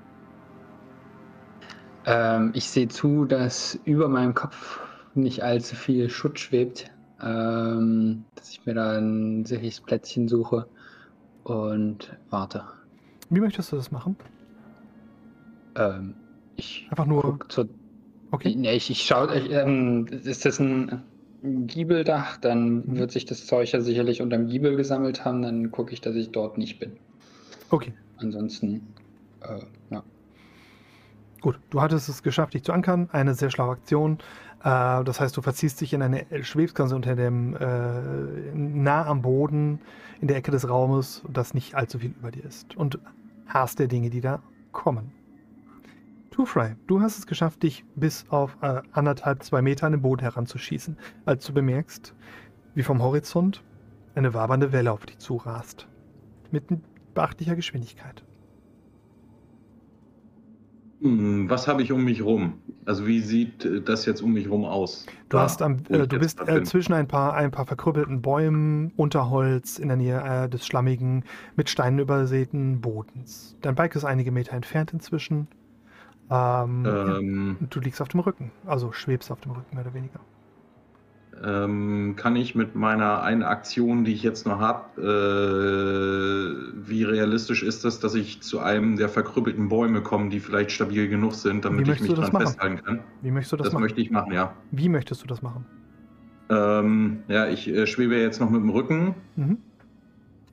Ähm, ich sehe zu, dass über meinem Kopf nicht allzu viel Schutt schwebt. Ähm, dass ich mir da ein sicheres Plätzchen suche und warte. Wie möchtest du das machen? Ähm, ich Einfach nur. zur. Okay. Nee, ich, ich schaue. Ähm, ist das ein Giebeldach? Dann Mhm. wird sich das Zeug ja sicherlich unterm Giebel gesammelt haben. Dann gucke ich, dass ich dort nicht bin. Okay. Ansonsten, äh, ja. Gut, du hattest es geschafft, dich zu ankern. Eine sehr schlaue Aktion. Äh, das heißt, du verziehst dich in eine, schwebst quasi unter dem, äh, nah am Boden, in der Ecke des Raumes, dass nicht allzu viel über dir ist. Und harrst der Dinge, die da kommen. Two-Fry, du hast es geschafft, dich bis auf äh, anderthalb, zwei Meter an den Boden heranzuschießen, als du bemerkst, wie vom Horizont eine wabernde Welle auf dich zurast. Mit beachtlicher Geschwindigkeit. Hm, Was habe ich um mich rum? Also wie sieht äh, das jetzt um mich rum aus? Du hast am, äh, du bist äh, zwischen ein paar, ein paar verkrüppelten Bäumen, Unterholz in der Nähe äh, des schlammigen, mit Steinen übersäten Bodens. Dein Bike ist einige Meter entfernt inzwischen. Ähm, Ähm. ja, und du liegst auf dem Rücken, also schwebst auf dem Rücken mehr oder weniger. Ähm, kann ich mit meiner einen Aktion, die ich jetzt noch habe, äh, wie realistisch ist das, dass ich zu einem der verkrüppelten Bäume komme, die vielleicht stabil genug sind, damit ich mich das dran machen? festhalten kann? Wie möchtest du das, Das machen? möchte ich machen, ja. Wie möchtest du das machen? Ähm, ja, ich äh, schwebe jetzt noch mit dem Rücken. Mhm.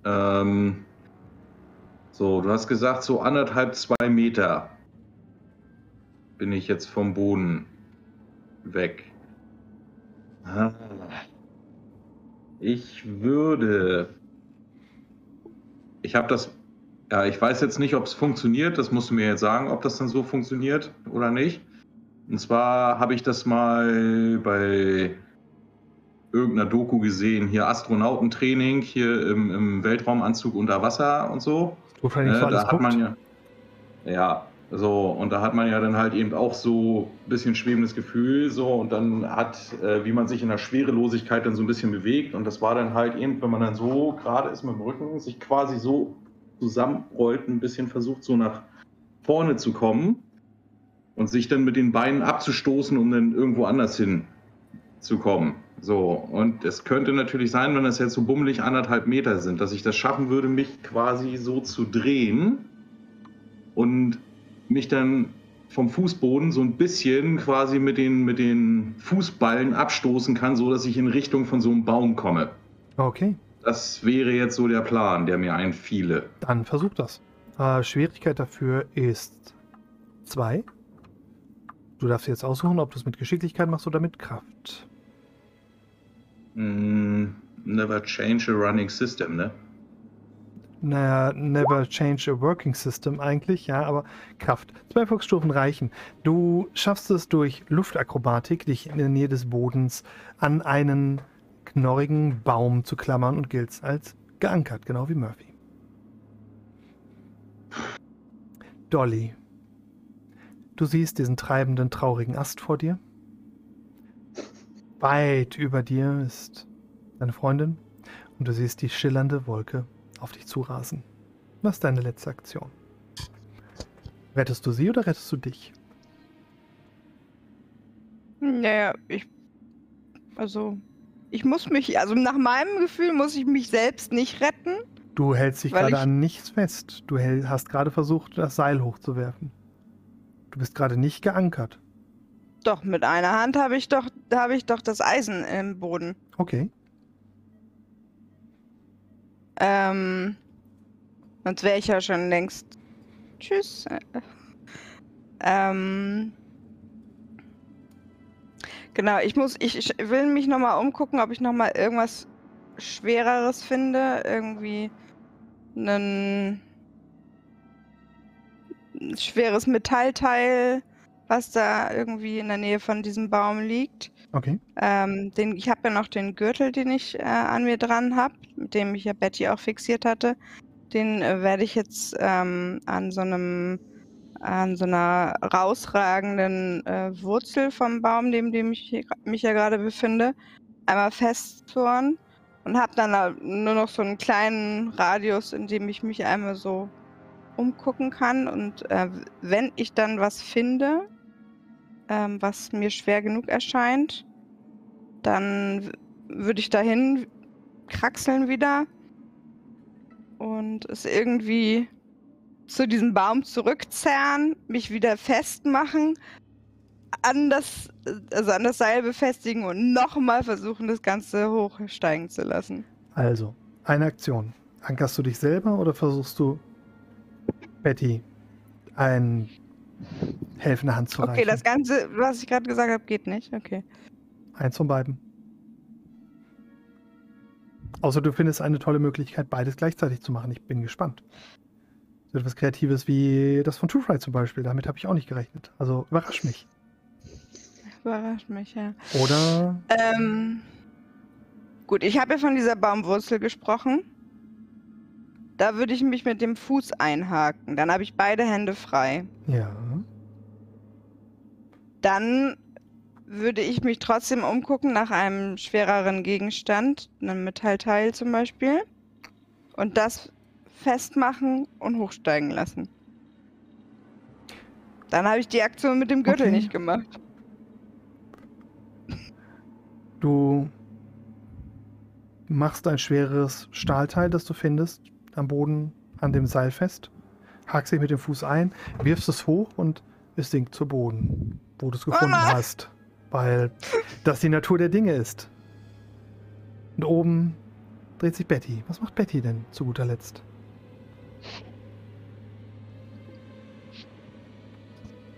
Ähm, so, du hast gesagt, so anderthalb, zwei Meter bin ich jetzt vom Boden weg. Ah. Ich würde. Ich habe das. Ja, ich weiß jetzt nicht, ob es funktioniert. Das musst du mir jetzt sagen, ob das dann so funktioniert oder nicht. Und zwar habe ich das mal bei irgendeiner Doku gesehen. Hier Astronautentraining, hier im, im Weltraumanzug unter Wasser und so. Äh, da hat man guckt. ja. Ja, so, und da hat man ja dann halt eben auch so ein bisschen schwebendes Gefühl, so, und dann hat, äh, wie man sich in der Schwerelosigkeit dann so ein bisschen bewegt, und das war dann halt eben, wenn man dann so gerade ist mit dem Rücken, sich quasi so zusammenrollt, ein bisschen versucht, so nach vorne zu kommen und sich dann mit den Beinen abzustoßen, um dann irgendwo anders hin zu kommen. So, und es könnte natürlich sein, wenn das jetzt so bummelig anderthalb Meter sind, dass ich das schaffen würde, mich quasi so zu drehen und mich dann vom Fußboden so ein bisschen quasi mit den, mit den Fußballen abstoßen kann, so dass ich in Richtung von so einem Baum komme. Okay, Das wäre jetzt so der Plan, der mir einfiele. dann versuch das. Äh, Schwierigkeit dafür ist zwei. Du darfst jetzt aussuchen, ob du es mit Geschicklichkeit machst oder mit Kraft. Mm, never change a running system, ne? Naja, never change a working system eigentlich, ja, aber Kraft. Zwei Erfolgsstufen reichen. Du schaffst es durch Luftakrobatik, dich in der Nähe des Bodens an einen knorrigen Baum zu klammern und giltst als geankert, genau wie Murphy. Dolly, du siehst diesen treibenden, traurigen Ast vor dir. Weit über dir ist deine Freundin und du siehst die schillernde Wolke auf dich zurasen. Was ist deine letzte Aktion? Rettest du sie oder rettest du dich? Naja, ich. Also. Ich muss mich. Also nach meinem Gefühl muss ich mich selbst nicht retten. Du hältst dich gerade an nichts fest. Du hast gerade versucht, das Seil hochzuwerfen. Du bist gerade nicht geankert. Doch, mit einer Hand habe ich doch, habe ich doch das Eisen im Boden. Okay. Ähm. Sonst wäre ich ja schon längst. Tschüss. Äh, Ähm. Genau, ich muss, ich, ich will mich nochmal umgucken, ob ich nochmal irgendwas Schwereres finde. Irgendwie ein schweres Metallteil, was da irgendwie in der Nähe von diesem Baum liegt. Okay. Ähm, den, ich habe ja noch den Gürtel, den ich äh, an mir dran habe, mit dem ich ja Betty auch fixiert hatte. Den äh, werde ich jetzt ähm, an so einem an so einer rausragenden äh, Wurzel vom Baum, neben dem ich hier, mich ja gerade befinde, einmal festzurren und habe dann nur noch so einen kleinen Radius, in dem ich mich einmal so umgucken kann. Und äh, wenn ich dann was finde, ähm, was mir schwer genug erscheint, dann würde ich dahin kraxeln wieder und es irgendwie zu diesem Baum zurückzerren, mich wieder festmachen, an das, also an das Seil befestigen und nochmal versuchen, das Ganze hochsteigen zu lassen. Also, eine Aktion. Ankerst du dich selber oder versuchst du Betty eine helfende Hand zu reichen? Okay, das Ganze, was ich gerade gesagt habe, geht nicht. Okay. Eins von beiden. Außer du findest eine tolle Möglichkeit, beides gleichzeitig zu machen. Ich bin gespannt. So etwas Kreatives wie das von True Fry zum Beispiel. Damit habe ich auch nicht gerechnet. Also überrasch mich. Überrascht mich, ja. Oder? Ähm, gut, ich habe ja von dieser Baumwurzel gesprochen. Da würde ich mich mit dem Fuß einhaken. Dann habe ich beide Hände frei. Ja. Dann würde ich mich trotzdem umgucken nach einem schwereren Gegenstand, einem Metallteil zum Beispiel. Und das festmachen und hochsteigen lassen. Dann habe ich die Aktion mit dem Gürtel Okay. nicht gemacht. Du machst ein schweres Stahlteil, das du findest, am Boden an dem Seil fest, hakst dich mit dem Fuß ein, wirfst es hoch und es sinkt zu Boden, wo du es gefunden Ah! hast. Weil das die Natur der Dinge ist. Und oben dreht sich Betty. Was macht Betty denn zu guter Letzt?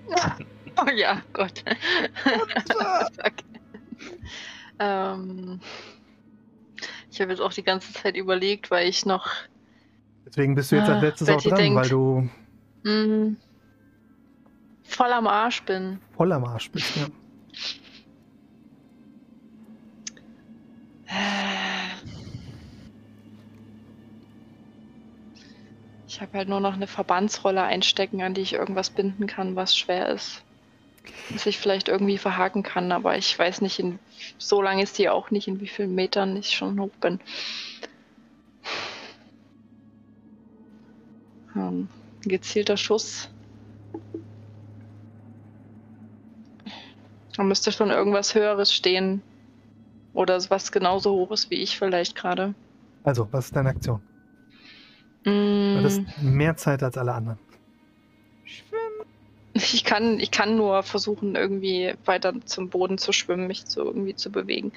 Oh ja, Gott. Ähm, ich habe jetzt auch die ganze Zeit überlegt, weil ich noch Deswegen bist du jetzt Ah, als letztes auch Betty dran, denkt- weil du mh, voll am Arsch bin. voll am Arsch bist. Ja. Ich habe halt nur noch eine Verbandsrolle einstecken, an die ich irgendwas binden kann, was schwer ist. Was ich vielleicht irgendwie verhaken kann, aber ich weiß nicht, in, so lang ist die auch nicht, in wie vielen Metern ich schon hoch bin. Ähm, gezielter Schuss. Da müsste schon irgendwas Höheres stehen. Oder was genauso hoch ist wie ich vielleicht gerade. Also, was ist deine Aktion? Du hattest Mm, mehr Zeit als alle anderen. Ich kann, ich kann nur versuchen, irgendwie weiter zum Boden zu schwimmen, mich zu, irgendwie zu bewegen.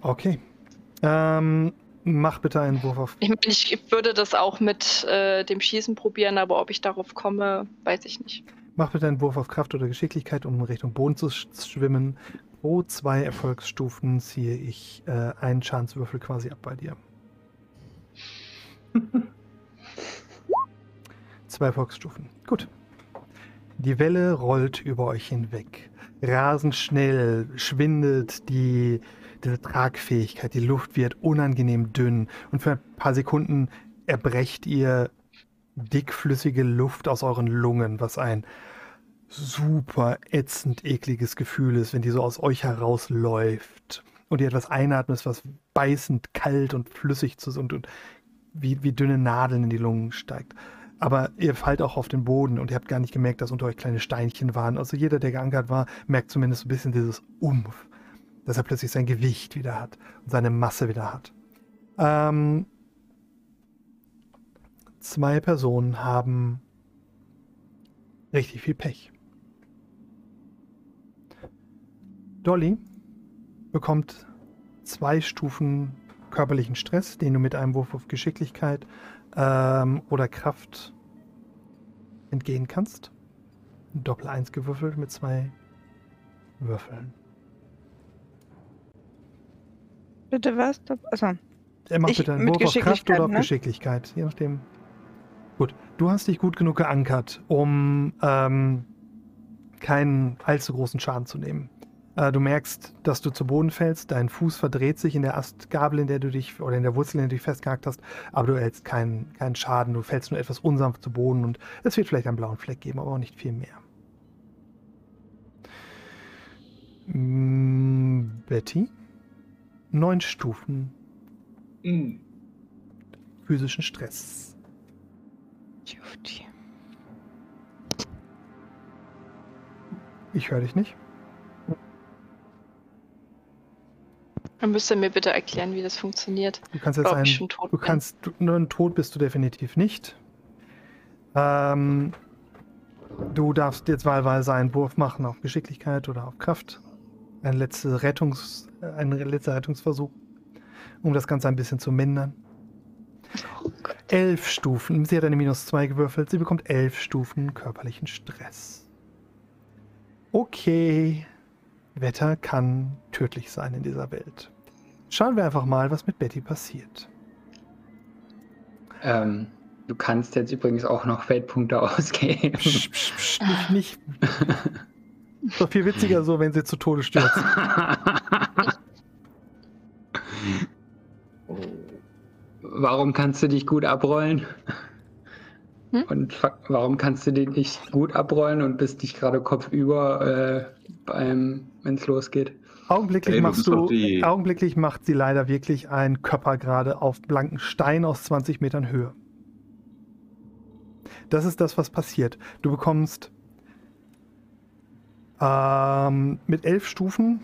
Okay. Ähm, mach bitte einen Wurf auf. Ich, meine, ich würde das auch mit äh, dem Schießen probieren, aber ob ich darauf komme, weiß ich nicht. Mach bitte einen Wurf auf Kraft oder Geschicklichkeit, um Richtung Boden zu sch schwimmen. Pro zwei Erfolgsstufen ziehe ich äh, einen Schadenswürfel quasi ab bei dir. zwei Erfolgsstufen. Gut. Die Welle rollt über euch hinweg. Rasend schnell schwindet die, diese Tragfähigkeit. Die Luft wird unangenehm dünn. Und für ein paar Sekunden erbrecht ihr dickflüssige Luft aus euren Lungen, was ein super ätzend ekliges Gefühl ist, wenn die so aus euch herausläuft und ihr etwas einatmet, was beißend kalt und flüssig zu und, und wie, wie dünne Nadeln in die Lungen steigt. Aber ihr fallt auch auf den Boden und ihr habt gar nicht gemerkt, dass unter euch kleine Steinchen waren. Also jeder, der geankert war, merkt zumindest ein bisschen dieses Umf, dass er plötzlich sein Gewicht wieder hat und seine Masse wieder hat. Ähm, zwei Personen haben richtig viel Pech. Dolly bekommt zwei Stufen körperlichen Stress, den du mit einem Wurf auf Geschicklichkeit ähm, oder Kraft entgehen kannst. Doppel 1 gewürfelt mit zwei Würfeln. Bitte was? Also, Er macht Ich- bitte einen Wurf auf Kraft oder auf ne? Geschicklichkeit, je nachdem. Gut, du hast dich gut genug geankert, um ähm, keinen allzu großen Schaden zu nehmen. Äh, du merkst, dass du zu Boden fällst, dein Fuß verdreht sich in der Astgabel, in der du dich, oder in der Wurzel, in der du dich festgehakt hast, aber du hältst keinen, keinen Schaden, du fällst nur etwas unsanft zu Boden und es wird vielleicht einen blauen Fleck geben, aber auch nicht viel mehr. Mm, Betty? Neun Stufen Hm. physischen Stress. Juti. Ich höre dich nicht. Dann müsst ihr mir bitte erklären, wie das funktioniert. Du kannst jetzt Ob ich einen, schon tot du bin. kannst, du, Tod bist du definitiv nicht. Ähm, du darfst jetzt wahlweise einen Wurf machen auf Geschicklichkeit oder auf Kraft. Ein letzter, Rettungs, ein letzter Rettungsversuch, um das Ganze ein bisschen zu mindern. Elf Stufen. Sie hat eine minus zwei gewürfelt. Sie bekommt elf Stufen körperlichen Stress. Okay. Wetter kann tödlich sein in dieser Welt. Schauen wir einfach mal, was mit Betty passiert. Ähm, du kannst jetzt übrigens auch noch Feldpunkte ausgeben. Psch, psch, psch, nicht, nicht. Ist doch viel witziger so, wenn sie zu Tode stürzt. Warum kannst du dich gut abrollen? Hm? Und warum kannst du dich nicht gut abrollen und bist nicht gerade kopfüber, äh, beim, wenn es losgeht? Augenblicklich Ey, du machst du, die- augenblicklich macht sie leider wirklich einen Körper gerade auf blanken Stein aus 20 Metern Höhe. Das ist das, was passiert. Du bekommst ähm, mit elf Stufen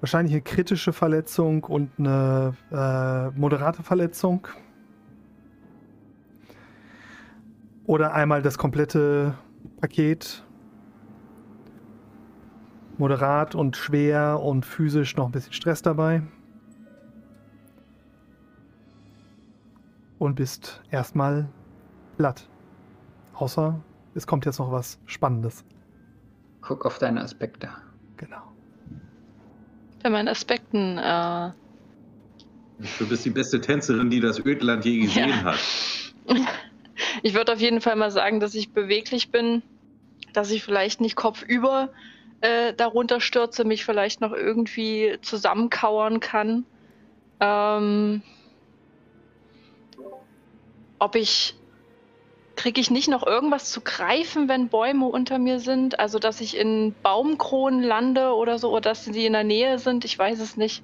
wahrscheinlich eine kritische Verletzung und eine äh, moderate Verletzung. Oder einmal das komplette Paket moderat und schwer und physisch noch ein bisschen Stress dabei. Und bist erstmal platt. Außer es kommt jetzt noch was Spannendes. Guck auf deine Aspekte. Genau. Bei meinen Aspekten, äh, Du bist die beste Tänzerin, die das Ödland je gesehen Ja. hat. ich würde auf jeden Fall mal sagen, dass ich beweglich bin, dass ich vielleicht nicht kopfüber äh, darunter stürze, mich vielleicht noch irgendwie zusammenkauern kann. Ähm, ob ich kriege ich nicht noch irgendwas zu greifen, wenn Bäume unter mir sind? Also, dass ich in Baumkronen lande oder so, oder dass sie in der Nähe sind? Ich weiß es nicht,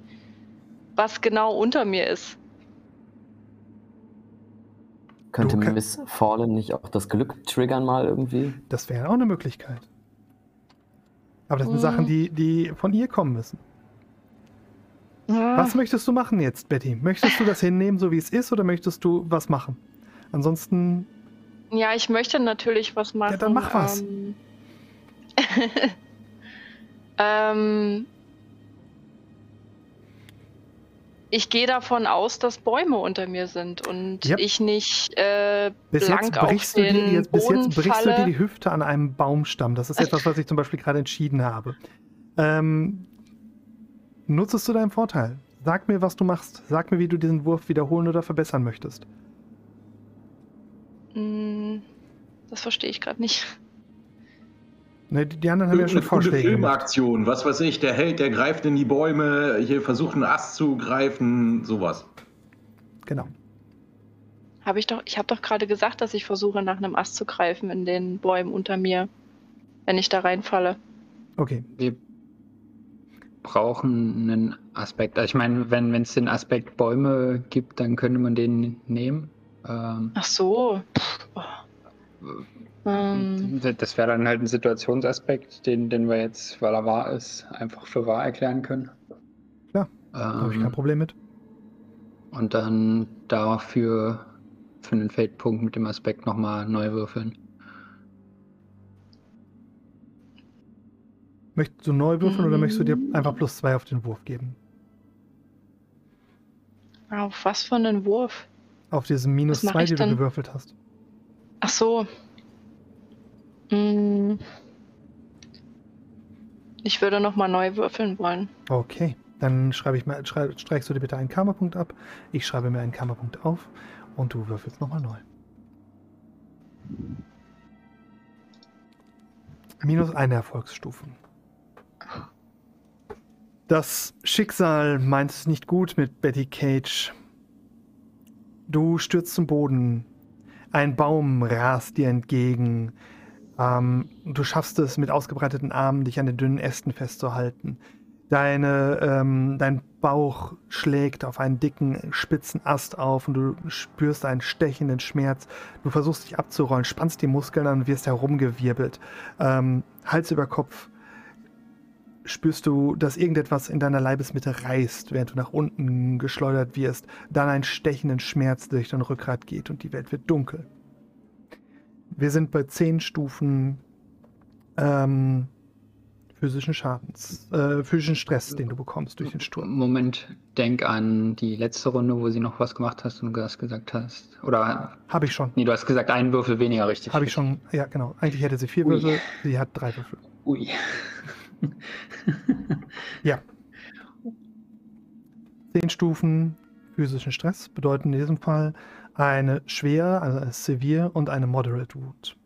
was genau unter mir ist. Könnte kann- Miss Fallen nicht auch das Glück triggern mal irgendwie? Das wäre auch eine Möglichkeit. Aber das sind Hm. Sachen, die, die von ihr kommen müssen. Was möchtest du machen jetzt, Betty? Möchtest du das hinnehmen, so wie es ist, oder möchtest du was machen? Ansonsten, Ja, ich möchte natürlich was machen. dann mach was. Ähm, ähm, ich gehe davon aus, dass Bäume unter mir sind und Yep. ich nicht äh, bis blank jetzt, auf brichst du, den dir, jetzt, bis jetzt brichst du falle. dir die Hüfte an einem Baumstamm. Das ist etwas, was ich zum Beispiel gerade entschieden habe. Ähm, nutzt es zu deinem Vorteil. Sag mir, was du machst. Sag mir, wie du diesen Wurf wiederholen oder verbessern möchtest. Hm, das verstehe ich gerade nicht. Ne, die, anderen haben ja schon Vorschläge. Filmaktion, was weiß ich, der Held, der greift in die Bäume, hier versucht einen Ast zu greifen, sowas. Genau. Habe ich doch, ich habe doch gerade gesagt, dass ich versuche, nach einem Ast zu greifen in den Bäumen unter mir, wenn ich da reinfalle. Okay. Wir brauchen einen Aspekt. Also ich meine, wenn es den Aspekt Bäume gibt, dann könnte man den nehmen. Ähm, Ach so. Pff, oh. Ähm, Das wäre dann halt ein Situationsaspekt, den, den wir jetzt, weil er wahr ist, einfach für wahr erklären können. Klar, Da habe ich kein Ähm, Problem mit. und dann dafür für einen Feldpunkt mit dem Aspekt nochmal neu würfeln. Möchtest du neu würfeln oder möchtest du dir einfach plus zwei auf den Wurf geben? auf was für einen Wurf? Auf diesen minus zwei, die du gewürfelt hast. Ach so. Hm. Ich würde nochmal neu würfeln wollen. Okay, dann schreibe ich mal, schrei, streichst du dir bitte einen Karma-Punkt ab. Ich schreibe mir einen Karma-Punkt auf und du würfelst nochmal neu. Minus eine Erfolgsstufe. Das Schicksal meint es nicht gut mit Betty Cage. Du stürzt zum Boden. Ein Baum rast dir entgegen. Ähm, du schaffst es mit ausgebreiteten Armen, dich an den dünnen Ästen festzuhalten. Deine, ähm, dein Bauch schlägt auf einen dicken, spitzen Ast auf und du spürst einen stechenden Schmerz. Du versuchst dich abzurollen, spannst die Muskeln an und wirst herumgewirbelt. Ähm, Hals über Kopf spürst du, dass irgendetwas in deiner Leibesmitte reißt, während du nach unten geschleudert wirst, dann einen stechenden Schmerz durch dein Rückgrat geht und die Welt wird dunkel. Wir sind bei zehn Stufen ähm, physischen Schadens, äh, physischen Stress, den du bekommst durch den Sturm. Moment, denk an die letzte Runde, wo sie noch was gemacht hast und du das gesagt hast. Oder. Habe ich schon. Nee, du hast gesagt, einen Würfel weniger, richtig? Habe ich schon, ja, genau. Eigentlich hätte sie vier Ui. Würfel, sie hat drei Würfel. Ui. ja. Zehn Stufen physischen Stress bedeuten in diesem Fall eine schwere, also eine severe und eine moderate Wound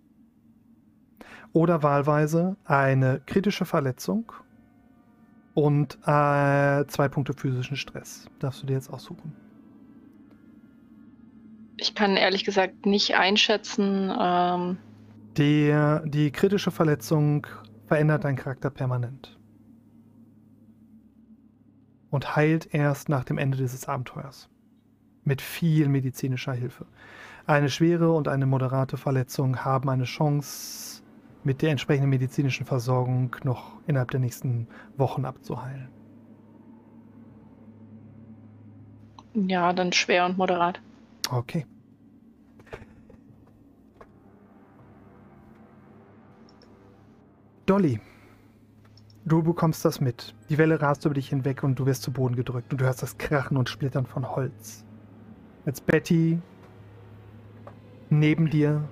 oder wahlweise eine kritische Verletzung und äh, zwei Punkte physischen Stress. Darfst du dir jetzt aussuchen? Ich kann ehrlich gesagt nicht einschätzen. Ähm die, die kritische Verletzung verändert deinen Charakter permanent. Und heilt erst nach dem Ende dieses Abenteuers. Mit viel medizinischer Hilfe. Eine schwere und eine moderate Verletzung haben eine Chance, mit der entsprechenden medizinischen Versorgung noch innerhalb der nächsten Wochen abzuheilen. Ja, dann schwer und moderat. Okay. Dolly, du bekommst das mit. Die Welle rast über dich hinweg und du wirst zu Boden gedrückt und du hörst das Krachen und Splittern von Holz. Als Betty neben dir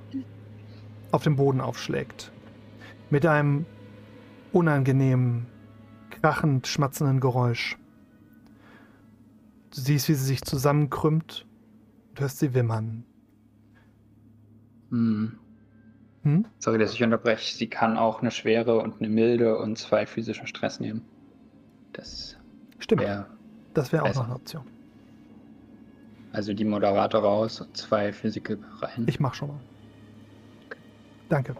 auf dem Boden aufschlägt mit einem unangenehmen, krachend schmatzenden Geräusch. Du siehst, wie sie sich zusammenkrümmt und hörst sie wimmern. Hm. Hm? Sorry, dass ich unterbreche. Sie kann auch eine schwere und eine milde und zwei physischen Stress nehmen. Das Stimmt. Wär das wäre auch noch eine Option. Also die Moderator raus und zwei Physical rein. Ich mach schon mal. Danke.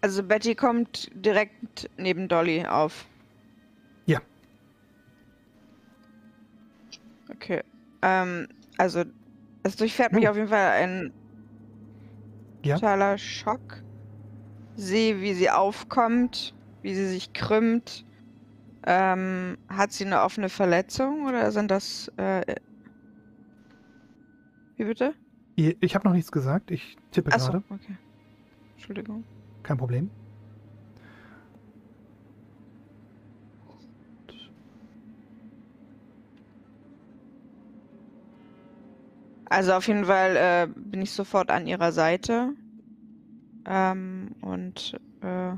Also Betty kommt direkt neben Dolly auf. Ja. Okay. Ähm, also es durchfährt mich oh. auf jeden Fall ein ja. totaler Schock. Sehe, wie sie aufkommt, wie sie sich krümmt. Ähm, hat sie eine offene Verletzung oder sind das... Äh, wie bitte? Ich habe noch nichts gesagt. Ich tippe Achso, gerade. okay. Entschuldigung. Kein Problem. Also auf jeden Fall äh, bin ich sofort an ihrer Seite. Ähm, und äh,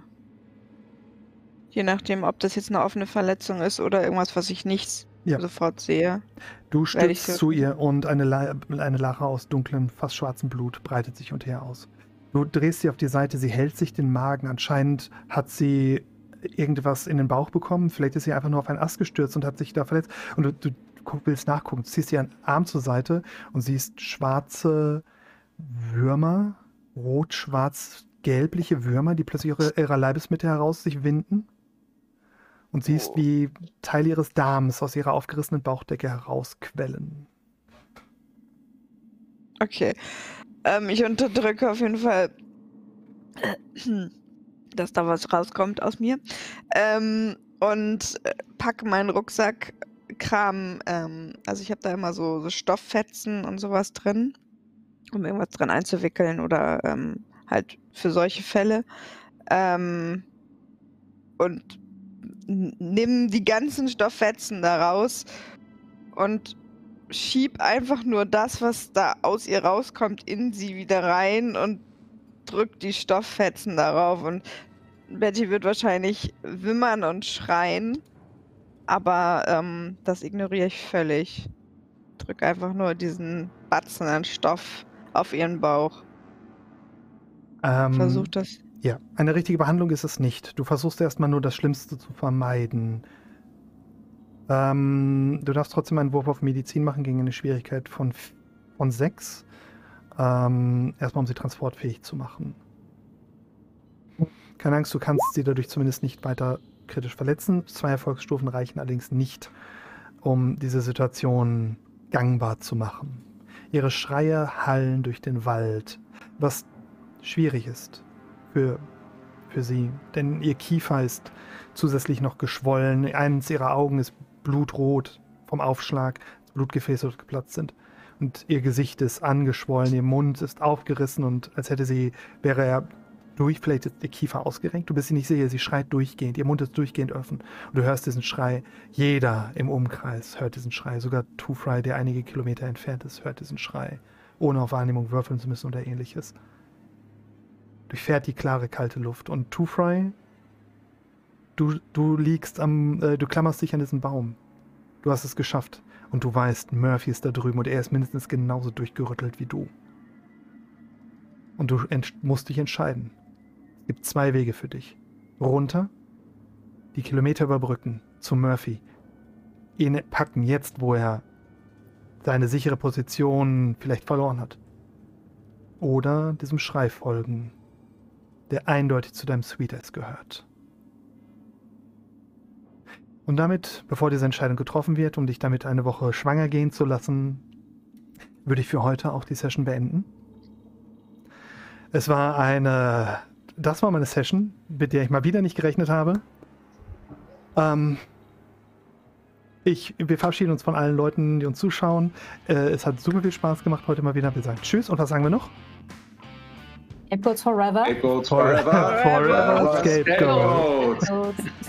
je nachdem, ob das jetzt eine offene Verletzung ist oder irgendwas, was ich nicht ja. sofort sehe. Du stürzt zu ihr und eine, La eine Lache aus dunklem, fast schwarzem Blut breitet sich unter ihr aus. Du drehst sie auf die Seite, sie hält sich den Magen. Anscheinend hat sie irgendwas in den Bauch bekommen. Vielleicht ist sie einfach nur auf einen Ast gestürzt und hat sich da verletzt. Und du, du willst nachgucken. Du ziehst ihren Arm zur Seite und siehst schwarze Würmer, rot-schwarz-gelbliche Würmer, die plötzlich ihre, ihrer Leibesmitte heraus sich winden. Und siehst, oh. wie Teile ihres Darms aus ihrer aufgerissenen Bauchdecke herausquellen. Okay. Ähm, ich unterdrücke auf jeden Fall, dass da was rauskommt aus mir. Ähm, und äh, packe meinen Rucksackkram. Ähm, also ich habe da immer so, so, Stofffetzen und sowas drin, um irgendwas dran einzuwickeln oder ähm, halt für solche Fälle. Ähm, und nimm die ganzen Stofffetzen da raus und schieb einfach nur das, was da aus ihr rauskommt, in sie wieder rein und drückt die Stofffetzen darauf. Und Betty wird wahrscheinlich wimmern und schreien. Aber ähm, das ignoriere ich völlig. Drück einfach nur diesen Batzen an Stoff auf ihren Bauch. Ähm, Versuch das. Ja, eine richtige Behandlung ist es nicht. Du versuchst erstmal nur das Schlimmste zu vermeiden. Ähm, du darfst trotzdem einen Wurf auf Medizin machen gegen eine Schwierigkeit von, von 6. Ähm, erstmal, um sie transportfähig zu machen. Keine Angst, du kannst sie dadurch zumindest nicht weiter kritisch verletzen. Zwei Erfolgsstufen reichen allerdings nicht, um diese Situation gangbar zu machen. Ihre Schreie hallen durch den Wald, was schwierig ist für, für sie, denn ihr Kiefer ist zusätzlich noch geschwollen. Eines ihrer Augen ist blutrot vom Aufschlag, Blutgefäße geplatzt sind. Und ihr Gesicht ist angeschwollen, ihr Mund ist aufgerissen und als hätte sie, wäre er durch, vielleicht ist ihr Kiefer ausgerenkt. Du bist sie nicht sicher, sie schreit durchgehend, ihr Mund ist durchgehend offen. Und du hörst diesen Schrei. Jeder im Umkreis hört diesen Schrei. Sogar Two Fry, der einige Kilometer entfernt ist, hört diesen Schrei. Ohne auf Wahrnehmung würfeln zu müssen oder ähnliches durchfährt die klare, kalte Luft. Und Two Fry, du, du liegst am, äh, du klammerst dich an diesen Baum. Du hast es geschafft. Und du weißt, Murphy ist da drüben und er ist mindestens genauso durchgerüttelt wie du. Und du musst dich entscheiden. Es gibt zwei Wege für dich. Runter, die Kilometer überbrücken zu Murphy. Ihn packen jetzt, wo er seine sichere Position vielleicht verloren hat. Oder diesem Schrei folgen, der eindeutig zu deinem Sweetest gehört. Und damit, bevor diese Entscheidung getroffen wird, um dich damit eine Woche schwanger gehen zu lassen, würde ich für heute auch die Session beenden. Es war eine, das war meine Session, mit der ich mal wieder nicht gerechnet habe. Ähm, ich, wir verabschieden uns von allen Leuten, die uns zuschauen. Äh, es hat super viel Spaß gemacht heute mal wieder. Wir sagen Tschüss und was sagen wir noch? Scapegoats forever. Scapegoats Forever, forever. forever, Scapegoats. Scapegoats. Scapegoats.